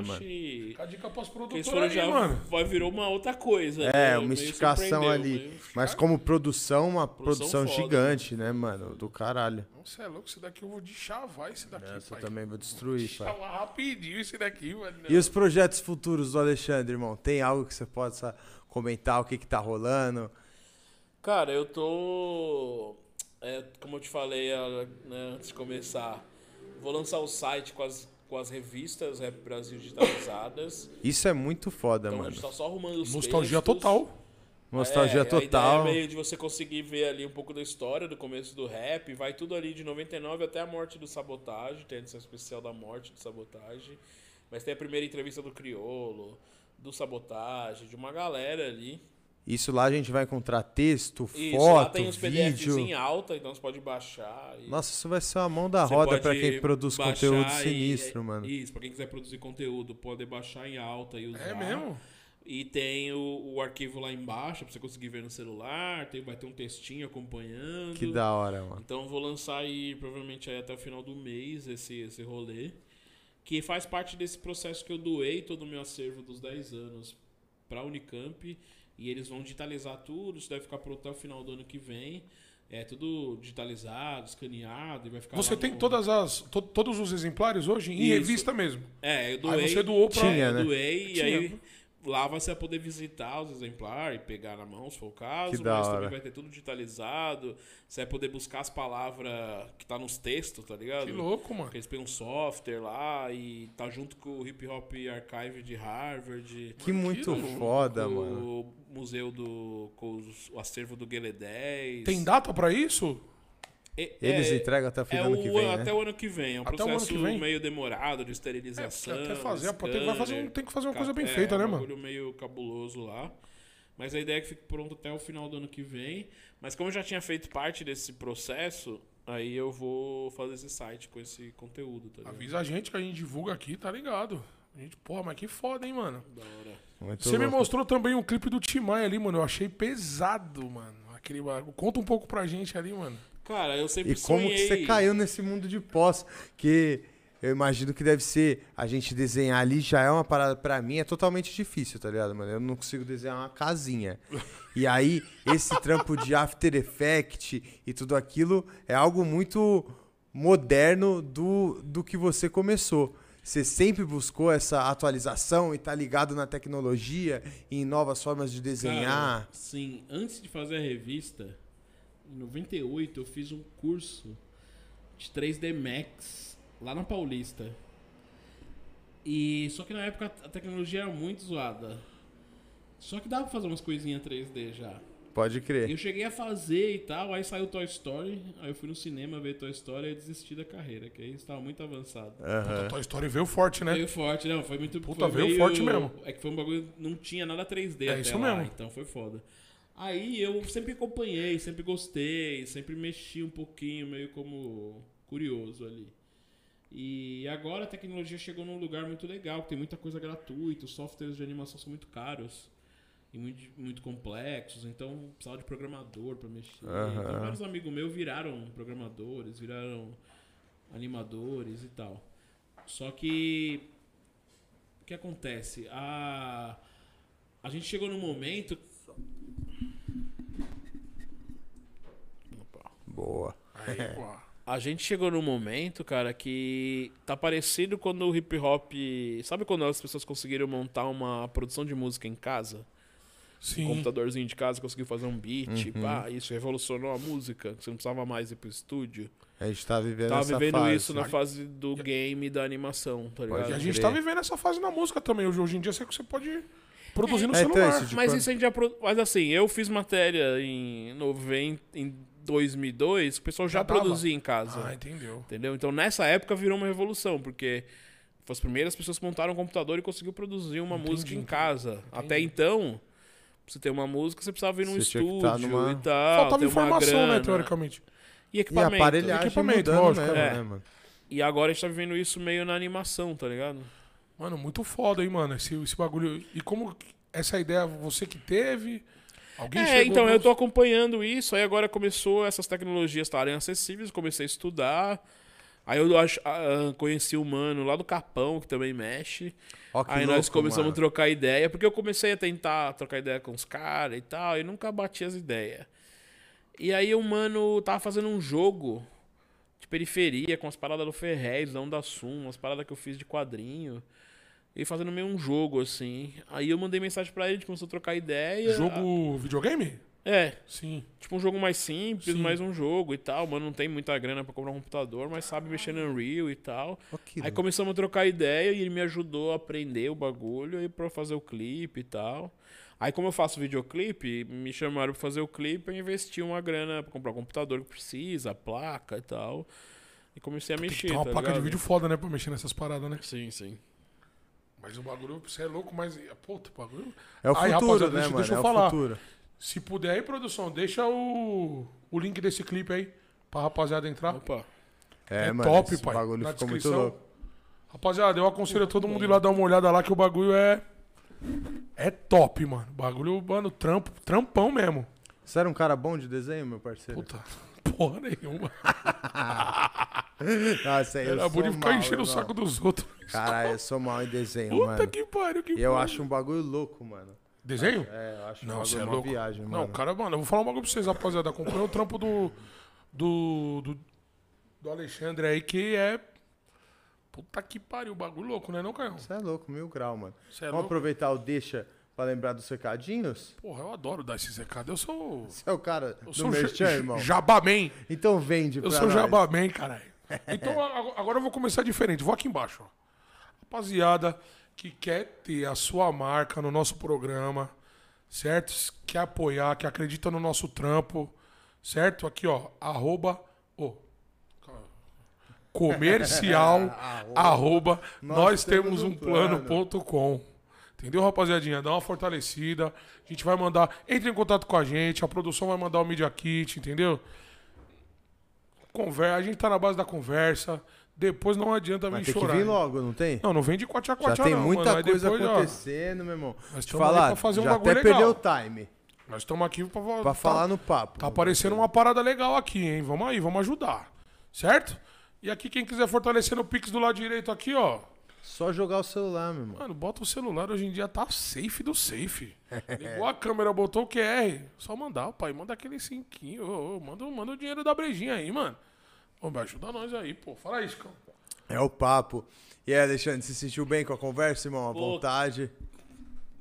Fica a dica foram aí, já mano. vai virou uma outra coisa. né? É, uma Meio esticação ali. meio- Mas como produção, uma Produção produção foda, gigante, né, mano? Do caralho. Nossa, é louco, esse daqui eu vou deschavar esse daqui, Essa eu pai. também vou destruir, pai. Chavar rapidinho esse daqui, mano. E os projetos futuros do Alexandre, irmão? Tem algo que você possa comentar? O que que tá rolando? Cara, eu tô. é, como eu te falei né, antes de começar, vou lançar o site com as, com as revistas Rap Brasil digitalizadas. Isso é muito foda, Então a mano. gente tá só arrumando os Nostalgia textos. total. Nostalgia É, total. A ideia é meio de você conseguir ver ali um pouco da história do começo do rap. Vai tudo ali de 99 até a morte do Sabotagem. Tem a edição especial da morte do Sabotagem. Mas tem a primeira entrevista do Criolo, do Sabotagem, de uma galera ali. Isso lá a gente vai encontrar texto, Isso, lá foto, tem os PDFs em vídeo. alta, então você pode baixar. e- Nossa, isso vai ser uma mão da Você roda pra quem produz conteúdo e- sinistro, é- mano. Isso, pra quem quiser produzir conteúdo, pode baixar em alta e usar. É mesmo? E tem o, o arquivo lá embaixo pra você conseguir ver no celular. Tem, vai ter um textinho acompanhando. Que da hora, mano. Então eu vou lançar aí, provavelmente aí até o final do mês, esse, esse rolê. Que faz parte desse processo que eu doei todo o meu acervo dos 10 anos pra Unicamp. E eles vão digitalizar tudo, isso deve ficar pronto até o final do ano que vem. É tudo digitalizado, escaneado e vai ficar Você tem no- todas as, to- todos os exemplares hoje em Isso. revista mesmo. É, eu Aí doei. você doou pra- Tinha, eu né? doei Tinha. e aí lá você vai poder visitar os exemplares, pegar na mão, se for o caso, Que da mas hora. também vai ter tudo digitalizado. Você vai poder buscar as palavras que tá nos textos, tá ligado? Que louco, mano. Porque eles pegam um software lá e tá junto com o Hip Hop Archive de Harvard. Que muito louco. foda, com mano. o museu do. com os- o acervo do Guelé 10. Tem data pra isso? E- Eles é- entregam até o é fim do ano o- que vem, até né? o ano que vem. É um Até o ano processo que vem? meio demorado de É, esterilização. porque até fazer, pô, tem, fazer um- scanner. tem que fazer uma coisa bem É, feita, né, um mano? bagulho meio cabuloso lá. Mas a ideia é que fique pronto até o final do ano que vem. Mas como eu já tinha feito parte desse processo, aí eu vou fazer esse site com esse conteúdo, tá ligado? Avisa a gente que a gente divulga aqui, tá ligado? A gente, porra, mas que foda, hein, mano? Da hora. Muito Você me mostrou também um clipe do Timaya ali, mano. Eu achei pesado, mano. Aquele bagulho. Conta um pouco pra gente ali, mano. Cara, eu sempre E como que sonhei... você caiu nesse mundo de pós? Que eu imagino que deve ser. A gente desenhar ali já é uma parada. Pra mim é totalmente difícil, tá ligado, mano? Eu não consigo desenhar uma casinha. E aí, esse trampo de After Effects e tudo aquilo é algo muito moderno do, do que você começou. Você sempre buscou essa atualização e tá ligado na tecnologia e em novas formas de desenhar? Cara, sim, antes de fazer a revista, em 98 eu fiz um curso de 3D Max lá na Paulista. E só que na época a tecnologia era muito zoada. Só que dava pra fazer umas coisinhas 3D já. Pode crer. Eu cheguei a fazer e tal, aí saiu Toy Story, aí eu fui no cinema ver Toy Story e desisti da carreira, que aí estava muito avançado. Puta, Toy Story veio forte, né? Veio forte, não, foi muito Puta, foi veio meio- forte mesmo. É que foi um bagulho, não tinha nada 3D É até isso lá, mesmo. então foi foda. Aí eu sempre acompanhei, sempre gostei, sempre mexi um pouquinho, meio como curioso ali. E agora a tecnologia chegou num lugar muito legal, tem muita coisa gratuita, os softwares de animação são muito caros e muito, muito complexos, então precisava de programador pra mexer. Aham. Então, vários amigos meus viraram programadores, viraram animadores e tal. Só que o que acontece? A, a gente chegou num momento. Boa. Aí, pô. A gente chegou num momento, cara, que tá parecido quando o hip hop. Sabe quando as pessoas conseguiram montar uma produção de música em casa? Um Sim. computadorzinho de casa, conseguiu fazer um beat, pá, isso revolucionou a música. Você não precisava mais ir pro estúdio. A gente tá vivendo Tava essa vivendo fase. isso na fase do game e da animação, tá ligado? E a gente crer. tá vivendo essa fase na música também. Hoje, hoje em dia você você pode produzir no É, então, celular. de Mas quando- isso a gente já. pro- Mas assim, eu fiz matéria em 90, em 2002, o pessoal já, Já produzia em casa. Ah, entendeu. Entendeu? Então nessa época virou uma revolução, porque foi as primeiras pessoas que montaram um computador e conseguiu produzir uma Entendi, música em entendi, casa. Até então, pra você ter uma música, você precisava ir num Você tinha que estúdio tá numa- e tal. Faltava ter uma informação, né, teoricamente. E E equipamento. aparelhagem equipamento, mudando lógico, mesmo, é. né, mano? E agora a gente tá vivendo isso meio na animação, tá ligado? Mano, muito foda, hein, mano, esse, esse bagulho. E como essa ideia você que teve? Alguém É, então, pra eu tô acompanhando isso, aí agora começou essas tecnologias estarem acessíveis, comecei a estudar. Aí eu ach- ah, conheci o mano lá do Capão, que também mexe. Ó, que Aí nós louco, começamos mano. a trocar ideia, porque eu comecei a tentar trocar ideia com os caras e tal, e nunca bati as ideias. E aí o mano tava fazendo um jogo de periferia com as paradas do Ferrez, da Onda Sum, umas paradas que eu fiz de quadrinho. E fazendo meio um jogo, assim. Aí eu mandei mensagem pra ele, a gente começou a trocar ideia. Jogo videogame? É, Sim. tipo um jogo mais simples, Sim. mais um jogo e tal. Mano, não tem muita grana pra comprar um computador, mas sabe mexer no Unreal e tal. Que Aí começamos a trocar ideia e ele me ajudou a aprender o bagulho e pra fazer o clipe e tal. Aí como eu faço videoclipe, me chamaram pra fazer o clipe, eu investi uma grana pra comprar o computador que precisa, a placa e tal. E comecei a Tem mexer, que ter uma tá placa de ligado? vídeo foda, né, pra mexer nessas paradas, né? Sim, sim. Mas o bagulho, você é louco, mas. Puta, o bagulho. É o Aí, futuro, rapaziada, né, deixa- mano? deixa eu é falar. o futuro. Se puder aí, produção, deixa o, o link desse clipe aí pra rapaziada entrar. Opa. É, É mano, top, esse pai. bagulho Na ficou muito descrição. louco. Rapaziada, eu aconselho a todo mundo ir lá dar uma olhada lá que o bagulho é. É top, mano. Bagulho, mano, trampo, trampão mesmo. Você era um cara bom de desenho, meu parceiro? Puta, porra nenhuma. Nossa, eu Era de ficar mal, enchendo o saco dos outros. Caralho, eu sou mal em desenho, Puta mano. que pariu, que E eu pariu. acho um bagulho louco, mano. Desenho? É, eu acho Não, você é uma louco. viagem, mano. Não, cara, mano, eu vou falar um bagulho pra vocês, rapaziada. Acompanha o trampo do. Do. Do, do Alexandre aí, que é. Puta que pariu, bagulho louco, né, não, Caio? Você é louco, mil grau, mano. É Vamos louco? aproveitar o deixa pra lembrar dos recadinhos? Porra, eu adoro dar esses recados. Eu sou. Você é o cara Eu do sou merchan, irmão? Jabaman. Então vende Eu pra sou nós. Jabaman, caralho. Então agora eu vou começar diferente. Vou aqui embaixo, ó. Rapaziada que quer ter a sua marca no nosso programa, certo? Quer apoiar, que acredita no nosso trampo, certo? Aqui, ó, arroba, ô, comercial, arroba, nós temos um plano ponto com. Entendeu, rapaziadinha? Dá uma fortalecida. A gente vai mandar. Entre em contato com a gente. A produção vai mandar o Media Kit, entendeu? Conver... A gente tá na base da conversa. Depois não adianta vir Mas tem que chorar. vir logo, não tem? Não, não vem de quatia Já quatia tem não, muita mano. Coisa depois, ó, acontecendo, meu irmão. Nós Te estamos aí falar, pra fazer um já bagulho até legal. perdeu o time Nós estamos aqui pra, pra falar no papo. Tá aparecendo uma parada legal aqui, hein? Vamos aí, vamos ajudar. Certo? E aqui, quem quiser fortalecer no Pix do lado direito aqui, ó. Só jogar o celular, meu irmão. Mano, bota o celular, hoje em dia tá safe do safe. Ligou a câmera, botou o QR. Só mandar, pai. Manda aquele cinquinho. Ô, ô, manda, manda o dinheiro da brejinha aí, mano. Ô, me ajuda nós aí, pô. Fala isso, cão. É o papo. E aí, Alexandre, se sentiu bem com a conversa, irmão? À Pô. vontade.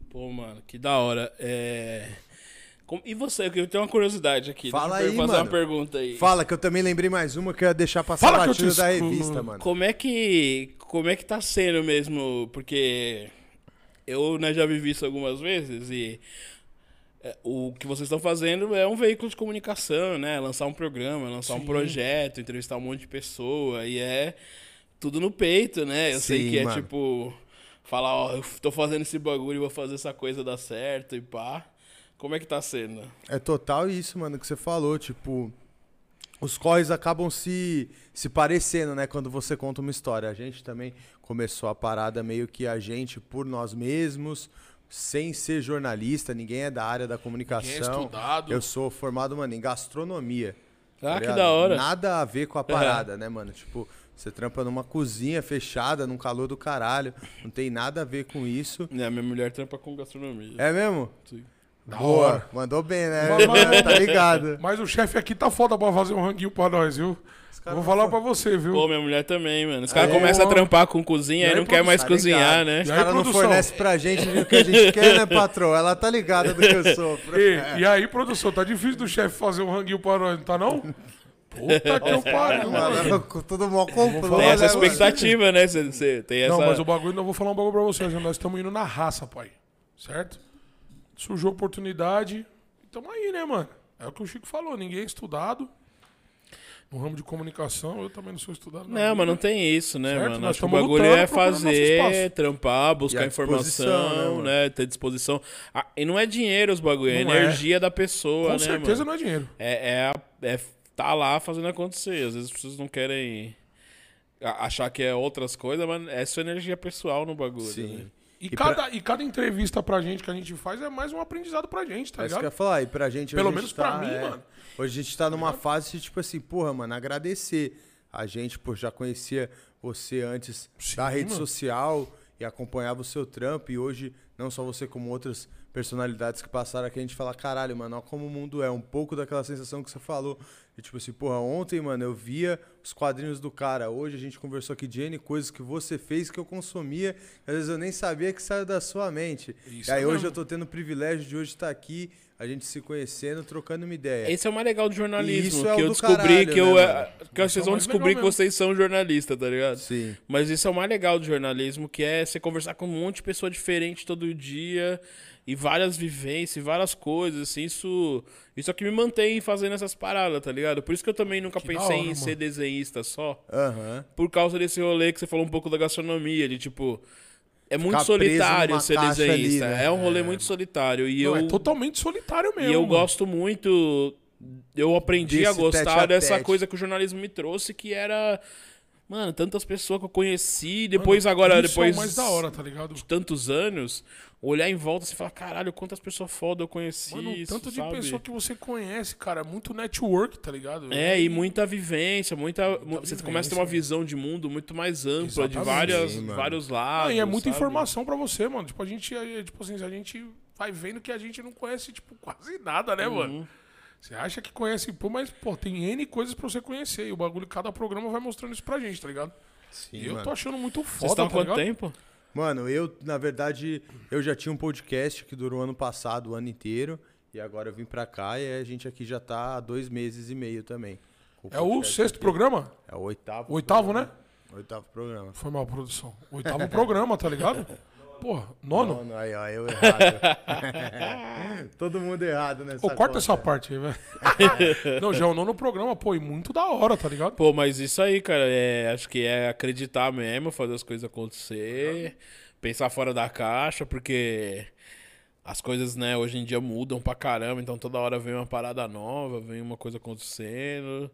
Pô, mano, que da hora. É... E você? Eu tenho uma curiosidade aqui. Fala Deixa eu aí, fazer mano. uma pergunta aí. Fala, que eu também lembrei mais uma que eu ia deixar passar Fala que eu batido da escuto. revista, mano. Como é que. Como é que tá sendo mesmo? Porque eu né, já vivi isso algumas vezes e é, o que vocês estão fazendo é um veículo de comunicação, né? Lançar um programa, lançar um Sim. projeto, entrevistar um monte de pessoa e é tudo no peito, né? Eu sei Sim, que é mano. tipo falar, ó, eu tô fazendo esse bagulho e vou fazer essa coisa dar certo e pá. Como é que tá sendo? É total isso, mano, que você falou. Tipo, os corres acabam se, se parecendo, né? Quando você conta uma história. A gente também começou a parada meio que a gente por nós mesmos, sem ser jornalista. Ninguém é da área da comunicação. Ninguém é estudado. Eu sou formado, mano, em gastronomia. Ah, tá que da hora. Nada a ver com a parada, né, mano? Tipo, você trampa numa cozinha fechada, num calor do caralho. Não tem nada a ver com isso. É, minha mulher trampa com gastronomia. É mesmo? Sim. Da Boa, hora. mandou bem, né? Mas- mas- tá ligado. Mas o chefe aqui tá foda pra fazer um ranguinho pra nós, viu? Vou não falar pra você, viu? Pô, minha mulher também, mano. Os caras É, começam a trampar com cozinha E aí, não quer mais Tá cozinhar, ligado. né? Os aí, caras não produção? fornecem pra gente o que a gente quer, né, patrão? Ela tá ligada do que eu sofro. E, e aí, produção, tá difícil do chefe fazer um ranguinho pra nós, não tá não? Puta que eu pariu, mano. Mó complô, falar Tem essa né, expectativa, né? Cê, cê tem essa... Não, mas o bagulho, não vou falar um bagulho pra você, nós estamos indo na raça, pai. Certo? Surgiu oportunidade. Tamo aí, né, mano? É o que o Chico falou, ninguém é estudado. No ramo de comunicação, eu também não sou estudado. Não, mas não tem isso, né, Certo, mano? Acho que o bagulho é fazer, trampar, buscar a né, informação, mano? né? Ter disposição. Ah, e não é dinheiro os bagulho, é Não é. energia da pessoa, Com né, certeza mano? não é dinheiro. É, é, a- é tá lá fazendo acontecer. Às vezes as pessoas não querem a- achar que é outras coisas, mas é sua energia pessoal no bagulho. Sim. né? E, E cada, e cada entrevista pra gente que a gente faz é mais um aprendizado pra gente, tá É isso que eu ia ligado? falar. E pra gente Pelo menos gente pra tá, mim, é, mano. Hoje a gente tá numa fase de, tipo assim, porra, mano, agradecer. A gente, pô, já conhecia você antes Sim, da rede mano. social e acompanhava o seu trampo. E hoje, não só você, como outras personalidades que passaram aqui, a gente fala, caralho, mano, ó como o mundo é. Um pouco daquela sensação que você falou. E tipo assim, porra, ontem, mano, eu via os quadrinhos do cara. Hoje a gente conversou aqui de N coisas que você fez que eu consumia. Às vezes eu nem sabia que saiu da sua mente. Isso e aí é hoje mesmo. eu tô tendo o privilégio de hoje estar aqui, a gente se conhecendo, trocando uma ideia. Esse é o mais legal do jornalismo. isso é que o eu do descobri caralho, que eu. né, é- que é vocês vão descobrir que vocês são jornalistas, tá ligado? Sim. Mas isso é o mais legal do jornalismo, que é você conversar com um monte de pessoa diferente todo dia e várias vivências, várias coisas, assim, isso, isso é que me mantém fazendo essas paradas, tá ligado? Por isso que eu também nunca Que pensei hora, em ser mano. desenhista só, Aham. por causa desse rolê que você falou um pouco da gastronomia, de tipo, é muito Ficar solitário ser caixa ali, desenhista, né? é um rolê muito solitário e Não, eu é totalmente solitário mesmo. e eu mano. gosto muito. Eu aprendi Desse a gostar a dessa coisa que o jornalismo me trouxe, que era. Mano, tantas pessoas que eu conheci. Depois, agora, Isso depois é mais da hora, tá ligado? de tantos anos, olhar em volta e falar: caralho, quantas pessoas foda eu conheci. Mano, o tanto de sabe? pessoa que você conhece, cara, é muito network, tá ligado? É, e muita vivência, muita. você vivência, começa a ter uma mano. visão de mundo muito mais ampla, de várias, Sim, mano. vários Ah, lados. e é muita sabe? informação pra você, mano. Tipo, a gente, é, tipo assim, a gente vai vendo que a gente não conhece, tipo, quase nada, né, Uhum. mano? Você acha que conhece, pô, mas, pô, tem N coisas pra você conhecer. E o bagulho, cada programa vai mostrando isso pra gente, tá ligado? Sim, e eu mano. tô achando muito Vocês foda, estão há tá quanto ligado? tempo? Mano, eu, na verdade, eu já tinha um podcast que durou ano passado, o ano inteiro. E agora eu vim pra cá e a gente aqui já tá há dois meses e meio também. com É o sexto aqui. programa? É o oitavo. O oitavo, né? programa. Oitavo programa. Foi mal, produção. Oitavo programa, tá ligado? Porra, nono? Nono, aí, ó, eu errado. Todo mundo errado nessa Pô, corta conta. essa parte aí, velho. não, já é o nono programa, pô, e muito da hora, tá ligado? Pô, mas isso aí, cara, é, acho que é acreditar mesmo, fazer as coisas acontecer, pensar fora da caixa, porque as coisas, né, hoje em dia mudam pra caramba, então toda hora vem uma parada nova, vem uma coisa acontecendo.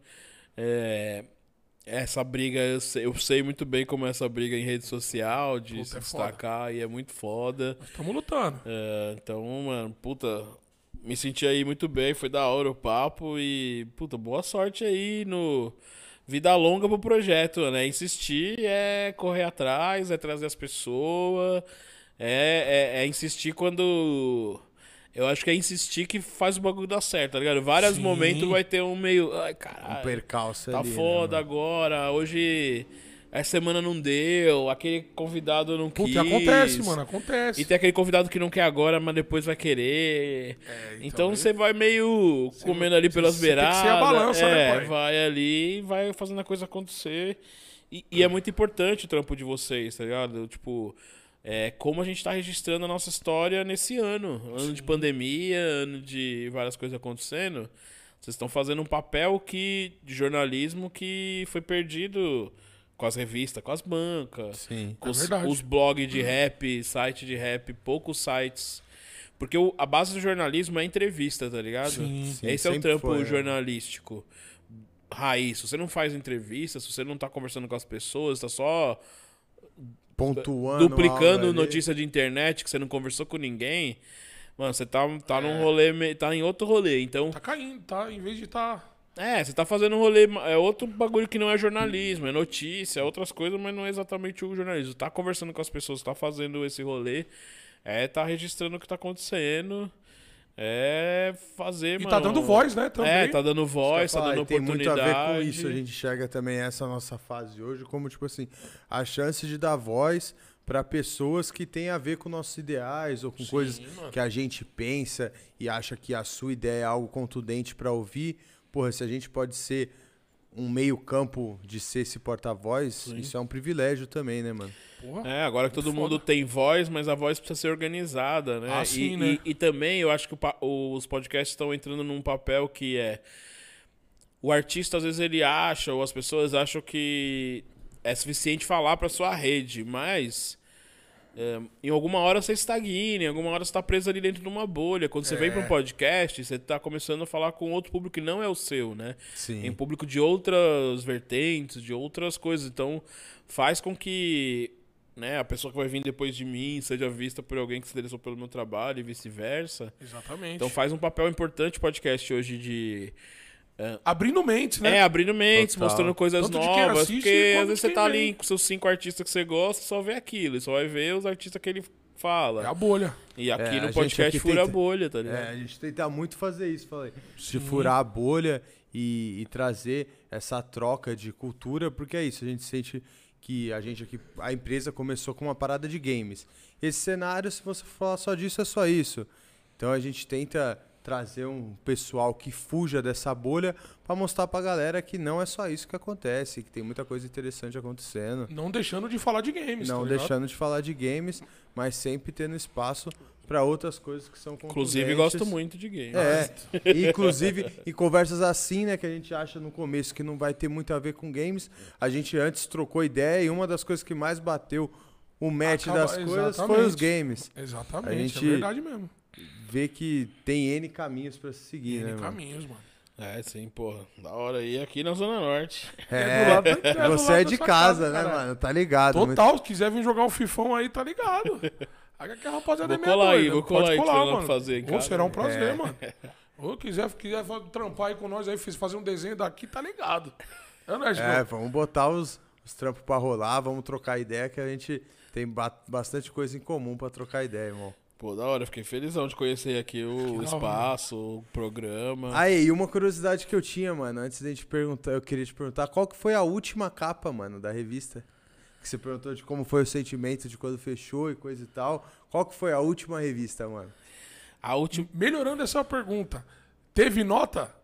É, essa briga, eu sei, eu sei muito bem como é essa briga em rede social, de Puta, se é destacar, e é muito foda. Estamos lutando. É, então, mano, puta, me senti aí muito bem, foi da hora o papo e, puta, boa sorte aí no vida longa pro projeto, né? Insistir é correr atrás, é trazer as pessoas, é, é, é insistir quando. Eu acho que é insistir que faz o bagulho dar certo, tá ligado? Vários Sim. momentos vai ter um meio. Ai, caralho. Um percalço Tá ali, né, foda mano? agora. Hoje. Essa semana não deu. Aquele convidado não quis. Puta, acontece, mano, acontece. E tem aquele convidado que não quer agora, mas depois vai querer. então, então aí- você vai meio comendo ali pelas você tem que ser beiradas. a balança, né, é, pai? vai ali e vai fazendo a coisa acontecer. E, e é muito importante o trampo de vocês, tá ligado? Tipo, é, como a gente tá registrando a nossa história nesse ano. Ano de pandemia, ano de várias coisas acontecendo. Vocês estão fazendo um papel que de jornalismo que foi perdido com as revistas, com as bancas, Sim. com É os, os blogs de rap, site de rap, poucos sites. Porque o- a base do jornalismo é entrevista, tá ligado? Sim. Sim, Esse é o trampo foi, né? jornalístico. Raiz. Se você não faz entrevista, se você não tá conversando com as pessoas, tá só Pontuando. duplicando algo ali. notícia de internet que você não conversou com ninguém, mano, você tá, tá num rolê, tá em outro rolê. Então, Tá caindo, tá? Em vez de tá. é, você tá fazendo um rolê, é outro bagulho que não é jornalismo, é notícia, é outras coisas, mas não é exatamente o jornalismo. Tá conversando com as pessoas, tá fazendo esse rolê, é tá registrando o que tá acontecendo, é fazer, E mano... tá dando voz, né? Também. É, tá dando voz, tá dando falar, e tem muito a oportunidade. ver com isso. A gente enxerga também essa nossa fase hoje como, tipo assim, a chance de dar voz para pessoas que têm a ver com nossos ideais ou com Sim, coisas mano. que a gente pensa e acha que a sua ideia é algo contundente para ouvir. Porra, se a gente pode ser um meio campo de ser esse porta-voz, isso é um privilégio também, né, mano? Porra. É, agora que todo Muito mundo foda. tem voz, mas a voz precisa ser organizada, né? Ah, e, sim, e- né? e também eu acho que o os podcasts estão entrando num papel que é. O artista, às vezes, ele acha, ou as pessoas acham que é suficiente falar pra sua rede, mas. É, em alguma hora você estagna, em alguma hora você tá preso ali dentro de uma bolha. Quando você vem É. para um podcast, você tá começando a falar com outro público que não é o seu, né? Sim. em público de outras vertentes, de outras coisas. Então, faz com que né, a pessoa que vai vir depois de mim seja vista por alguém que se interessou pelo meu trabalho e vice-versa. Exatamente. Então, faz um papel importante o podcast hoje de. Abrindo mentes, né? É, abrindo mentes, Total. mostrando coisas Tanto de quem novas. assiste porque às vezes você tá vem. ali com seus cinco artistas que você gosta, só vê aquilo. E só vai ver os artistas que ele fala. É a bolha. E aqui É, a no podcast aqui fura a tenta- bolha, tá ligado? É, a gente tenta muito fazer isso, falei. De Sim. furar a bolha e, e trazer essa troca de cultura, porque é isso, a gente sente que a gente aqui, a empresa começou com uma parada de games. Esse cenário, se você falar só disso, é só isso. Então a gente tenta trazer um pessoal que fuja dessa bolha pra mostrar pra galera que não é só isso que acontece, que tem muita coisa interessante acontecendo. Não deixando de falar de games. Não tá deixando de falar de games, mas sempre tendo espaço pra outras coisas que são Inclusive, gosto muito de game. É, e, inclusive em conversas assim, né, que a gente acha no começo que não vai ter muito a ver com games, a gente antes trocou ideia e uma das coisas que mais bateu o match Acaba- das coisas foi os games. Exatamente, A gente- é verdade mesmo. Vê que tem N caminhos pra se seguir, N né, mano? caminhos, mano. É, sim, porra. Da hora. E aqui na Zona Norte. É, do lado é do você lado é de sua casa, né, caralho. mano? Tá ligado? Muito- Total, se quiser vir jogar um fifão aí, tá ligado. Aí que a rapaziada Vou é meio colar aí, vou pode colar aí, que colar, mano. fazer em Ô, casa. será um prazer, É. mano. Ou quiser, quiser trampar aí com nós aí, fazer um desenho daqui, tá ligado. É, né, É, vamos botar os, os trampos pra rolar, vamos trocar ideia que a gente tem ba- bastante coisa em comum pra trocar ideia, irmão. Pô, da hora. Fiquei felizão de conhecer aqui o hora. espaço, o programa. Aí, e uma curiosidade que eu tinha, mano, antes da gente perguntar, eu queria te perguntar, qual que foi a última capa, mano, da revista? Que você perguntou de como foi o sentimento de quando fechou e coisa e tal. Qual que foi a última revista, mano? A última. Melhorando essa pergunta, teve nota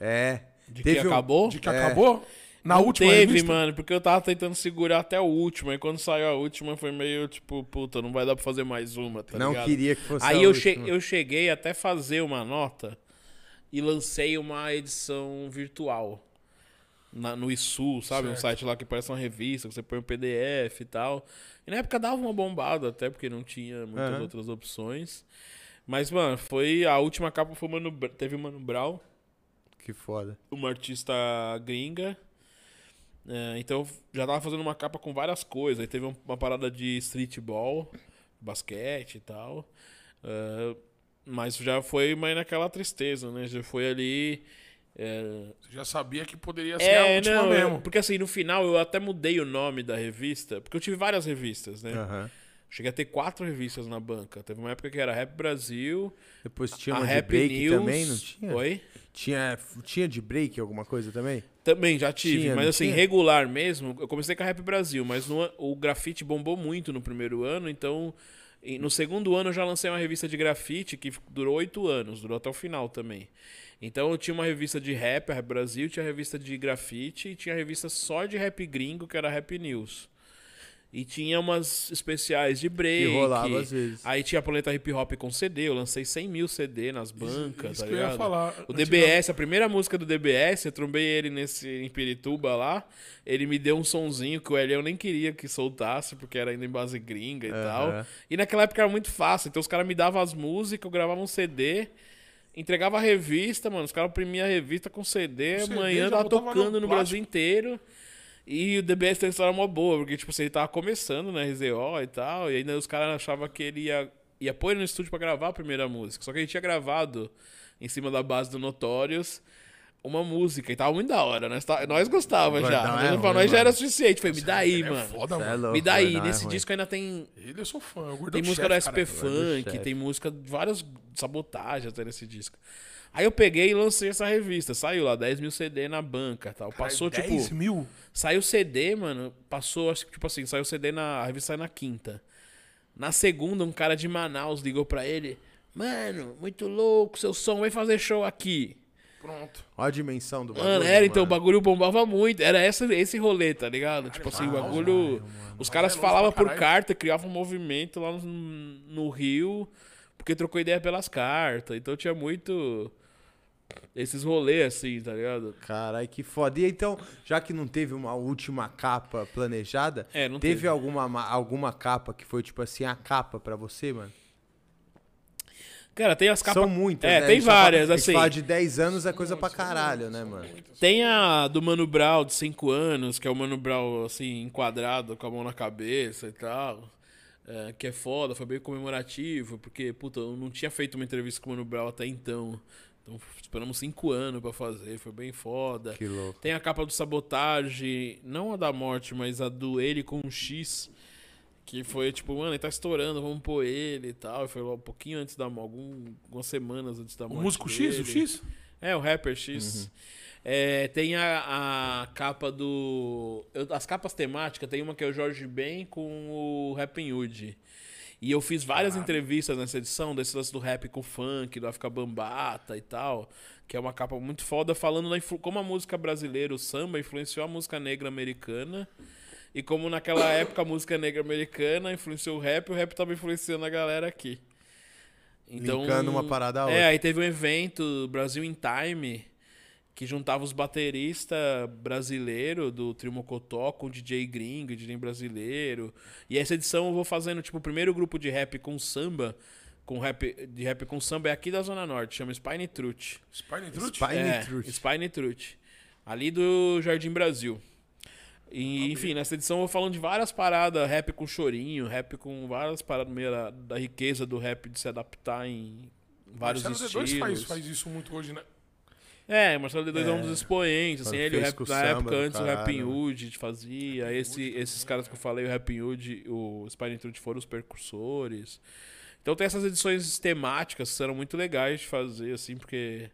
É. De Teve que um- acabou? de que É. acabou? Na Não última teve, revista? mano, porque eu tava tentando segurar até o último. E quando saiu a última, foi meio tipo, puta, não vai dar pra fazer mais uma, tá não ligado? queria que fosse Aí a eu, che última. eu cheguei até fazer uma nota e lancei uma edição virtual. na- no ISU, sabe? Um Certo. site lá que parece uma revista, que você põe um PDF e tal. E na época dava uma bombada, até porque não tinha muitas Aham. outras opções. Mas, mano, foi. A última capa foi o Mano, teve o Mano Brown, Que foda. uma artista gringa. É, então já tava fazendo uma capa com várias coisas. Aí teve um- uma parada de streetball, basquete e tal. É, mas já foi mais naquela tristeza, né? Já foi ali É, Você já sabia que poderia ser a é última não, mesmo. porque assim, no final eu até mudei o nome da revista, porque eu tive várias revistas, né? Aham. Cheguei a ter quatro revistas na banca. Teve uma época que era Rap Brasil, Depois tinha a uma de Rap break News. também, não tinha? Oi? Tinha, tinha de break alguma coisa também? Também já tive, Tinha, mas assim, tinha? regular mesmo, eu comecei com a Rap Brasil, mas no o grafite bombou muito no primeiro ano, então no segundo ano eu já lancei uma revista de grafite que durou oito anos, durou até o final também. Então eu tinha uma revista de rap, a Rap Brasil, tinha a revista de grafite e tinha a revista só de rap gringo, que era a Rap News. E tinha umas especiais de break. Que rolava às vezes. Aí tinha a Planeta Hip Hop com CD, eu lancei 100 mil CD nas bancas, Isso tá que eu ia ligado? falar. O DBS, a primeira música do DBS, eu trombei ele nesse em Pirituba lá. Ele me deu um sonzinho que o Eliel nem queria que soltasse, porque era ainda em base gringa e Aham. tal. E naquela época era muito fácil. Então os caras me davam as músicas, eu gravava um CD, entregava a revista, mano. Os caras oprimiam a revista com CD, O CD amanhã já tava no tocando no, plástico. Brasil inteiro. E o DBS tem uma história mó boa, porque, tipo, assim, ele tava começando na RZO e tal, e ainda os caras achavam que ele ia, ia pôr ele no estúdio pra gravar a primeira música. Só que ele tinha gravado, em cima da base do Notorious, uma música, e tava muito da hora, nós, tá- nós gostava Agora já. não é pra ruim, nós já era suficiente. Falei, me dá aí, Ele é mano. foda, é mano. louco, Me dá aí. Nesse ruim. disco ainda tem Ele eu sou fã. é gordão tem música da chefe, SP cara. Funk, tem música de várias sabotagens até nesse disco. Aí eu peguei e lancei essa revista. Saiu lá, 10 mil CD na banca tal. Passou, Cara, tipo. 10 mil? Saiu CD, mano. Passou, acho que, tipo assim, saiu CD na. A revista saiu na quinta. Na segunda, um cara de Manaus ligou pra ele. Mano, muito louco, seu som, vem fazer show aqui. Pronto. Olha a dimensão do bagulho. Mano, era, então o mano. bagulho bombava muito. Era essa, esse rolê, tá ligado? tipo assim, o Manaus, bagulho. Os caras é falavam por carta, criavam um movimento lá no, no Rio, porque trocou ideia pelas cartas. Então tinha muito. Esses rolês assim, tá ligado? Caralho, que foda. E então, já que não teve uma última capa planejada, É, não teve, teve. Alguma, ma- alguma capa que foi, tipo assim, a capa pra você, mano? Cara, tem as capas. São muitas, É, né? tem A gente só fala- várias, a gente assim. fala de 10 anos é coisa pra caralho, né, mano? Tem a do Mano Brown de 5 anos, que é o Mano Brown, assim, enquadrado, com a mão na cabeça e tal. é, que é foda, foi bem comemorativo, porque, puta, eu não tinha feito uma entrevista com o Mano Brown até então. Então esperamos 5 anos pra fazer, foi bem foda. Que louco. Tem a capa do Sabotage, não a da morte, mas a do ele com um X. Que foi tipo, mano, ele tá estourando, vamos pôr ele e tal. E foi um pouquinho antes da morte, algum, algumas semanas antes da O morte. músico X, o dele. X? É, o Rapper X. É, tem a, a capa do. eu- as capas temáticas, tem uma que é o Jorge Ben com o Rapping Hood. E eu fiz várias entrevistas nessa edição, desse lance do rap com funk, do África Bambata e tal. Que é uma capa muito foda, falando da como a música brasileira, o samba, influenciou a música negra americana. E como naquela época a música negra americana influenciou o rap, o rap tava influenciando a galera aqui. Linkando uma parada a É, outra. aí teve um evento, Brasil in Time, que juntava os bateristas brasileiros do Trio Mocotó com o DJ gringo, DJ brasileiro. E essa edição eu vou fazendo, tipo, o primeiro grupo de rap com samba, com rap, de rap com samba é aqui da Zona Norte, chama Spine Truth. Spine Truth? Spine é, Truth. Spine Truth. Ali do Jardim Brasil. E, enfim, nessa edição eu vou falando de várias paradas, rap com chorinho, rap com várias paradas meio da, da riqueza do rap de se adaptar em vários Marcelo estilos. D2 faz, faz isso muito hoje, né? É, Marcelo D2 é, um É. dos expoentes, assim, ele, rap, na época antes o né? Hood fazia, esse, esses caras que eu falei, o Rapping Hood, o Spine Truth foram os percursores. Então tem essas edições temáticas que eram muito legais de fazer, assim, porque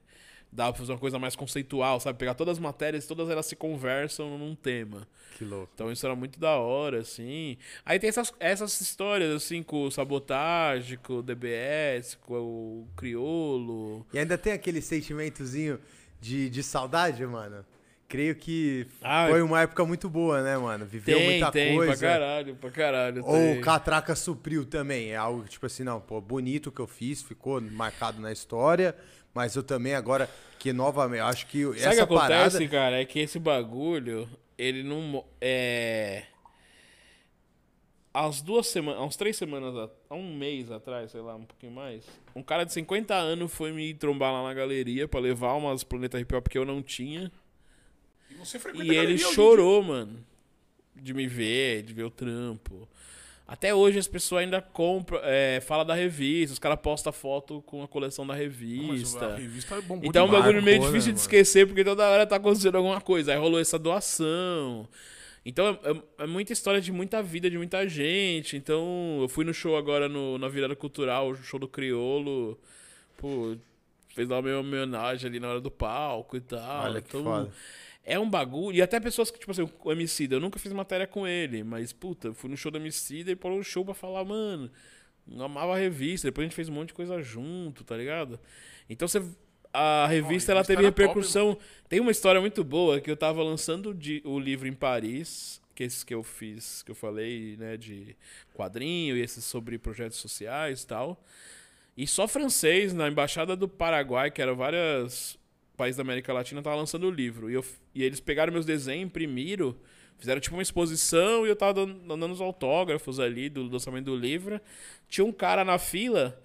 dá pra fazer uma coisa mais conceitual, sabe? Pegar todas as matérias, todas elas se conversam num tema. Que louco. Então isso era muito da hora, assim. Aí tem essas, essas histórias, assim, com o Sabotage, com o DBS, com o Criolo. E ainda tem aquele sentimentozinho de, de saudade, mano? Creio que Ah, foi uma época muito boa, né, mano? Viveu Tem, muita tem, coisa. pra caralho, pra caralho. Ou tem. o Catraca supriu também. É algo tipo assim, não, pô, bonito que eu fiz, ficou marcado na história. Mas eu também agora, que novamente, acho que Sabe o que essa acontece, parada. cara? É que esse bagulho, ele não. É. Uns duas semanas, uns três semanas, há um mês atrás, sei lá, um pouquinho mais, um cara de 50 anos foi me trombar lá na galeria pra levar umas Planeta Hip Hop que eu não tinha. E você frequenta E ele chorou, mano. De me ver, de ver o trampo. Até hoje as pessoas ainda compram, é, fala da revista, os caras postam foto com a coleção da Mas a revista. revista bombou Então é um bagulho meio marcou, difícil né, de mano? esquecer, porque toda hora tá acontecendo alguma coisa. Aí rolou essa doação. Então é, é- é muita história de muita vida, de muita gente. Então eu fui no show agora no, na virada cultural, o show do Criolo. Pô, fez lá uma homenagem ali na hora do palco e tal. Olha que então, foda. é um bagulho. E até pessoas que, tipo assim, o Emicida, eu nunca fiz matéria com ele, mas, puta, eu fui no show do Emicida e parou um show pra falar, mano, amava a revista, depois a gente fez um monte de coisa junto, tá ligado? Então você. A revista, ela revista teve era top, repercussão. Tem uma história muito boa que eu tava lançando de- o livro em Paris, que esse que eu fiz, que eu falei, né, de quadrinho e esses sobre projetos sociais e tal. E só francês, na embaixada do Paraguai, que eram vários países da América Latina, tava lançando o livro. E, eu, e eles pegaram meus desenhos, imprimiram, fizeram tipo uma exposição e eu tava dando, dando os autógrafos ali do lançamento do livro. Tinha um cara na fila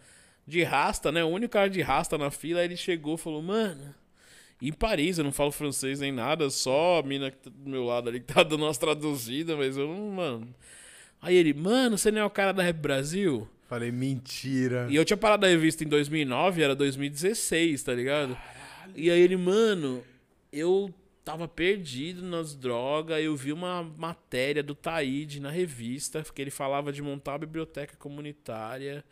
de rasta, né? O único cara de rasta na fila, ele chegou e falou, mano. Em Paris, eu não falo francês nem nada, só a mina que tá do meu lado ali que tá dando umas traduzidas, mas eu não, mano. Aí ele, mano, você não é o cara da Rap Brasil? Falei, mentira. E eu tinha parado a revista em 2009, era 2016, tá ligado? E aí ele, mano, eu tava perdido nas drogas, eu vi uma matéria do Taíde na revista, que ele falava de montar uma biblioteca comunitária.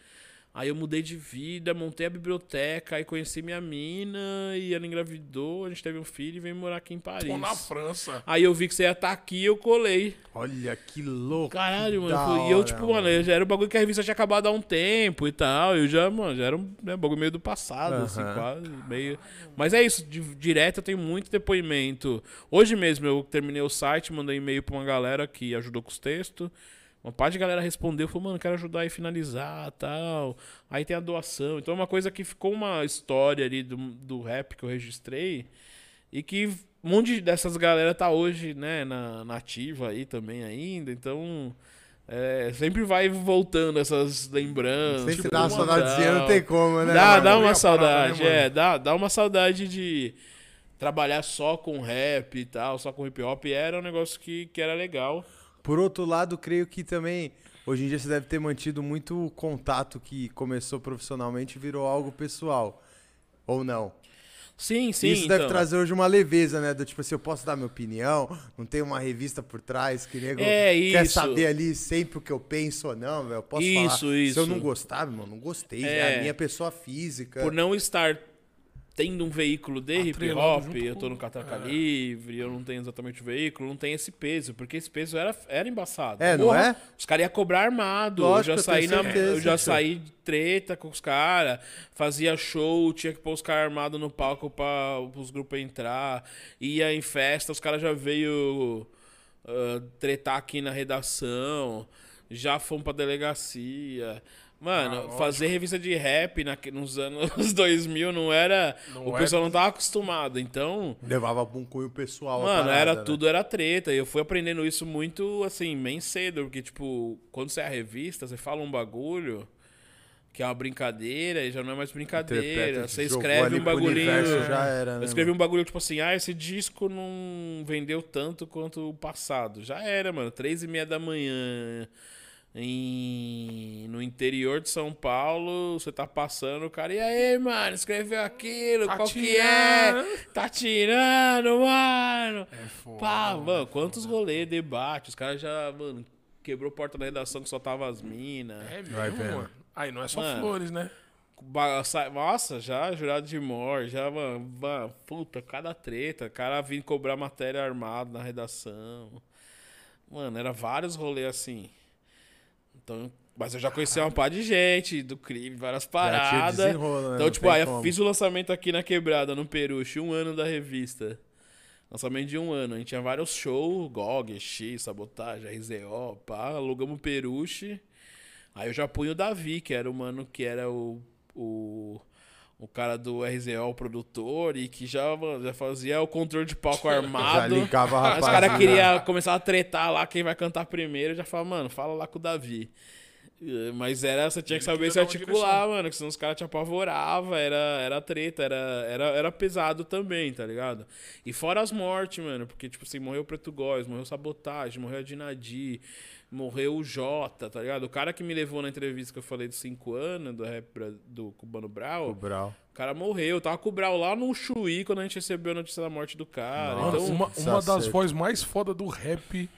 Aí eu mudei de vida, montei a biblioteca, aí conheci minha mina e ela engravidou, a gente teve um filho e veio morar aqui em Paris. Tô na França. Aí eu vi que você ia estar aqui e eu colei. Olha que louco. Caralho, mano. foi- e eu, hora, tipo, mano, eu já era um bagulho que a revista tinha acabado há um tempo e tal. Eu já, mano, já era um né, bagulho meio do passado, assim, quase. Meio... Mas é isso, de, direto eu tenho muito depoimento. Hoje mesmo eu terminei o site, mandei e-mail pra uma galera que ajudou com os textos. Uma parte de galera respondeu, falou, mano, quero ajudar a finalizar tal. Aí tem a doação. Então é uma coisa que ficou uma história ali do, do rap que eu registrei. E que um monte dessas galera tá hoje, né, na, na ativa aí também ainda. Então, é, sempre vai voltando essas lembranças. Sem tipo, tirar uma saudadezinha, não tem como, né? Dá, mano? dá uma é a saudade, parada, né, é, dá, dá uma saudade de trabalhar só com rap e tal, só com hip hop. E era um negócio que, que era legal. Por outro lado, creio que também, hoje em dia você deve ter mantido muito contato que começou profissionalmente e virou algo pessoal. Ou não? Sim, sim. Isso deve então. trazer hoje uma leveza, né? Do tipo assim, eu posso dar minha opinião, não tem uma revista por trás que nego É, quer isso. saber ali sempre o que eu penso ou não, velho. Eu posso Isso, falar. Se eu isso. não gostar, meu irmão, não gostei. É, É. a minha pessoa física. Por não estar tendo um veículo de hip hop, eu tô no Catraca é. Livre, eu não tenho exatamente o veículo, não tem esse peso, porque esse peso era, era embaçado. É, não Porra, é? Os caras iam cobrar armado. Lógico, eu já saí, na, certeza, eu já saí de treta com os caras, fazia show, tinha que pôr os caras armados no palco pra os grupos entrar, ia em festa, os caras já veio ah, tretar aqui na redação, já fomos pra delegacia. Mano, Ah, fazer revista de rap na, nos anos 2000 não era. Não o é- pessoal não tava acostumado. Então, Levava pra um cunho pessoal. mano, parada, era né? tudo era treta. E eu fui aprendendo isso muito, assim, bem cedo. Porque, tipo, quando você é a revista, você fala um bagulho que é uma brincadeira e já não é mais brincadeira. Você escreve um bagulhinho. universo, já era, Eu né, escrevi mano? um bagulho tipo assim, ah, esse disco não vendeu tanto quanto o passado. Já era, mano. Três e meia da manhã. Em... No interior de São Paulo, você tá passando, o cara, e aí, mano, escreveu aquilo, Tá qual que é? tirando. Tá tirando, mano. É foda. Pá, mano, quantos rolês, debate, os caras já, mano, quebrou porta da redação que só tava as minas. É Vai mesmo, mano. Aí não é só Mano. flores, né? Nossa, já jurado de morte, já, mano, mano, puta, cada treta, cara vindo cobrar matéria armada na redação. Mano, era vários rolês assim. Então, mas eu já conheci uma par de gente do crime, várias paradas. né? Então, Não tipo, aí eu como. fiz o lançamento aqui na Quebrada, no Peruche, um ano da revista. Lançamento de um ano. A gente tinha vários shows, GOG, X, Sabotagem, RZO, pá, alugamos o Peruche. Aí eu já punho o Davi, que era o mano que era o, o, o cara do RZO, o produtor, e que já, mano, já fazia o controle de palco Já armado. linkava a Aí Os caras queriam começar a tretar lá quem vai cantar primeiro. Já falava, mano, fala lá com o Davi. Eh, Mas era, você tinha que saber se articular, direção. mano, que senão os caras te apavoravam, era, era treta, era, era, era pesado também, tá ligado? E fora as mortes, mano, porque, tipo assim, morreu o Preto Góes, morreu Sabotagem, morreu a Dinadi, morreu o Jota, tá ligado? O cara que me levou na entrevista que eu falei dos 5 anos, do rap do Cubano Brau, O Brau. o cara morreu. Eu tava com o Brau lá no Chuí quando a gente recebeu a notícia da morte do cara. Nossa. Mano, Então, uma, uma das vozes mais foda do rap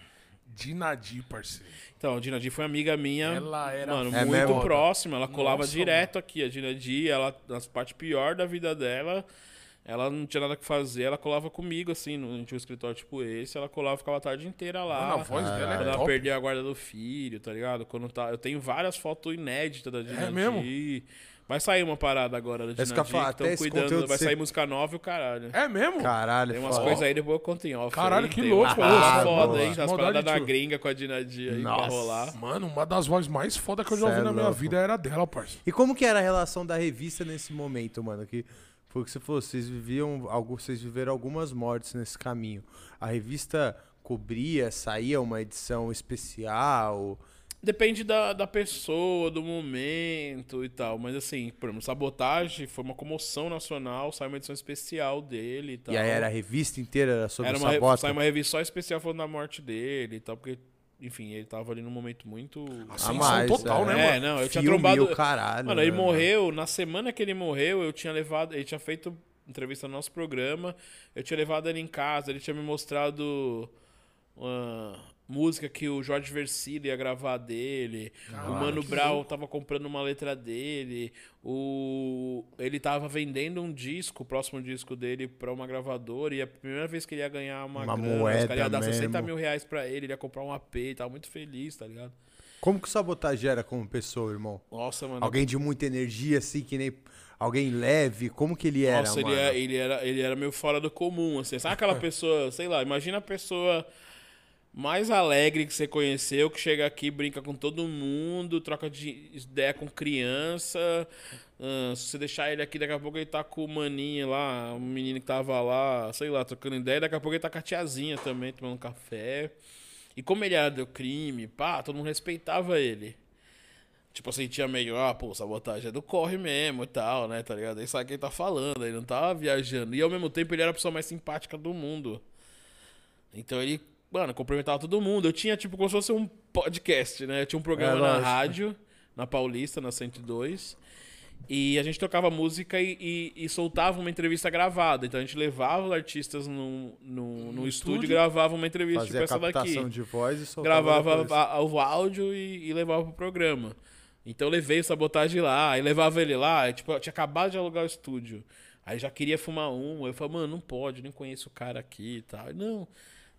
de Nadir, parceiro. Então, a Dinadi foi amiga minha, Ela era mano, É muito próxima. Ela colava Nossa, direto aqui. A Dinadi, ela, nas partes pior da vida dela, ela não tinha nada que fazer. Ela colava comigo, assim, no, tinha um escritório tipo esse. Ela colava, ficava a tarde inteira lá. Mano, a voz dela Quando é ela top. perdeu a guarda do filho, tá ligado? Quando tá, eu tenho várias fotos inéditas da Dinadi. mesmo? Vai sair uma parada agora da É Dinadi, estão cuidando. Vai você- sair música nova e o caralho. É mesmo? Caralho, Tem umas foda. coisas aí, depois eu conto em off. Caralho, aí. que louco, umas Ah, foda aí, as paradas da gringa com a Dinadi aí pra Nossa. rolar. Mano, uma das vozes mais foda que eu já ouvi é na minha louco. vida era dela, parceiro. E como que era a relação da revista nesse momento, mano? Que foi o que você falou, vocês viviam, algo, vocês viveram algumas mortes nesse caminho. A revista cobria, saía uma edição especial. Depende da, da pessoa, do momento e tal. Mas assim, por exemplo, Sabotagem foi uma comoção nacional, saiu uma edição especial dele e tal. E aí era a revista inteira sobre Era uma, Sabota. saiu uma revista só especial falando da morte dele e tal, porque, enfim, ele tava ali num momento muito. Ascensão mais, total, é. né, é, mano? não, eu tinha Filme, trombado. o caralho, Mano, ele né, morreu, na semana que ele morreu, eu tinha levado. Ele tinha feito entrevista no nosso programa, eu tinha levado ele em casa, ele tinha me mostrado uma música que o Jorge Versilo ia gravar dele, o Mano Brown tava comprando uma letra dele, o ele tava vendendo um disco, o próximo disco dele, pra uma gravadora, e a primeira vez que ele ia ganhar uma, Uma grana, os moeda caras iam dar 60 mesmo. mil reais pra ele, ele ia comprar um AP, e tava muito feliz, tá ligado? Como que o Sabotagem era como pessoa, irmão? Nossa, mano. Alguém de muita energia, assim, que nem... Alguém leve? Como que ele era, Nossa, ele, é- ele era, ele era meio fora do comum, assim. Sabe aquela pessoa, sei lá, imagina a pessoa mais alegre que você conheceu, que chega aqui, brinca com todo mundo, troca de ideia com criança. ah, se você deixar ele aqui, daqui a pouco ele tá com o maninho lá, o menino que tava lá, sei lá, trocando ideia, daqui a pouco ele tá com a tiazinha também, tomando café. E como ele era do crime, pá, todo mundo respeitava ele. Tipo assim, tinha meio, ah, pô, sabotagem é do corre mesmo e tal, né, tá ligado? Aí sabe quem tá falando, ele não tava viajando. E ao mesmo tempo ele era a pessoa mais simpática do mundo. Então ele, mano, cumprimentava todo mundo. Eu tinha, tipo, como se fosse um podcast, né? Eu tinha um programa É, na lógico. rádio, na Paulista, na 102. E a gente tocava música e, e- e soltava uma entrevista gravada. Então a gente levava os artistas no, no, no estúdio, e gravava uma entrevista Fazia tipo essa daqui de voz e soltava gravava a- o áudio e, e levava pro programa. Então eu levei o sabotagem lá, aí levava ele lá, e, tipo, eu tinha acabado de alugar o estúdio. Aí já queria fumar um, aí eu falei, mano, não pode, nem conheço o cara aqui e tal. Não,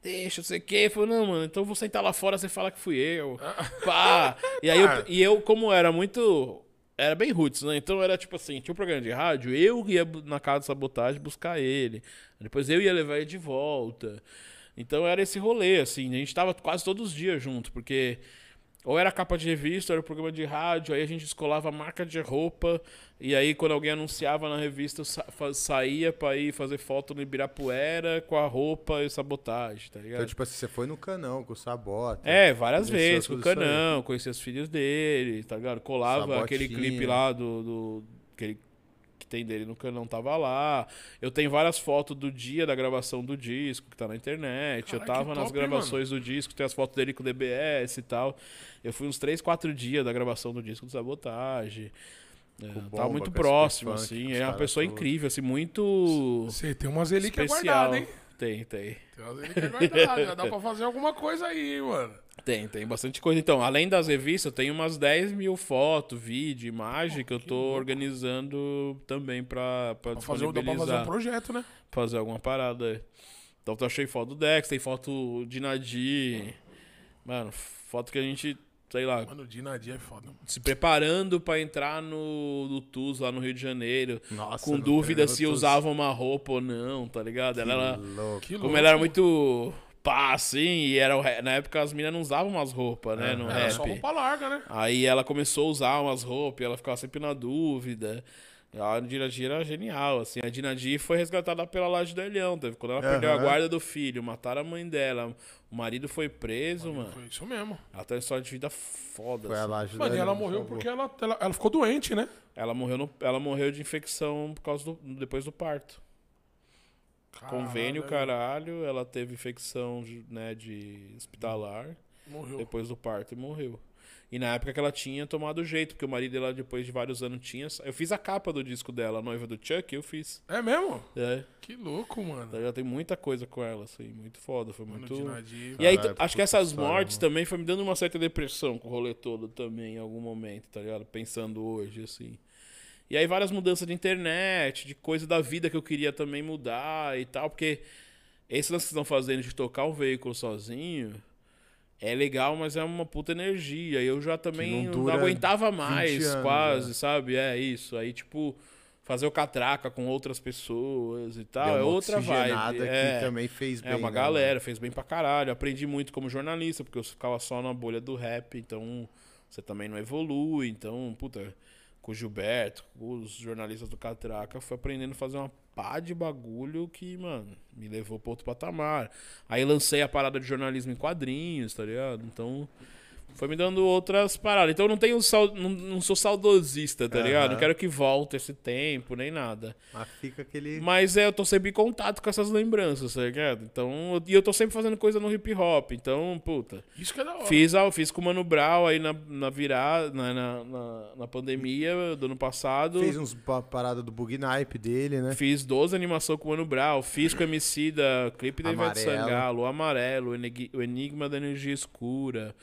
deixa, não sei o quê. Falei, não, mano, então eu vou sentar lá fora, você fala que fui eu. Pá. E aí eu, e eu, como era muito. Era bem roots, né? Então era tipo assim, tinha um programa de rádio, eu ia na casa de sabotagem buscar ele. Depois eu ia levar ele de volta. Então era esse rolê, assim. A gente tava quase todos os dias junto, porque ou era capa de revista, ou era programa de rádio, aí a gente descolava a marca de roupa, e aí quando alguém anunciava na revista, eu sa saía pra ir fazer foto no Ibirapuera com a roupa e sabotagem, tá ligado? Então, tipo assim, você foi no canão com o Sabota. É, várias vezes, com o. Canão, conhecia os filhos dele, tá ligado? Colava Sabotinha. aquele clipe lá do. do aquele que tem dele no Canão, tava lá. Eu tenho várias fotos do dia da gravação do disco, que tá na internet. eu Caralho, tava nas top, hein, gravações do disco, tem as fotos dele com o DBS e tal. Eu fui uns 3, 4 dias da gravação do disco do Sabotagem. É, tava bomba, muito com próximo, assim. É uma pessoa todos. incrível, assim, muito Você tem umas relíquias guardadas, hein? Tem, tem. Tem umas relíquias guardadas. Já dá pra fazer alguma coisa aí, mano. Tem, tem bastante coisa. Então, além das revistas, eu tenho umas 10 mil fotos, vídeo, imagem que eu tô organizando também pra, pra Pra fazer, dá pra fazer um projeto, né? fazer alguma parada aí. Então, eu achei foto do Dex, tem foto de Nadir. Mano, foto que a gente, sei lá, Mano, o Dinadia é foda. se preparando pra entrar no, no TUS lá no Rio de Janeiro. Nossa, com dúvida tem se usava uma roupa ou não, tá ligado? Ela era. Louco. Que Como louco. ela era muito pá, assim, e era o ra- na época as meninas não usavam umas roupas, né, no Era rap. só roupa larga, né? Aí ela começou a usar umas roupas, e ela ficava sempre na dúvida. A Dinadi era genial, assim. A Dinadi foi resgatada pela Laje do Elhão. Teve, quando ela perdeu a guarda do filho, mataram a mãe dela. O marido foi preso, mano. Foi isso mesmo. Ela tem uma história de vida foda. Foi a assim. laje Mano, da e ela morreu por porque ela, ela, ela ficou doente, né? Ela morreu, no, ela morreu de infecção por causa do, depois do parto. Convênio, Caralho, caralho. Ela teve infecção né, de hospitalar Morreu. depois do parto e morreu. E na época que ela tinha tomado jeito, porque o marido dela, depois de vários anos, tinha. Eu fiz a capa do disco dela, a noiva do Chuck, eu fiz. É mesmo? É. Que louco, mano. Já tem muita coisa com ela, assim, muito foda. Foi Mano, muito. E aí, Caralho, acho que essas mortes mano. também foi me dando uma certa depressão com o rolê todo também, em algum momento, tá ligado? Pensando hoje, assim. E aí várias mudanças de internet, de coisa da vida que eu queria também mudar e tal, porque esse lance que estão fazendo de tocar um veículo sozinho é legal, mas é uma puta energia. E eu já também não não, aguentava 20 mais, anos, quase, né? sabe? É isso. Aí, tipo, fazer o catraca com outras pessoas e tal, é outra vibe. que É. também fez bem. É uma né, galera, fez bem pra caralho. Aprendi muito como jornalista, porque eu ficava só na bolha do rap, então você também não evolui. Então, puta, com o Gilberto, com os jornalistas do Catraca, fui aprendendo a fazer uma pá de bagulho que, mano, me levou pra outro patamar. Aí lancei a parada de jornalismo em quadrinhos, tá ligado? Então. Foi me dando outras paradas. Então eu não tenho sau- não, não sou saudosista, tá ligado? Aham. Não quero que volte esse tempo, nem nada. Mas fica aquele. Mas é, eu tô sempre em contato com essas lembranças, tá ligado? Então, e eu tô sempre fazendo coisa no hip hop. Então, puta. Isso que é da hora. Fiz, ah, fiz com o Mano Brown aí na, na virada, na, na, na, na pandemia do ano passado. Fez uns pa- parada do bug naipe dele, né? Fiz 12 animação com o Mano Brown. Fiz com o MC da clipe da Ivete Amarelo. Sangalo, o Amarelo, o Enigma da Energia Escura.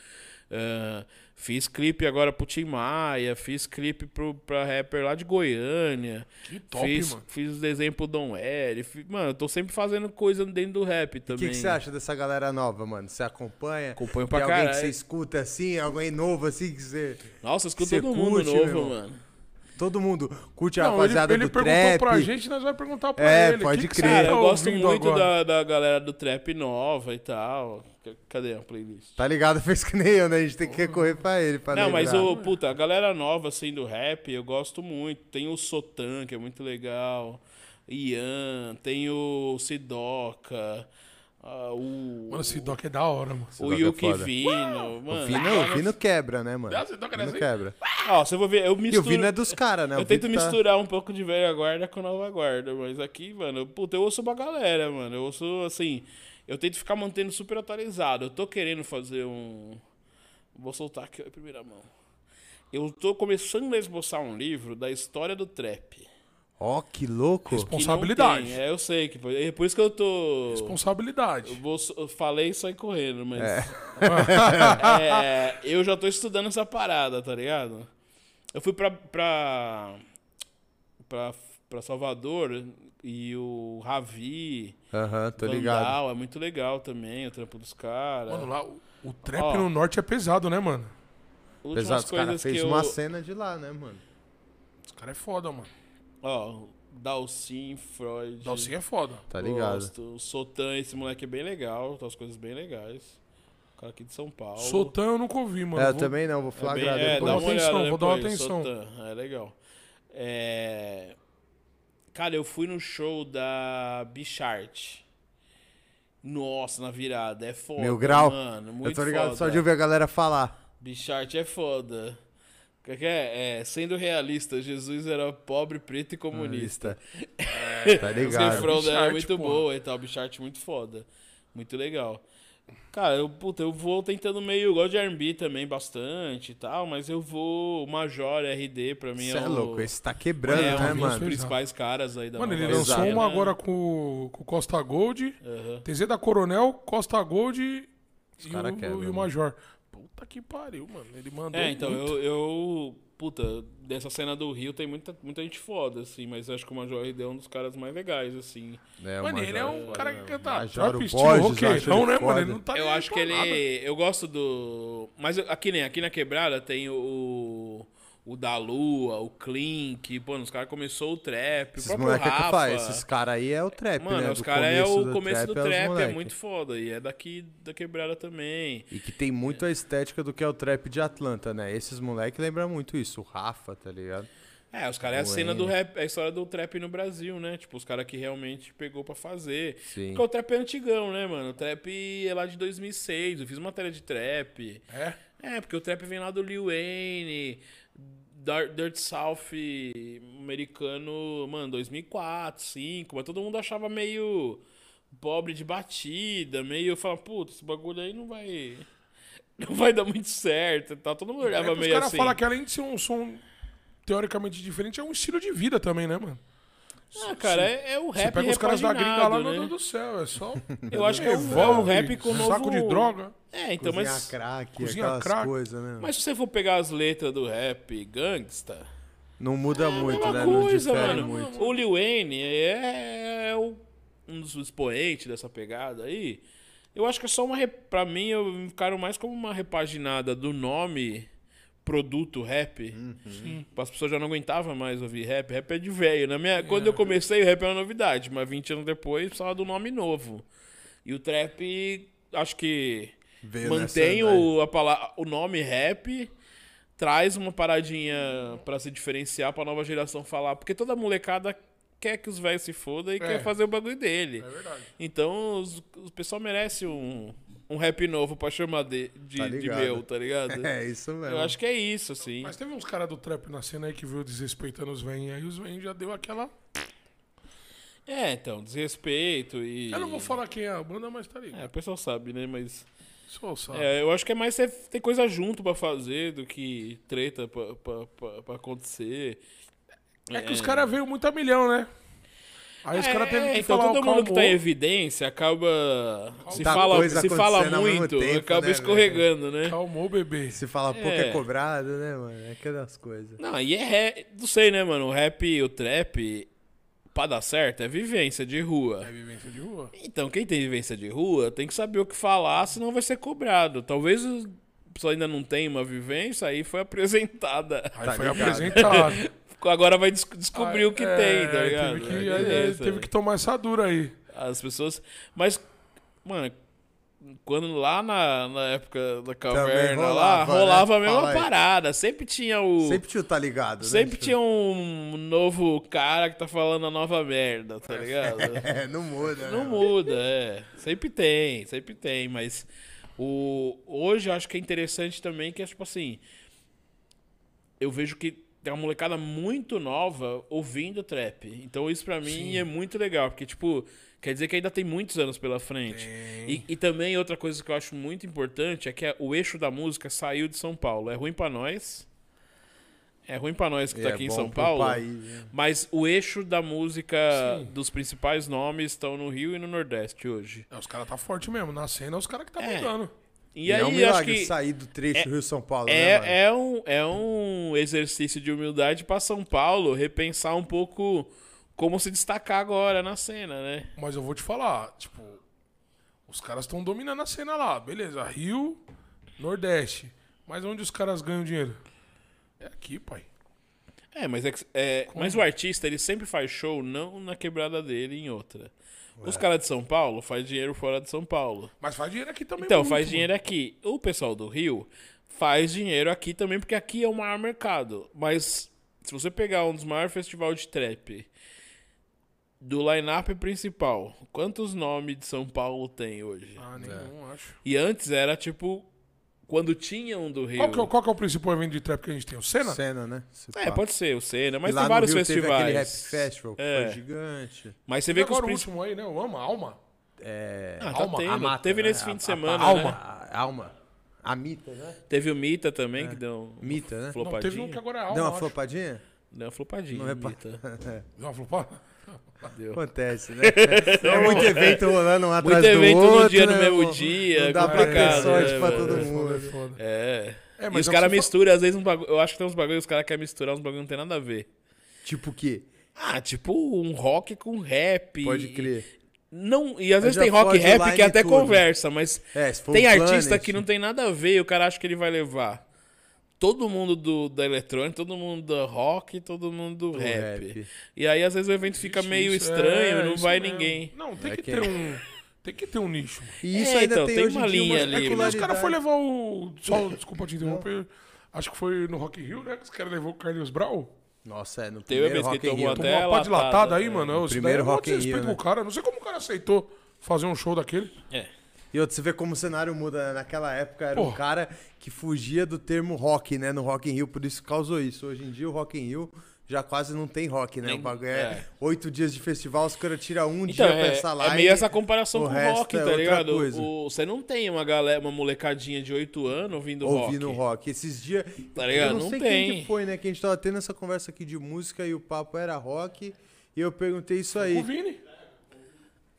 Ah, fiz clipe agora pro Tim Maia. Fiz clipe pro, pra rapper lá de Goiânia. Que top, fiz, mano. fiz desenho pro Dom L. Fiz- Mano, eu tô sempre fazendo coisa dentro do rap O também. que, que você acha dessa galera nova, mano? Você acompanha? Acompanho pra alguém que caralho. você escuta assim? Alguém novo assim que você. Nossa, eu escuto todo mundo curte, novo, mano. Todo mundo curte a Não, ele, rapaziada ele do perguntou trap. pra gente, nós vamos perguntar pra É, ele. pode Que que crer. você Cara, tá eu gosto ouvindo muito agora? da, da galera do trap nova e tal. Cadê a playlist? Tá ligado? Fez que nem eu, né? A gente tem que recorrer pra ele. Pra Não, mas lembrar. o, puta, a galera nova, assim, do rap, eu gosto muito. Tem o Sotan, que é muito legal. Ian, tem o Sidoca, ah, o, Mano, esse doc é da hora, mano. o é Yuki foda. Vino. O Mano, Vino, o Vino quebra, né, mano? Ah, Sidoca O Vino assim? quebra. Ó, você vai ver, eu E o misturo... Vino é dos caras, né? Eu O tento Vino tá- misturar um pouco de velha guarda com nova guarda, mas aqui, mano, puta, eu ouço uma galera, mano. Eu ouço, assim, eu tento ficar mantendo super atualizado. Eu tô querendo fazer um. Vou soltar aqui ó, em primeira mão. Eu tô começando a esboçar um livro da história do trap. Ó, que louco. que não Responsabilidade. tem. É, eu sei que. É por isso que eu tô. Responsabilidade. Eu, vou, eu falei e saí correndo, mas. É. É, eu já tô estudando essa parada, tá ligado? Eu fui pra. pra. pra, pra Salvador e o Ravi. Aham, tô ligado. Vandal, é muito legal também, o trampo dos caras. Mano, lá, o, o trap Ó. no norte é pesado, né, mano? Pesado, os caras fez que eu. uma cena de lá, né, mano? Os caras é foda, mano. Ó, Dalcin, Freud. Dalcinho é foda. Tá ligado. Gosto. O Sotan, esse moleque é bem legal, tá as coisas bem legais. O cara aqui de São Paulo. Sotan eu nunca ouvi, mano. É, eu Vou- também não, vou É, bem, flagrar é, vou dá dar depois. uma atenção, olhada vou dar uma depois, atenção. Sotan, é legal. É... Cara, eu fui no show da Bichart. Nossa, na virada. É foda. Meu grau. Mano, muito Eu tô ligado foda. só de ouvir a galera falar. Bichart é foda. Que que é? É, sendo realista, Jesus era pobre, preto e comunista. Tá Os ligado. refrão dela é muito porra. boa e tal. Bichart muito foda. Muito legal. Cara, eu, puta, eu vou tentando meio. Eu gosto de R&B também bastante e tal, mas eu vou. O Major RD pra mim Você é, é o, louco, esse tá quebrando, é né, um dos mano? principais caras aí da Mano, ele lançou cena. uma agora com, com o Costa Gold, Aham. TZ da Coronel, Costa Gold e cara o, e o mano. Major. Puta que pariu, mano. Ele mandou. É, então, muito. eu, eu. Puta, dessa cena do Rio tem muita, muita gente foda, assim, mas eu acho que o Major RD é um dos caras mais legais, assim. É, Mano, ele é Major um cara que canta Major, trap o estilo roqueirão, né, mano? Ele não tá eu acho que ele. nada. Eu gosto do. Mas aqui nem aqui na quebrada tem o. O da Lua, o Clink, pô, os caras começou o trap, o Esses próprio moleques é Rafa. que faz. Esses caras aí é o trap, Mano, né? os Do caras é o do começo do é os trap, é moleque. muito foda. E é daqui da quebrada também. E que tem muito a estética do que é o trap de Atlanta, né? Esses moleques lembram muito isso. O Rafa, tá ligado? É, os caras é a O cena do rap, é a história do trap no Brasil, né? Tipo, os caras que realmente pegou pra fazer. Sim. Porque o trap é antigão, né, mano? O trap é lá de 2006, eu fiz matéria de trap. É? É, porque o trap vem lá do Lil Wayne, Dirt South americano, mano, 2004, 2005, mas todo mundo achava meio pobre de batida, meio, falava, puta, esse bagulho aí não vai não vai dar muito certo, tal. Todo mundo É olhava os meio caras assim. falam que além de ser um som teoricamente diferente, é um estilo de vida também, né, mano? Ah, cara, é, é o Você rap pega os caras da gringa lá, repaginado, meu né? Deus do céu, é só. Eu acho que é um, é Revolve, rap com novo... Saco de droga. É, então, Cozinhar mas... crack, Cozinha aquelas crack. coisas, né? Mas se você for pegar as letras do rap gangsta... Não muda É a muito, né? Não coisa, difere mano. muito. O Lil Wayne é, é o- um dos expoentes dessa pegada aí. Eu acho que é só uma. rep- Pra mim, eu encaro mais como uma repaginada do nome produto rap. Uhum. As pessoas já não aguentavam mais ouvir rap. Rap é de velho. Na minha, Quando eu comecei, o rap era uma novidade, mas 20 anos depois precisava do nome novo. E o trap, acho que Veio mantém o, a palavra, o nome rap, traz uma paradinha pra se diferenciar pra nova geração falar. Porque toda molecada quer que os velhos se fodam e quer fazer o bagulho dele. É verdade. Então os, o pessoal merece um, um rap novo pra chamar de, de, Tá de meu, tá ligado? É isso mesmo. Eu acho que é isso, assim. Mas teve uns caras do trap na cena aí que viu desrespeitando os velhinhos aí, os velhinhos já deu aquela. É, então, desrespeito e. Eu não vou falar quem é a banda, mas tá ligado. É, o pessoal sabe, né? Mas. Só sabe. É, eu acho que é mais você ter coisa junto pra fazer do que treta pra, pra, pra, pra acontecer. É que os caras veio muito a milhão, né? Aí os caras teve que então falar todo o mundo que tá em evidência acaba. Se Tá fala, coisa se fala muito, tempo, acaba né, escorregando, né? Calmou o bebê. Se fala pouco é É. cobrado, né, mano? É aquelas coisas. Não, e é rap. Não sei, né, mano? O rap e o trap, pra dar certo, é vivência de rua. É vivência de rua. Então, quem tem vivência de rua tem que saber o que falar, senão vai ser cobrado. Talvez o pessoal ainda não tenha uma vivência, aí foi apresentada. Aí Tá foi ligado. apresentado. Agora vai des- descobrir o que É, tem, tá ligado? Teve que, Aí é, beleza. teve que tomar essa dura aí. As pessoas. Mas, mano, quando lá na, na época da caverna lá, rolava, né? rolava a mesma Fala aí. parada. Sempre tinha o. Sempre tio tá ligado, né? Sempre Tipo, tinha um novo cara que tá falando a nova merda, tá ligado? É, não muda, Não né? muda, é. Sempre tem, sempre tem, mas o hoje eu acho que é interessante também que é tipo assim, eu vejo que tem uma molecada muito nova ouvindo trap. Então isso pra mim é muito legal, porque tipo, quer dizer que ainda tem muitos anos pela frente. E, e também outra coisa que eu acho muito importante é que a- o eixo da música saiu de São Paulo. É ruim pra nós. É ruim pra nós que E tá é aqui em São Paulo. país, né? Mas o eixo da música Sim. dos principais nomes estão no Rio e no Nordeste hoje. É, Os caras tá forte mesmo. Na cena, os caras que tá É. mudando. E, E aí é um acho milagre que sair do trecho Rio-São Paulo, né, mano? é, é, um, é um exercício de humildade pra São Paulo repensar um pouco como se destacar agora na cena, né? Mas eu vou te falar, tipo, os caras estão dominando a cena lá. Beleza, Rio, Nordeste. Mas onde os caras ganham dinheiro? É aqui, pai. É, mas, é, é, mas o artista ele sempre faz show não na quebrada dele em outra. Os caras de São Paulo faz dinheiro fora de São Paulo. Mas faz dinheiro aqui também. Então, muito, faz mano. dinheiro aqui. O pessoal do Rio faz dinheiro aqui também, porque aqui é o maior mercado. Mas se você pegar um dos maiores festivais de trap do line-up principal, quantos nomes de São Paulo tem hoje? Ah, nenhum, acho. E antes era tipo. Quando tinha um do Rio. Qual que, é, qual que é o principal evento de trap que a gente tem? O Senna? Cena, né? É, pá. pode ser o Senna, mas E tem vários Rio Teve festivais. aquele Rap Festival, que É. foi gigante. Mas você E vê que os agora o principais. último aí, né? O Alma, Alma. É... Ah, tá Alma, tendo. a Mata, Teve né? nesse fim A- de a- semana, Alma. né? A Alma. A Mita, né? Teve o Mita também, que deu Mita, né? Não, flopadinha. teve um que agora é Alma, Deu uma flopadinha? Deu uma flopadinha. Não o repara. Mita. Deu uma flopada? Deu. Acontece, né? é muito evento rolando um atrás Muito evento do outro, no dia, né, no mesmo dia, Não dá pra ter sorte né, pra todo É mundo. é foda. É. É, e mas os é o caras misturam, às vezes, um bagulho. Eu acho que tem uns bagulhos que os caras querem misturar, uns bagulho que não tem nada a ver. Tipo o quê? Ah, tipo um rock com rap. Pode crer. Não, e às vezes tem rock e rap que até tudo. conversa, mas É, tem artista Planet, que não tem nada a ver e o cara acha que ele vai levar todo mundo do, da eletrônica, todo mundo do rock, todo mundo do rap. rap. E aí às vezes o evento fica Isso, meio isso, estranho, é, não vai mesmo. ninguém. Não, tem É que que- ter um. Tem que ter um nicho. E isso É, ainda então, tem, tem uma linha uma ali, É que nem os caras foram levar o. Só, desculpa te interromper. Acho que foi no Rock Rio, né? Que os caras levou o Carlos Brau. Nossa, é, no Teve primeiro vez que Rock in tomou Rio. até- Tomou uma pá de latada, latada aí, é. mano. Primeiro daí é Rock in desrespeito Rio, né? cara. Não sei como o cara aceitou fazer um show daquele. É. E outro, você vê como o cenário muda, né? Naquela época era um Pô. cara que fugia do termo rock, né? No Rock in Rio, por isso causou isso. Hoje em dia o Rock in Rio já quase não tem rock, né? Nem- o bagulho é é. oito dias de festival, os caras tiram um Então, dia pra é, essa live. é meio essa comparação com o rock, é tá outra ligado? coisa. O- você não tem uma galera, uma molecadinha de 8 anos ouvindo, ouvindo rock. rock. Esses dias. Tá ligado? Eu não, Não sei quem tem. que foi, né? Que a gente tava tendo essa conversa aqui de música e o papo era rock. E eu perguntei isso aí. O Vini.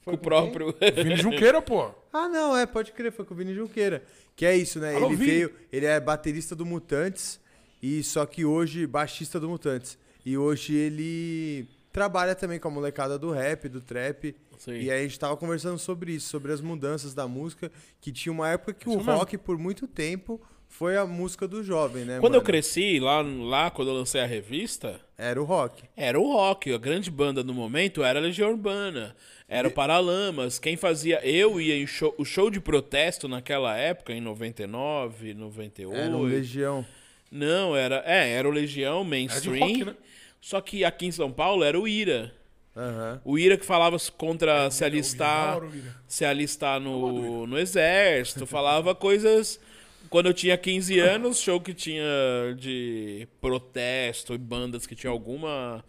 Com o próprio. Vini Junqueira, pô. Ah, não, é, pode crer, foi com o Vini Junqueira. Que é isso, né? Alô, ele Vini. veio, ele é baterista do Mutantes, e só que hoje, baixista do Mutantes. E hoje ele trabalha também com a molecada do rap, do trap. Sim. E aí a gente tava conversando sobre isso, sobre as mudanças da música, que tinha uma época que Isso o mesmo. rock, por muito tempo, foi a música do jovem, né? Quando eu mano? cresci, lá, lá quando eu lancei a revista, Era o rock. era o rock. A grande banda no momento era a Legião Urbana. Era o Paralamas. Quem fazia. Eu ia em show. O show de protesto naquela época, em 99, 98. Era um Legião. Não, era. É, era o Legião, mainstream. rock, né? Só que aqui em São Paulo era o Ira. Aham. O Ira que falava contra se Da alistar, o Ira. se alistar no, no exército, falava coisas. Quando eu tinha 15 anos, show que tinha de protesto e bandas que tinha alguma.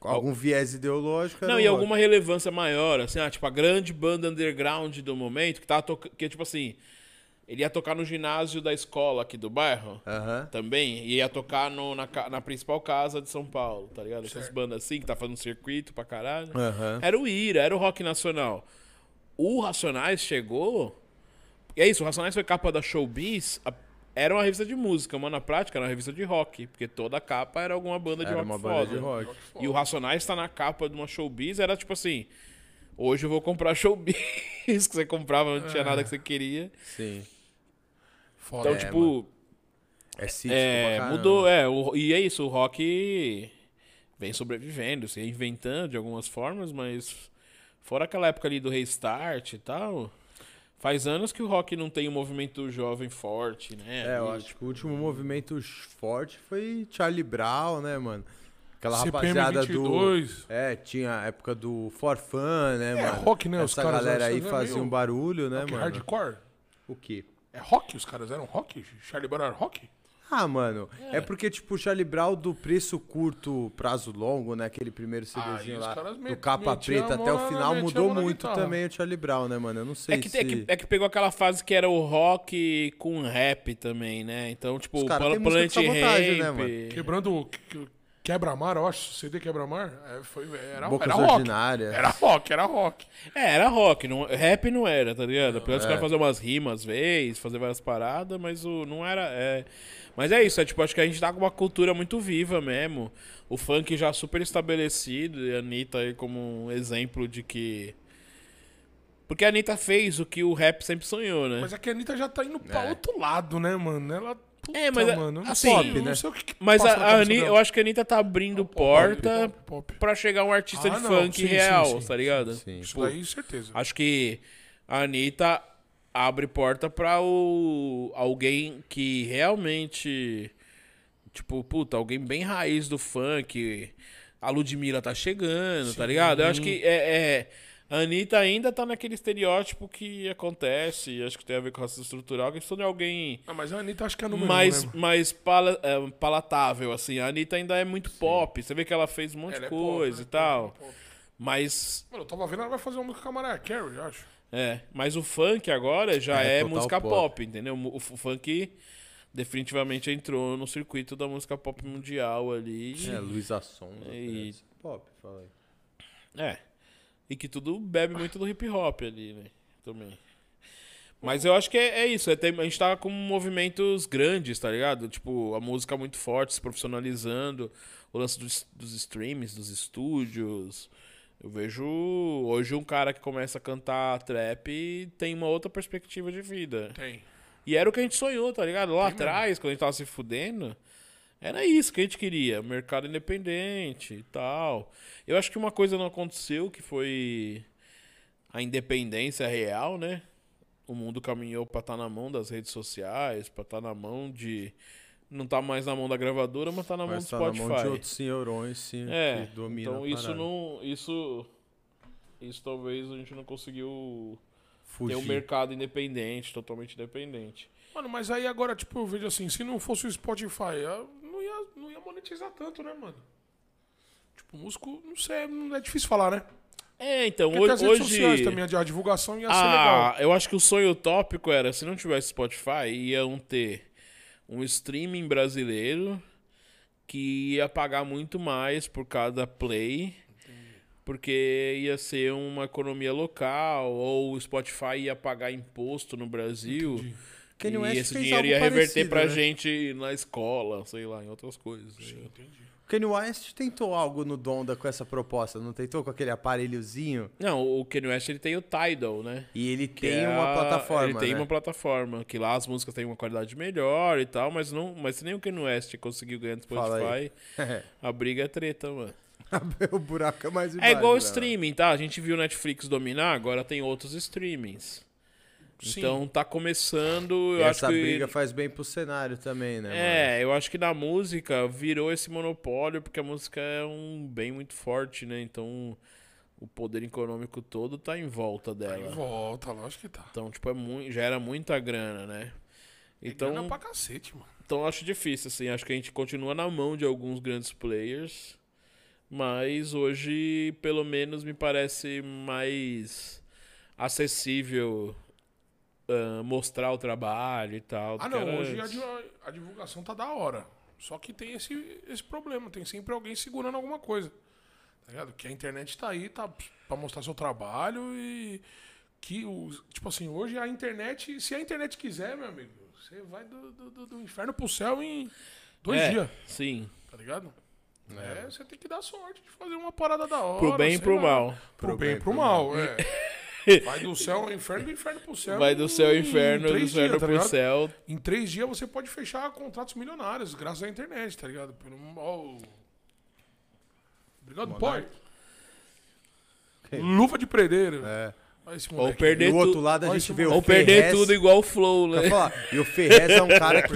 Com algum viés ideológico. Não, e alguma relevância maior, assim, ah, tipo, a grande banda underground do momento, que tava tocando. Que, tipo assim, ele ia tocar no ginásio da escola aqui do bairro. Aham. Também, e ia tocar no, na, na principal casa de São Paulo, tá ligado? Essas bandas assim, que tá fazendo circuito pra caralho. Aham. Era o Ira, era o rock nacional. O Racionais chegou. E é isso, o Racionais foi capa da Showbiz. a- Era uma revista de música, mas na prática era uma revista de rock. Porque toda a capa era alguma banda de Era rock uma foda. banda de rock. E o Racionais tá na capa de uma Showbiz, era tipo assim. Hoje eu vou comprar Showbiz, que você comprava, não tinha nada que você queria. Sim. Foda. Então, É, tipo, É cítico é, pra caramba. mudou, é. o- e é isso, o rock vem sobrevivendo, se reinventando de algumas formas, mas fora aquela época ali do restart e tal, faz anos que o rock não tem um movimento jovem forte, né? É, eu acho que o último movimento forte foi Charlie Brown, né, mano? Aquela CPM rapaziada do. 22. É, tinha a época do For Fun, né, É, mano? rock, né? Os Essa caras galera aí que é fazia meio- um barulho, né, rock mano? hardcore? O quê? É rock? Os caras eram rock? Charlie Brown era rock? Ah, mano, é. porque, tipo, o Charlie Brown do preço curto, prazo longo, né? Aquele primeiro CDzinho os lá, do capa preta até o final, mudou muito também o Charlie Brown, né, mano? Eu não sei É que, se... é, que, é que pegou aquela fase que era o rock com rap também, né? Então, tipo, o Planet sabotagem, né, Ramp... mano? Quebrando Quebra-Mar, eu acho. CD Quebra-Mar. É, foi, era, Bocas era rock. Era rock, era rock. É, era rock, não, rap não era, tá ligado? Apesar dos é. caras fazer umas rimas às vezes, fazer várias paradas, mas o, não era. É... Mas é isso, é tipo, acho que a gente tá com uma cultura muito viva mesmo. O funk já super estabelecido, e a Anitta aí como um exemplo de que. Porque a Anitta fez o que o rap sempre sonhou, né? Mas é que a Anitta já tá indo pra É. outro lado, né, mano? Ela. Puta, É, mas, mano, assim, pop, né? não sei o que que Mas a, a Ani- eu acho que a Anitta tá abrindo Pop, porta pop, pop. pra chegar um artista Ah, de não, funk sim, sim, real, sim, tá ligado? Sim. Isso daí, certeza. Acho que a Anitta abre porta pra o, alguém que realmente. Tipo, puta, alguém bem raiz do funk. A Ludmilla tá chegando, tá Sim. ligado? Eu acho que é, é- a Anitta ainda tá naquele estereótipo que acontece, acho que tem a ver com racismo estrutural, que de alguém Ah, mas a Anitta acho que é número mais, um, né, mais pala- é, palatável, assim. A Anitta ainda é muito pop. Você vê que ela fez um monte Ela de é pop, coisa né? e tal. Pop, pop. Mas Mano, eu tava vendo, ela vai fazer uma música com a Mariah Carey, eu acho. É, mas o funk agora já É, é, música pop. pop. entendeu? O, o funk definitivamente entrou no circuito da música pop mundial ali. É, Luísa Sonza. E-. Pop, fala aí. É. E que tudo bebe muito do hip hop ali, né? Também. Mas eu acho que é, é isso. é tem- a gente tá com movimentos grandes, tá ligado? Tipo, a música muito forte, se profissionalizando. O lance dos, dos streams, dos estúdios. Eu vejo hoje um cara que começa a cantar trap e tem uma outra perspectiva de vida. Tem. E era o que a gente sonhou, tá ligado? Lá Tem mesmo. atrás, quando a gente tava se fudendo, era isso que a gente queria. Mercado independente e tal. Eu acho que uma coisa não aconteceu, que foi a independência real, né? O mundo caminhou pra estar na mão das redes sociais, pra estar na mão de Não tá mais na mão da gravadora, mas tá na mão Mas do tá Spotify. na mão de outros senhorões, sim, É, que dominam então isso não. Isso. Isso talvez a gente não conseguiu Fugir. ter um mercado independente, totalmente independente. Mano, mas aí agora, tipo, eu vejo assim, se não fosse o Spotify, não ia, não ia monetizar tanto, né, mano? Tipo, músico, não sei, não é difícil falar, né? É, então, Porque hoje. redes sociais hoje também, a divulgação ia ser ah, legal. eu acho que o sonho utópico era, se não tivesse Spotify, iam ter um streaming brasileiro que ia pagar muito mais por cada play. Porque ia ser uma economia local, ou o Spotify ia pagar imposto no Brasil. Entendi. Kanye e West esse fez dinheiro algo ia reverter parecido, pra né? gente na escola, sei lá, em outras coisas. né? Entendi. Kanye West tentou algo no Donda com essa proposta, não tentou com aquele aparelhozinho? Não, o Kanye West ele tem o Tidal, né? E ele Que tem é uma a- plataforma, Ele tem né? uma plataforma, que lá as músicas têm uma qualidade melhor e tal, mas não, mas nem o Kanye West conseguiu ganhar no Fala Spotify. aí. A briga é treta, mano. o buraco é mais É igual o né? streaming, tá? A gente viu o Netflix dominar, agora tem outros streamings. Sim. Então tá começando, E eu essa acho que briga faz bem pro cenário também, né? mano? É, eu acho que na música virou esse monopólio, porque a música é um bem muito forte, né? Então o poder econômico todo tá em volta dela. volta, lógico que tá. Então, tipo, é muito, já era muita grana, né? Então... Então, pra cacete, mano. então eu acho difícil, assim. Acho que a gente continua na mão de alguns grandes players. Mas hoje, pelo menos, me parece mais acessível ah, mostrar o trabalho e tal. Ah, não, hoje a, a divulgação tá da hora. Só que tem esse, esse problema, tem sempre alguém segurando alguma coisa. Tá ligado? Que a internet tá aí, tá pra mostrar seu trabalho e que o. Tipo assim, hoje a internet, se a internet quiser, meu amigo, você vai do, do, do- inferno pro céu em dois É, dias, Sim. tá ligado? É, você tem que dar sorte de fazer uma parada da hora. Pro bem e pro lá. mal. Pro, bem e pro pro mal, é. Vai do céu ao inferno, do inferno pro céu. Vai do céu ao inferno, do inferno dias, tá pro ligado? céu. Em três dias você pode fechar contratos milionários, graças à internet, tá ligado? Pelo, ó, o- Obrigado, pai. Luva de predeiro. É. Ou moleque. E perder do outro lado a gente vê o Ou perder tudo igual o Flow, Quer né? falar? E o Ferrez é um cara que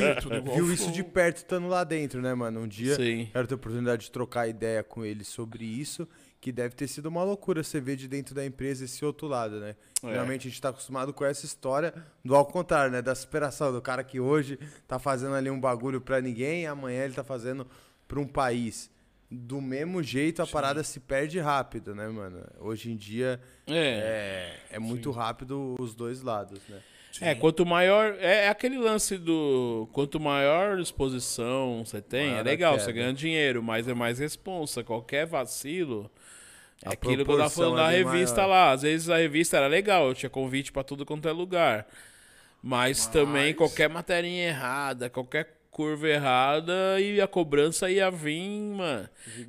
viu o isso de perto estando lá dentro, né, mano? Um dia Sim. quero ter a oportunidade de trocar ideia com ele sobre isso, que deve ter sido uma loucura você ver de dentro da empresa esse outro lado, né? É. Realmente a gente tá acostumado com essa história do ao contrário, né? Da superação, do cara que hoje tá fazendo ali um bagulho pra ninguém, amanhã ele tá fazendo pra um país. Do mesmo jeito a parada se perde rápido, né, mano? Hoje em dia É. é, é muito rápido os dois lados, né? É, quanto maior. É, é aquele lance do. Quanto maior exposição você tem, Maior é legal, você ganha dinheiro, mas é mais responsa. Qualquer vacilo. É A aquilo que eu tava falando é da revista maior. lá. Às vezes a revista era legal, eu tinha convite pra tudo quanto é lugar. Mas, também Mas- qualquer matéria errada, qualquer curva errada e a cobrança ia vir, mano.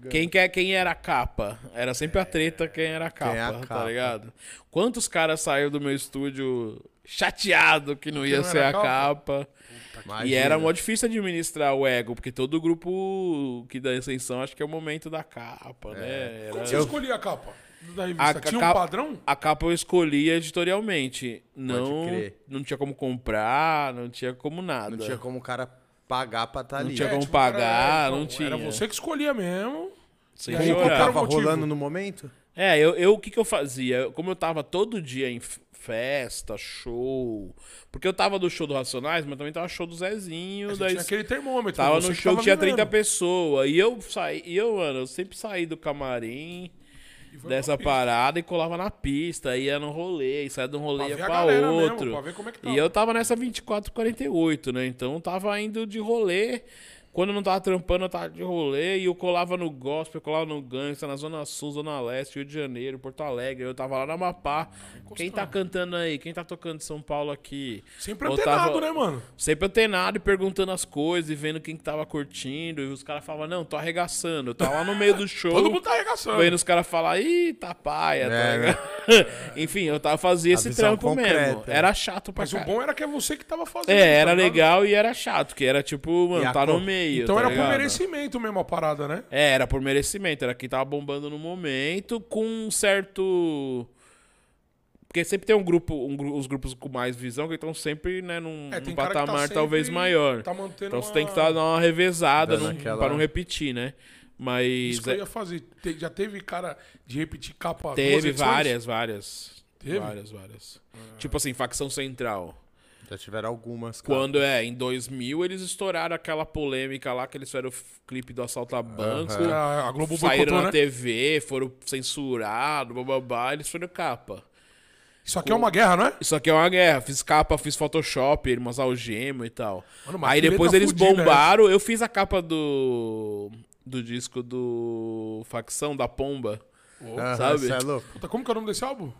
Quem, quer, quem era a capa? Era sempre a treta quem era a capa, é a tá capa? ligado? Quantos caras saíram do meu estúdio chateado que não ia não ser era a capa? capa? E era mó difícil administrar o ego, porque todo grupo que dá ascensão acho que é o momento da capa, né? Como Era- você escolhia a capa da revista? A Tinha um capa- padrão? A capa eu escolhia editorialmente. Não, não tinha como comprar, não tinha como nada. Não tinha como o cara pagar pra estar Não ali. tinha É, como tipo, pagar, era- não Era tinha. você que escolhia mesmo. Sem E aí, era o Tava rolando no momento? É, eu, eu o que, que eu fazia? Como eu tava todo dia em festa, show. Porque eu tava do show do Racionais, mas também tava show do Zezinho. Daí tinha aquele termômetro. tava no show tava tinha vivendo. 30 pessoas. E eu saí, e eu, mano, eu sempre saí do camarim dessa parada e colava na pista, ia no rolê, saia de um rolê Pra ia a pra galera mesmo, outro. pra é E eu tava nessa 2448, né? Então eu tava indo de rolê. Quando eu não tava trampando, eu tava de rolê. E eu colava no gospel, eu colava no gangsta, na Zona Sul, Zona Leste, Rio de Janeiro, Porto Alegre. Eu tava lá na Amapá. Quem tá cantando aí? Quem tá tocando São Paulo aqui? Sempre Eu antenado, tava- né, mano? Sempre antenado e perguntando as coisas e vendo quem que tava curtindo. E os caras falavam, não, tô arregaçando. Eu tava lá no meio do show. Todo mundo tá arregaçando. Vendo os caras falar, ih, tá paia, tá É, ligado? Enfim, eu tava fazia A esse trampo mesmo. concreta. Era chato pra Mas o caralho. bom era que é você que tava fazendo. É, era tá legal e era chato, que era tipo, mano, E tá no cor- meio. Então tá era por ligado? merecimento mesmo a parada, né? É, era por merecimento, era quem tava bombando no momento, com um certo. Porque sempre tem um grupo, um os grupos com mais visão que estão sempre, né, num, É, num tá patamar talvez sempre- maior. Tá Então você uma- tem que estar dando uma revezada não, aquela- pra não repetir, né? Mas Isso que eu é, ia fazer. Te- Já teve cara de repetir capa teve várias, várias. Teve? Várias, várias. Tipo assim, facção central. Já tiveram algumas, cara. Quando é, em 2000, eles estouraram aquela polêmica lá, que eles fizeram o clipe do assalto a banco. Aham. A, Globo Saíram na né? TV, foram censurados, bababá, eles foram capa. Isso aqui é uma guerra, não é? Isso aqui é uma guerra. Fiz capa, fiz Photoshop, umas algemas e tal. Mano, Aí depois eles fudida bombaram. Eu fiz a capa do. do disco do Facção da Pomba. Aham, sabe? cê é louco? Puta, como que é o nome desse álbum?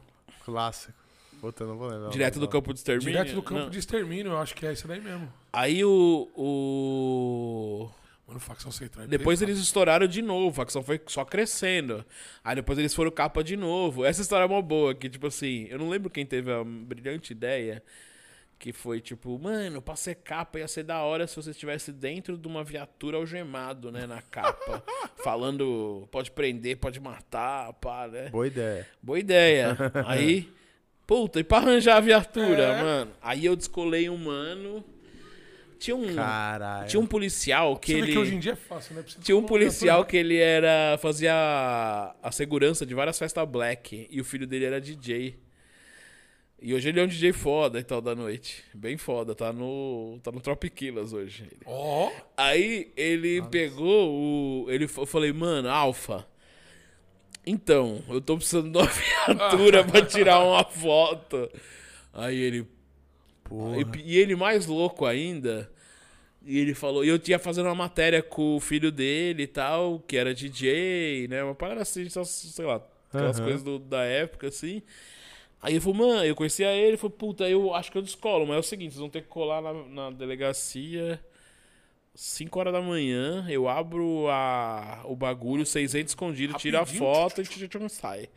Clássico. Puta, não vou lembrar. direto do campo de extermínio. Direto do campo Não. de extermínio, eu acho que é esse daí mesmo. Aí o. o... Mano, facção central. é Depois pesado. eles estouraram de novo, a facção foi só crescendo. Aí depois eles foram capa de novo. Essa história é uma boa, que tipo assim, eu não lembro quem teve a brilhante ideia, que foi tipo, mano, pra ser capa ia ser da hora se você estivesse dentro de uma viatura algemado, né, na capa. falando, pode prender, pode matar, pá, né? Boa ideia. Boa ideia. Aí, puta, e pra arranjar a viatura, É. mano? Aí eu descolei um mano. Tinha um, Caralho. tinha um policial que Você vê ele... que hoje em dia é fácil, né? Tinha um policial que ele era. fazia a, a segurança de várias festas black. E o filho dele era DJ. E hoje ele é um DJ foda e tal da noite. Bem foda, tá no. tá no Tropiquilas hoje. Ó, Aí ele pegou o. Ele, eu falei, mano, Alfa. Então, eu tô precisando de uma viatura pra tirar uma foto. Aí ele. Porra. E, e ele mais louco ainda. E ele falou. E eu tinha fazendo uma matéria com o filho dele e tal, que era DJ, né? Uma parada assim, sei lá, aquelas Aham. coisas do- da época, assim. Aí ele falou, mano, eu conhecia ele, ele falou, puta, eu acho que eu descolo, mas é o seguinte, vocês vão ter que colar na, na delegacia 5 horas da manhã, eu abro a, o bagulho, vocês entram escondido, tira a foto e tchum, tchum, sai.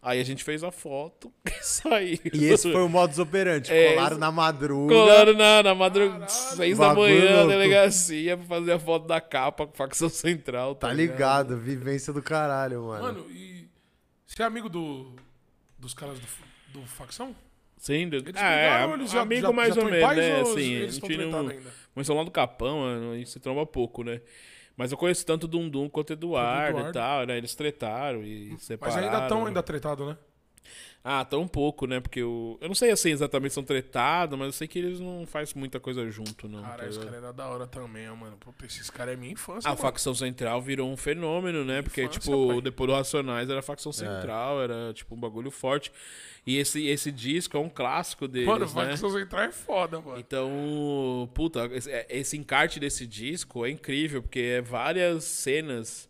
Aí a gente fez a foto e saiu. E esse foi o modus operandi. É, Colaram na madruga. Colaram na, na madrugada, 6 da manhã, na delegacia, pra fazer a foto da capa com facção central. Tá ligado? Vivência do caralho, mano. mano, e. Você é amigo do, dos caras do, do facção? Sim. Eles ah, é, eles já- amigo já- mais já ou menos, né? ou Assim, eles a gente não... Começou lá do Capão, mano, a gente se tromba pouco, né? Mas eu conheço tanto o Dundum quanto o Eduardo, Eduardo. e tal, né? Eles tretaram e Mas separaram. ainda estão ainda tretados, né? Ah, tão um pouco, né? Porque eu... Eu não sei assim exatamente se são tretados, mas eu sei que eles não fazem muita coisa junto, não. Cara, tá esse cara era da hora também, ó, mano. Puta, esses caras é minha infância, A mano. facção central virou um fenômeno, né? Porque, Infância, tipo, pai. depois do Racionais era a facção central, era, tipo, um bagulho forte. E esse, esse disco é um clássico deles, Mano, né? facção central é foda, mano. Então, puta, esse, é- esse encarte desse disco é incrível, porque é várias cenas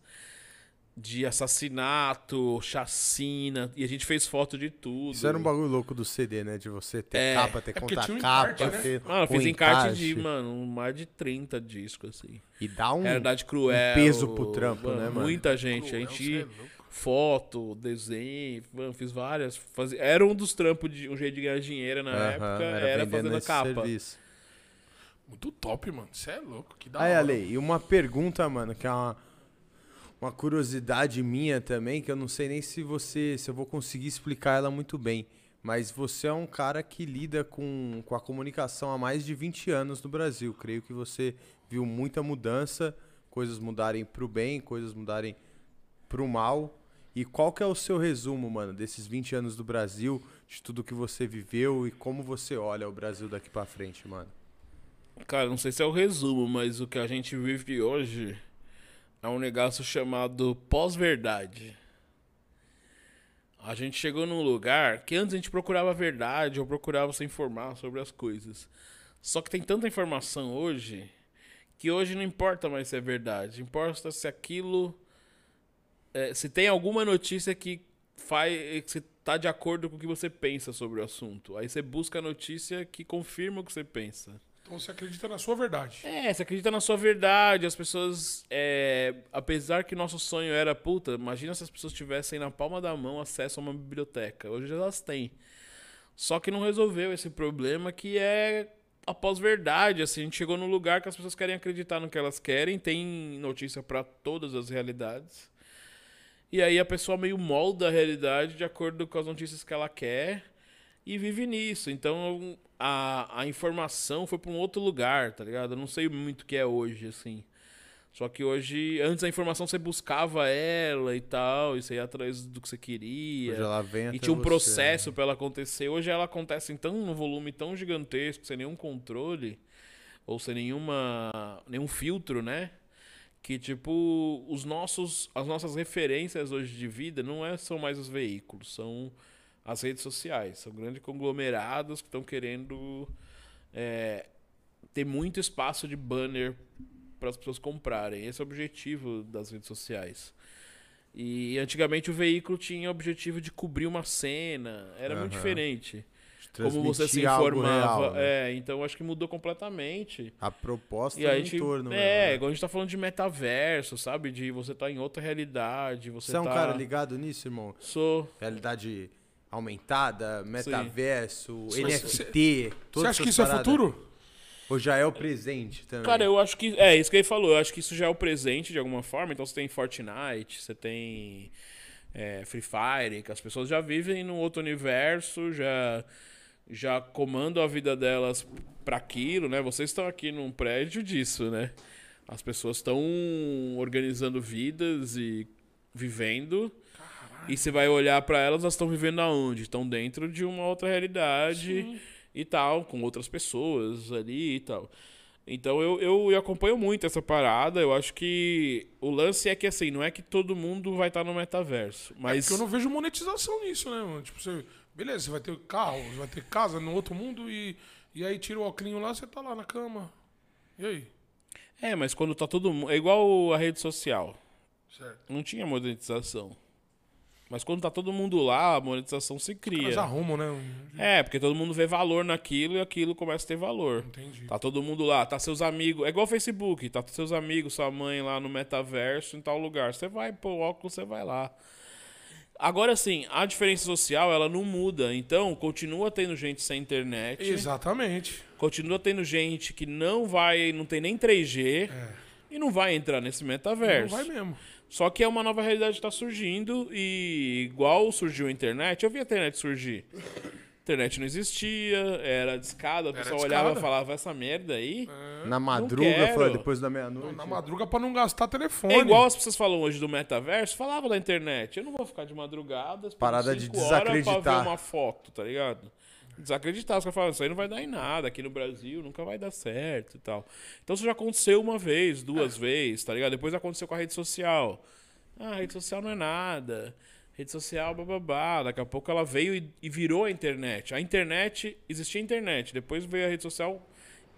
de assassinato, chacina, e a gente fez foto de tudo. Isso era um bagulho louco do CD, né? De você ter É. capa, ter É conta um capa, encarte, né? ter. Mano, eu um fiz encarte de, encarte. mano, mais de 30 discos, assim. E dá um. Realidade Cruel. peso pro trampo, né, mano? Muita gente. Cruel, a é gente. louco. Foto, desenho, mano, fiz várias. Fazia, era um dos trampos de um jeito de ganhar dinheiro na época, era, vendendo fazendo a capa. serviço. Muito top, mano. Você é louco. Que da Aí, hora. Ale, e uma pergunta, mano, que é uma, uma curiosidade minha também, que eu não sei nem se você, se eu vou conseguir explicar ela muito bem. Mas você é um cara que lida com, com a comunicação há mais de 20 anos no Brasil. Creio que você viu muita mudança, coisas mudarem pro bem, coisas mudarem pro mal. E qual que é o seu resumo, mano, desses 20 anos do Brasil, de tudo que você viveu e como você olha o Brasil daqui pra frente, mano? Cara, não sei se é o resumo, mas o que a gente vive hoje é um negócio chamado pós-verdade. A gente chegou num lugar que antes a gente procurava a verdade ou procurava se informar sobre as coisas. Só que tem tanta informação hoje que hoje não importa mais se é verdade. Importa se aquilo. é, se tem alguma notícia que faz. que você tá de acordo com o que você pensa sobre o assunto. Aí você busca a notícia que confirma o que você pensa. Então você acredita na sua verdade. É, você acredita na sua verdade. As pessoas. é, apesar que nosso sonho era, puta, imagina se as pessoas tivessem na palma da mão acesso a uma biblioteca. Hoje elas têm. Só que não resolveu esse problema que é a pós-verdade. Assim, a gente chegou num lugar que as pessoas querem acreditar no que elas querem, tem notícia pra todas as realidades. E aí a pessoa meio molda a realidade de acordo com as notícias que ela quer. E vive nisso. Então a, a informação foi para um outro lugar, tá ligado? Eu não sei muito o que é hoje, assim. Só que hoje, antes a informação você buscava ela e tal, e você ia atrás do que você queria. Hoje ela vem e tinha um processo né? para ela acontecer. Hoje ela acontece em tão num volume tão gigantesco, sem nenhum controle ou sem nenhuma nenhum filtro, né? Que tipo os nossos as nossas referências hoje de vida não é, são mais os veículos, são as redes sociais, são grandes conglomerados que estão querendo é, ter muito espaço de banner para as pessoas comprarem. Esse é o objetivo das redes sociais. E antigamente o veículo tinha o objetivo de cobrir uma cena, era muito Aham. diferente. Como você se informava. real, né? É, então acho que mudou completamente. A proposta E é a gente, entorno. é, mesmo, né? igual a gente tá falando de metaverso, sabe? De você tá em outra realidade, você, Você é um tá... cara ligado nisso, irmão? Sou. Realidade aumentada, metaverso, Sim. NFT, Você acha que isso é paradas. futuro? Ou já é o presente também? Cara, eu acho que. É, isso que ele falou. Eu acho que isso já é o presente de alguma forma. Então você tem Fortnite, você tem é, Free Fire, que as pessoas já vivem num outro universo, já, já comandam a vida delas para aquilo, né? Vocês estão aqui num prédio disso, né? As pessoas estão organizando vidas e vivendo. E você vai olhar para elas, elas estão vivendo aonde? Estão dentro de uma outra realidade e tal, com outras pessoas ali e tal. Então eu, eu, eu acompanho muito essa parada. Eu acho que o lance é que assim, não é que todo mundo vai estar no metaverso. Mas Porque eu não vejo monetização nisso, né, mano? Tipo, você. Beleza, você vai ter carro, você vai ter casa no outro mundo e, e aí tira o óculos lá, você tá lá na cama. E aí? É, mas quando tá todo mundo. É igual a rede social. Certo. Não tinha monetização. Mas quando tá todo mundo lá, a monetização se Eles cria. arrumam, né? É, porque todo mundo vê valor naquilo e aquilo começa a ter valor. Entendi. Tá todo mundo lá, tá seus amigos. É igual o Facebook, tá seus amigos, sua mãe lá no metaverso, em tal lugar. Você vai pôr o óculos, você vai lá. Agora sim, a diferença social ela não muda. Então, continua tendo gente sem internet. Exatamente. Continua tendo gente que não vai, não tem nem 3G e não vai entrar nesse Não metaverso. vai mesmo. Só que é uma nova realidade que está surgindo e igual surgiu a internet, eu vi a internet surgir. A internet não existia, era discada, o Era pessoal discada. olhava e falava, essa merda aí. Na madruga, foi depois da meia-noite. Na madruga pra não gastar telefone. É igual as pessoas falam hoje do metaverso, falava da internet. Eu não vou ficar de madrugada, Parada de horas pra desacreditar. ver uma foto, tá ligado? Desacreditar, os caras falam, isso aí não vai dar em nada, aqui no Brasil nunca vai dar certo e tal. Então isso já aconteceu uma vez, duas vezes, tá ligado? Depois aconteceu com a rede social. Ah, a rede social não é nada. Rede social, bababá. Daqui a pouco ela veio e, e virou a internet. A internet, existia a internet. Depois veio a rede social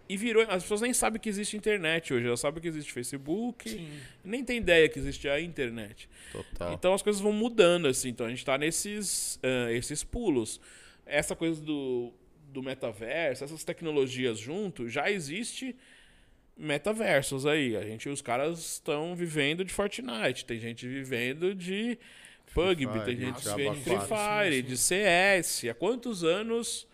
e virou. As pessoas nem sabem que existe internet hoje. Elas sabem que existe Facebook. Nem tem ideia que existe a internet. Total. Então as coisas vão mudando, assim. Então a gente tá nesses ah, esses pulos. Essa coisa do, do metaverso, essas tecnologias junto, já existe metaversos aí. A gente, os caras estão vivendo de Fortnite, tem gente vivendo de PUBG, tem gente vivendo de Free 4. Fire, de CS. Há quantos anos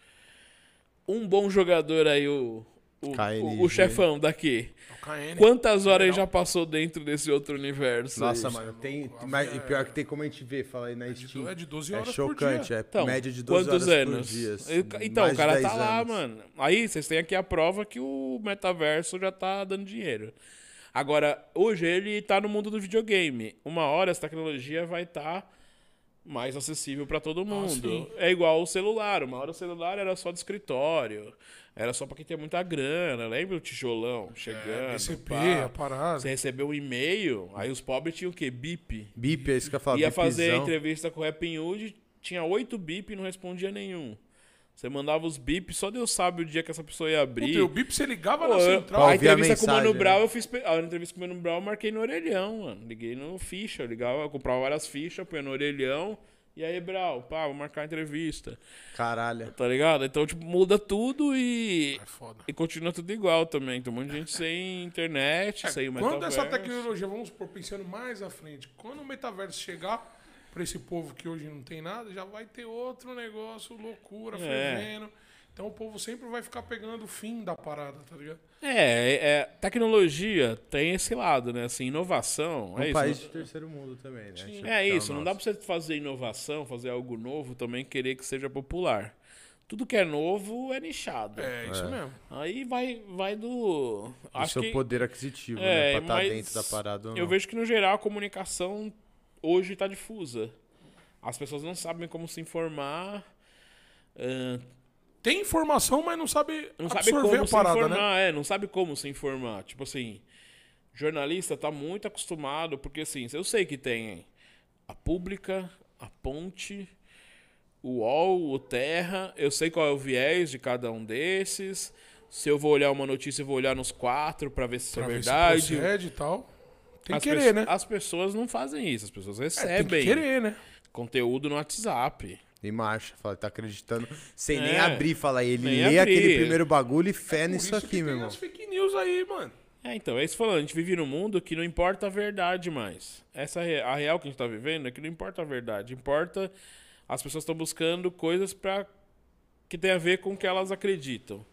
um bom jogador aí, o, o, o, o chefão daqui, É KN. quantas horas ele já passou dentro desse outro universo? Nossa, mano, tem. Mas, é- pior que tem como a gente ver, fala aí na de Steam. é de 12 É horas por chocante, dia. é Então, média de 12 quantos horas anos? por dia. Eu- Então, mais o cara de tá 10 lá, anos. mano. Aí vocês têm aqui a prova que o metaverso já tá dando dinheiro. Agora, hoje ele tá no mundo do videogame. Uma hora essa tecnologia vai estar mais acessível pra todo mundo. sim. é igual o celular. Uma hora o celular era só de escritório. Era só pra quem tem muita grana. Lembra o tijolão chegando? BCP, pá. a parada. Você recebeu um e-mail, aí os pobres tinham o quê? Bip. Bip, é isso que eu falo. Ia fazer entrevista com o Rapping Hood, tinha oito bip e não respondia nenhum. Você mandava os bip, só Deus sabe o dia que essa pessoa ia abrir. Puta, o Bip você ligava Pô, na central. a ouvir a entrevista com o Mano mensagem, Brown, né? eu fiz. A entrevista com o Mano Brown, eu marquei no orelhão, mano. Liguei no ficha, eu ligava, eu comprava várias fichas, punha no orelhão. E aí, Brau, pá, vou marcar a entrevista. Caralho. Tá ligado? Então, tipo, muda tudo e. É foda. E continua tudo igual também. Tem um monte de gente sem internet, sem o Quando metaverso. essa tecnologia, vamos supor, pensando mais à frente, quando o metaverso chegar pra esse povo que hoje não tem nada, já vai ter outro negócio, loucura, É. fervendo. Então o povo sempre vai ficar pegando o fim da parada, tá ligado? É, é, tecnologia tem esse lado, né? Assim, inovação. Um é isso. país de terceiro mundo também, né? Tipo, É o isso, não dá pra você fazer inovação, fazer algo novo, também querer que seja popular. tudo que é novo é nichado. É, isso mesmo. Aí vai, vai do. O Acho seu que, poder aquisitivo, É, né? Pra estar mas dentro da parada ou Eu vejo que no geral a comunicação hoje tá difusa. As pessoas não sabem como se informar. ah, Tem informação, mas não sabe não sabe absorver como a se parada, né? informar, é, não sabe como se informar. Tipo assim, jornalista tá muito acostumado, porque assim, eu sei que tem a Pública, a Ponte, o UOL, o Terra, eu sei qual é o viés de cada um desses. Se eu vou olhar uma notícia, eu vou olhar nos quatro pra ver se isso Pra é ver se verdade. procede e tal. Tem as que querer, né? As pessoas não fazem isso, as pessoas É, tem que recebem querer, né? conteúdo no WhatsApp. Em marcha, fala, tá acreditando. Sem nem É. abrir, fala, ele Nem lê abrir. aquele primeiro bagulho e fé Por nisso isso aqui, que meu tem irmão. as fake news aí, mano. É, então, é isso falando, a gente vive num mundo que não importa a verdade mais. Essa é a real que a gente tá vivendo é que não importa a verdade, importa as pessoas estão buscando coisas para que tem a ver com o que elas acreditam.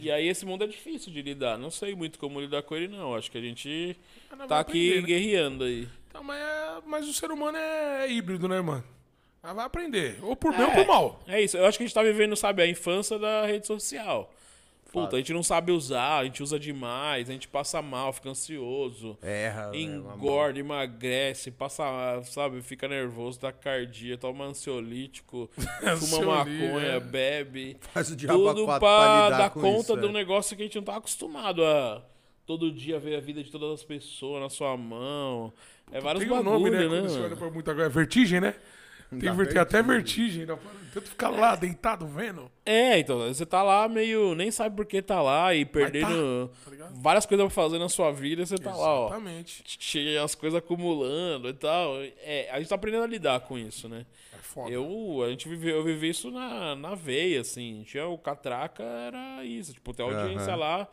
E aí esse mundo é difícil de lidar, não sei muito como lidar com ele não, acho que a gente nós tá aqui aprender, né? guerreando aí. Então, mas, é- mas o ser humano é híbrido, né, mano? Mas vai aprender. Ou por bem ou por mal. É isso, eu acho que a gente tá vivendo, sabe, a infância da rede social. Puta, a gente não sabe usar, a gente usa demais, a gente passa mal, fica ansioso. Erra, né, engorda, emagrece, passa, sabe, fica nervoso, dá cardia, toma ansiolítico, fuma maconha, é. bebe. Faz o diabo Tudo pra, pra dar conta isso, de um é. negócio que a gente não tá acostumado a todo dia ver a vida de todas as pessoas na sua mão. É vários Tem um bagulho, nome, né? né? Quando você olha pra muita coisa. É vertigem, né? Tem, ver- tem até vertigem. Né? Tanto ficar lá deitado vendo. É, então, você tá lá meio. Nem sabe por que tá lá e perdendo tá ligado? várias coisas pra fazer na sua vida e você tá lá, ó. Exatamente. As coisas acumulando e tal. É, a gente tá aprendendo a lidar com isso, né? É foda. Eu, a gente viveu, eu vivi isso na, na veia, assim. Tinha o Catraca, era isso. Tipo, tem audiência Aham. lá.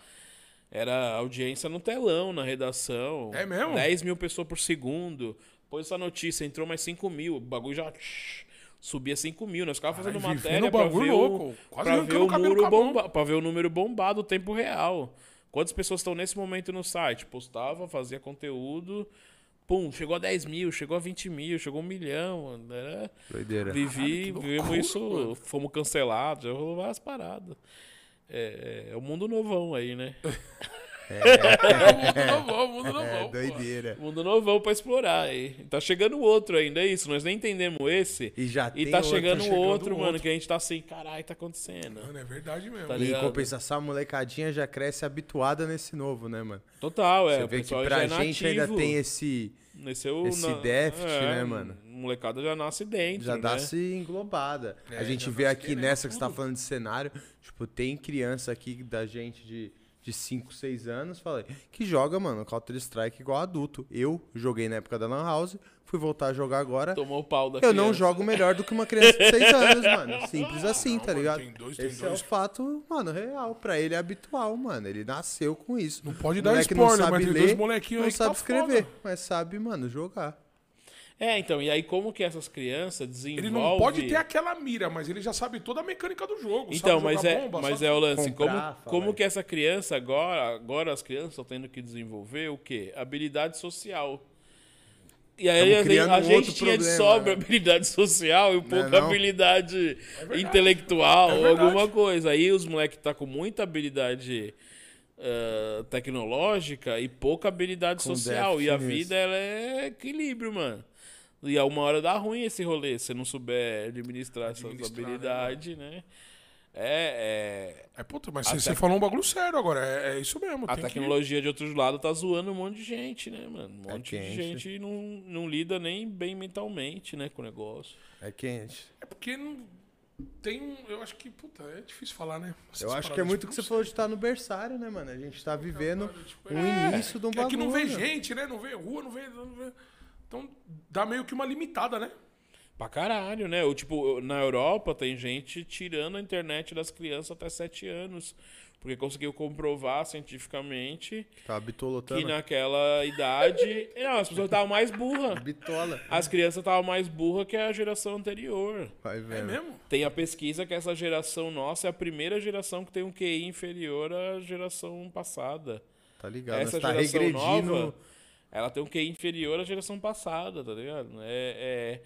Era audiência no telão, na redação. É mesmo? 10 mil pessoas por segundo. Pôs essa notícia, entrou mais 5 mil. O bagulho já subia 5 mil. Nós ficávamos fazendo Caralho, matéria pra ver, louco. o, Quase pra, ver o muro bomba, pra ver o número bombado, o tempo real. Quantas pessoas estão nesse momento no site? Postava, fazia conteúdo. Pum, chegou a 10 mil, chegou a 20 mil, chegou a um milhão. Era... Doideira. Vivi, que vivemos isso, mano. fomos cancelados, já rolou várias paradas. É, é, é o mundo novão aí, né? É o mundo novão, o mundo É, novão. pô. doideira. Mundo novão pra explorar aí. Tá chegando outro ainda, é isso. Nós nem entendemos esse. E já E tem tá outro. chegando, chegando outro, mano, outro. que a gente tá assim, caralho, tá acontecendo. Mano, é verdade mesmo. Tá E em compensação, a molecadinha já cresce habituada nesse novo, né, mano? Total, é. Você o vê que pra é gente ainda nativo. tem esse. Esse, é o esse na- déficit, é, né, mano? Molecada já nasce dentro, Já né? dá-se englobada. É, a gente vê nasce aqui nessa que você tá tudo. falando de cenário, tipo, tem criança aqui da gente de, de 5, 6 anos, falei, que joga, mano, Counter-Strike igual adulto. Eu joguei na época da Lan House, fui voltar a jogar agora. Tomou o pau da Eu não criança. jogo melhor do que uma criança de 6 anos, mano. Simples assim, não, tá mano, ligado? tem dois, tem Esse é o dois. fato, mano, real. Pra ele é habitual, mano. Ele nasceu com isso. Não pode O dar spoiler, não sabe mas tem ler, dois molequinhos não aí sabe tá escrever, foda. mas sabe, mano, jogar. É, então, e aí como que essas crianças desenvolvem... Ele não pode ter aquela mira, mas ele já sabe toda a mecânica do jogo. Então, sabe mas é, bomba, mas sabe- é o lance. comprar, como como que essa criança agora, agora as crianças estão tendo que desenvolver o quê? Habilidade social. E aí a, a gente tinha de problema, sobra né? habilidade social e pouca não? habilidade intelectual É ou verdade. alguma coisa. Aí os moleques tá com muita habilidade ah, tecnológica e pouca habilidade Com social. E a nisso. vida ela é equilíbrio, mano. E a uma hora dá ruim esse rolê, se você não souber administrar, Administrar, né, habilidades, né? É, é, É, puta, mas você, tec- falou um bagulho sério agora. É, é isso mesmo. a tem que- tecnologia de outros lados tá zoando um monte de gente, né, mano? Um É monte de quente. gente não, não lida nem bem mentalmente, né, com o negócio. É quente. É porque não tem um. Eu acho que, puta, é difícil falar, né? Essas Eu acho que é muito o que você falou de estar no berçário, né, mano? A gente tá vivendo tipo, um é, início de um é bagulho. que não vê né? gente, né? Não vê rua, não vê, não vê. Então dá meio que uma limitada, né? Pra caralho, né? Ou, tipo, na Europa tem gente tirando a internet das crianças até 7 anos. Porque conseguiu comprovar cientificamente Tá que naquela idade. Não, as pessoas estavam mais burras. Bitola. As crianças estavam mais burras que a geração anterior. Vai É vendo. mesmo? Tem a pesquisa que essa geração nossa é a primeira geração que tem um QI inferior à geração passada. Tá ligado? Essa tá geração regredindo. nova, ela tem um QI inferior à geração passada, tá ligado? É, é-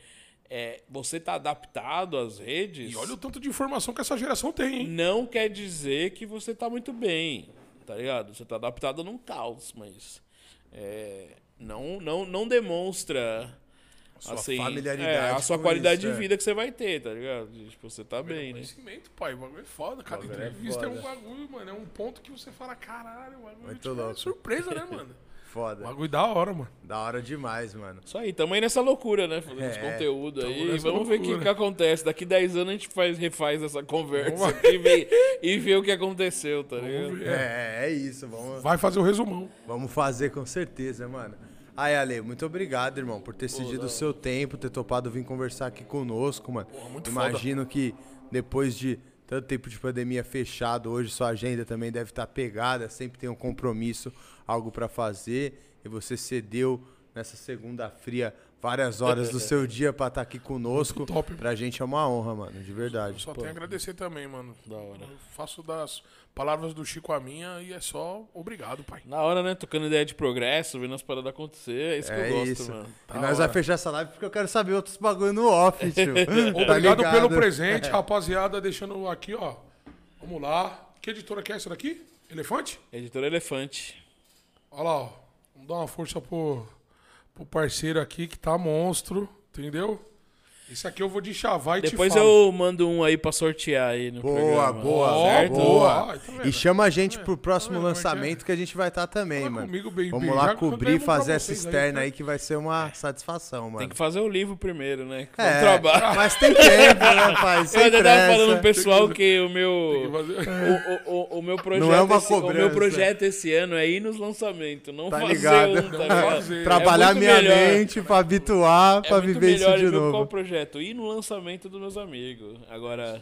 é, você tá adaptado às redes. E olha o tanto de informação que essa geração tem, hein? Não quer dizer que você tá muito bem, tá ligado? Você tá adaptado num caos, mas é, não, não, não demonstra Sua assim, familiaridade é, a sua qualidade isso, de é. vida que você vai ter, tá ligado? Tipo, você tá bem, né? Conhecimento, pai. O bagulho é foda. Cada é entrevista é, um foda. bagulho, mano. É um ponto que você fala, caralho, o bagulho Muito tipo, é surpresa, né, mano? O Foda. bagulho da hora, mano. Da hora demais, mano. Isso aí, tamo aí nessa loucura, né? Fazendo esse É, conteúdo tamo aí. Vamos ver o que, loucura. que acontece. Daqui 10 anos a gente faz, refaz essa conversa Vamos aqui e vê, e vê o que aconteceu, tá ligado? É, é isso. Vamos, Vai fazer o resumão. vamos fazer com certeza, mano. Aí, Ale, muito obrigado, irmão, por ter cedido o seu tempo, ter topado vir conversar aqui conosco, mano. muito Imagino que depois de tanto tempo de pandemia fechado, hoje sua agenda também deve estar pegada, sempre tem um compromisso, algo pra fazer, e você cedeu nessa segunda fria várias horas do seu dia pra estar aqui conosco. Muito top. Pra gente é uma honra, mano, de verdade. Só tenho a agradecer também, mano. Da hora. Eu faço das palavras do Chico a minha e é só obrigado, pai. Na hora, né? Tocando ideia de progresso, vendo as paradas acontecer. É isso que É eu gosto, isso. mano. E Da nós hora. vamos fechar essa live porque eu quero saber outros bagulho no off, tio. Tá Obrigado ligado? pelo presente, rapaziada. Deixando aqui, ó. Vamos lá. Que editora que é essa daqui? Elefante? Editor Elefante. Olha lá, ó. Vamos dar uma força pro, pro parceiro aqui que tá monstro, entendeu? Esse aqui eu vou de chavar e Depois te falo. eu mando um aí pra sortear aí no Boa, programa. boa, certo? boa. Ó, tá? E chama a gente pro próximo Tá lançamento que a gente vai estar também, Fala mano. comigo, baby. Vamos lá Já cobrir e fazer essa aí, externa tá? aí que vai ser uma satisfação, mano. Tem que fazer o livro primeiro, né? É, Vamos trabalhar. mas tem tempo, né, pai? Sem Eu ainda tava falando pro pessoal que- que o meu. fazer- O, o, o, o meu projeto, Não é uma esse, o meu cobrança. projeto esse ano é ir nos lançamentos, não Tá fazer ligado? um, tá ligado? Trabalhar É minha melhor. mente pra habituar, É pra viver isso de ver qual novo. Projeto? Ir no lançamento dos meus amigos. Agora,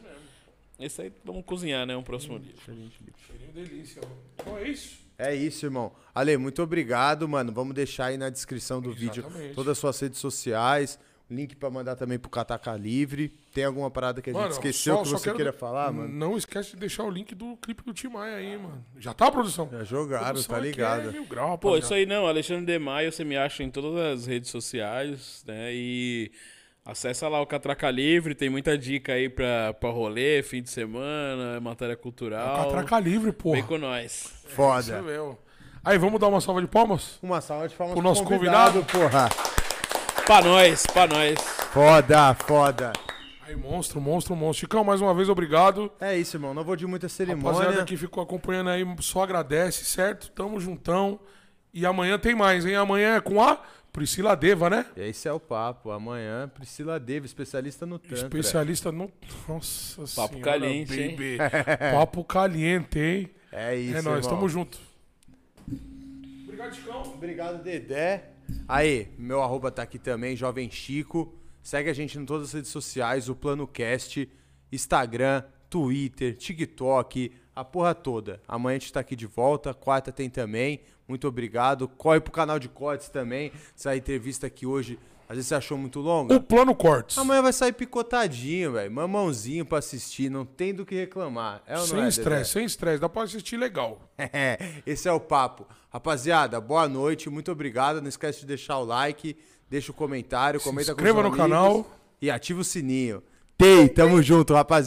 esse aí vamos cozinhar, né? Um próximo livro. Cheirinho delícia, mano. Então é isso. É isso, irmão. Ale, muito obrigado, mano. Vamos deixar aí na descrição do vídeo Exatamente. todas as suas redes sociais, link pra mandar também pro Cataca Livre. Tem alguma parada que a gente Mano, esqueceu só- que só você queira falar, mano? Não esquece de deixar o link do clipe do Tim Maia aí, mano. Já tá, produção? Já jogaram, Produção tá ligado? É mil grau, Pô, isso aí não, Alexandre de Maio, você me acha em todas as redes sociais, né? E acessa lá o Catraca Livre, tem muita dica aí pra, pra rolê, fim de semana, matéria cultural. Catraca livre, porra. Vem com nós. Isso Foda. mesmo. Aí, vamos dar uma salva de palmas? Uma salva de palmas Pro nosso convidado, porra. Pra nós, pra nós. Foda, foda. Aí, monstro, monstro, monstro. Chicão, mais uma vez, obrigado. É isso, irmão. Não vou de muita Rapaziada cerimônia. que ficou acompanhando aí, só agradece, certo? Tamo juntão. E amanhã tem mais, hein? Amanhã é com a Priscila Deva, né? Esse é o papo. Amanhã, Priscila Deva, especialista no Tantra. Especialista no. Nossa Papo senhora, caliente, hein? baby. Papo caliente, hein? É isso, é nóis, irmão. tamo junto. Obrigado, Chicão. Obrigado, Dedé. Aí, meu arroba tá aqui também, Jovem Chico. Segue a gente em todas as redes sociais, o Plano Cast, Instagram, Twitter, TikTok, a porra toda. Amanhã a gente tá aqui de volta, quarta tem também. Muito obrigado. Corre pro canal de cortes também. Essa entrevista aqui hoje, às vezes você achou muito longa. O Plano Cortes. Amanhã vai sair picotadinho, velho. Mamãozinho pra assistir, não tem do que reclamar. É ou sem é, estresse, sem estresse. Dá pra assistir legal. É, esse é o papo. Rapaziada, boa noite, muito obrigado. Não esquece de deixar o like, deixa o comentário, comenta com os inscreva no amigos canal. E ativa o sininho. Tei, tamo junto, rapaziada.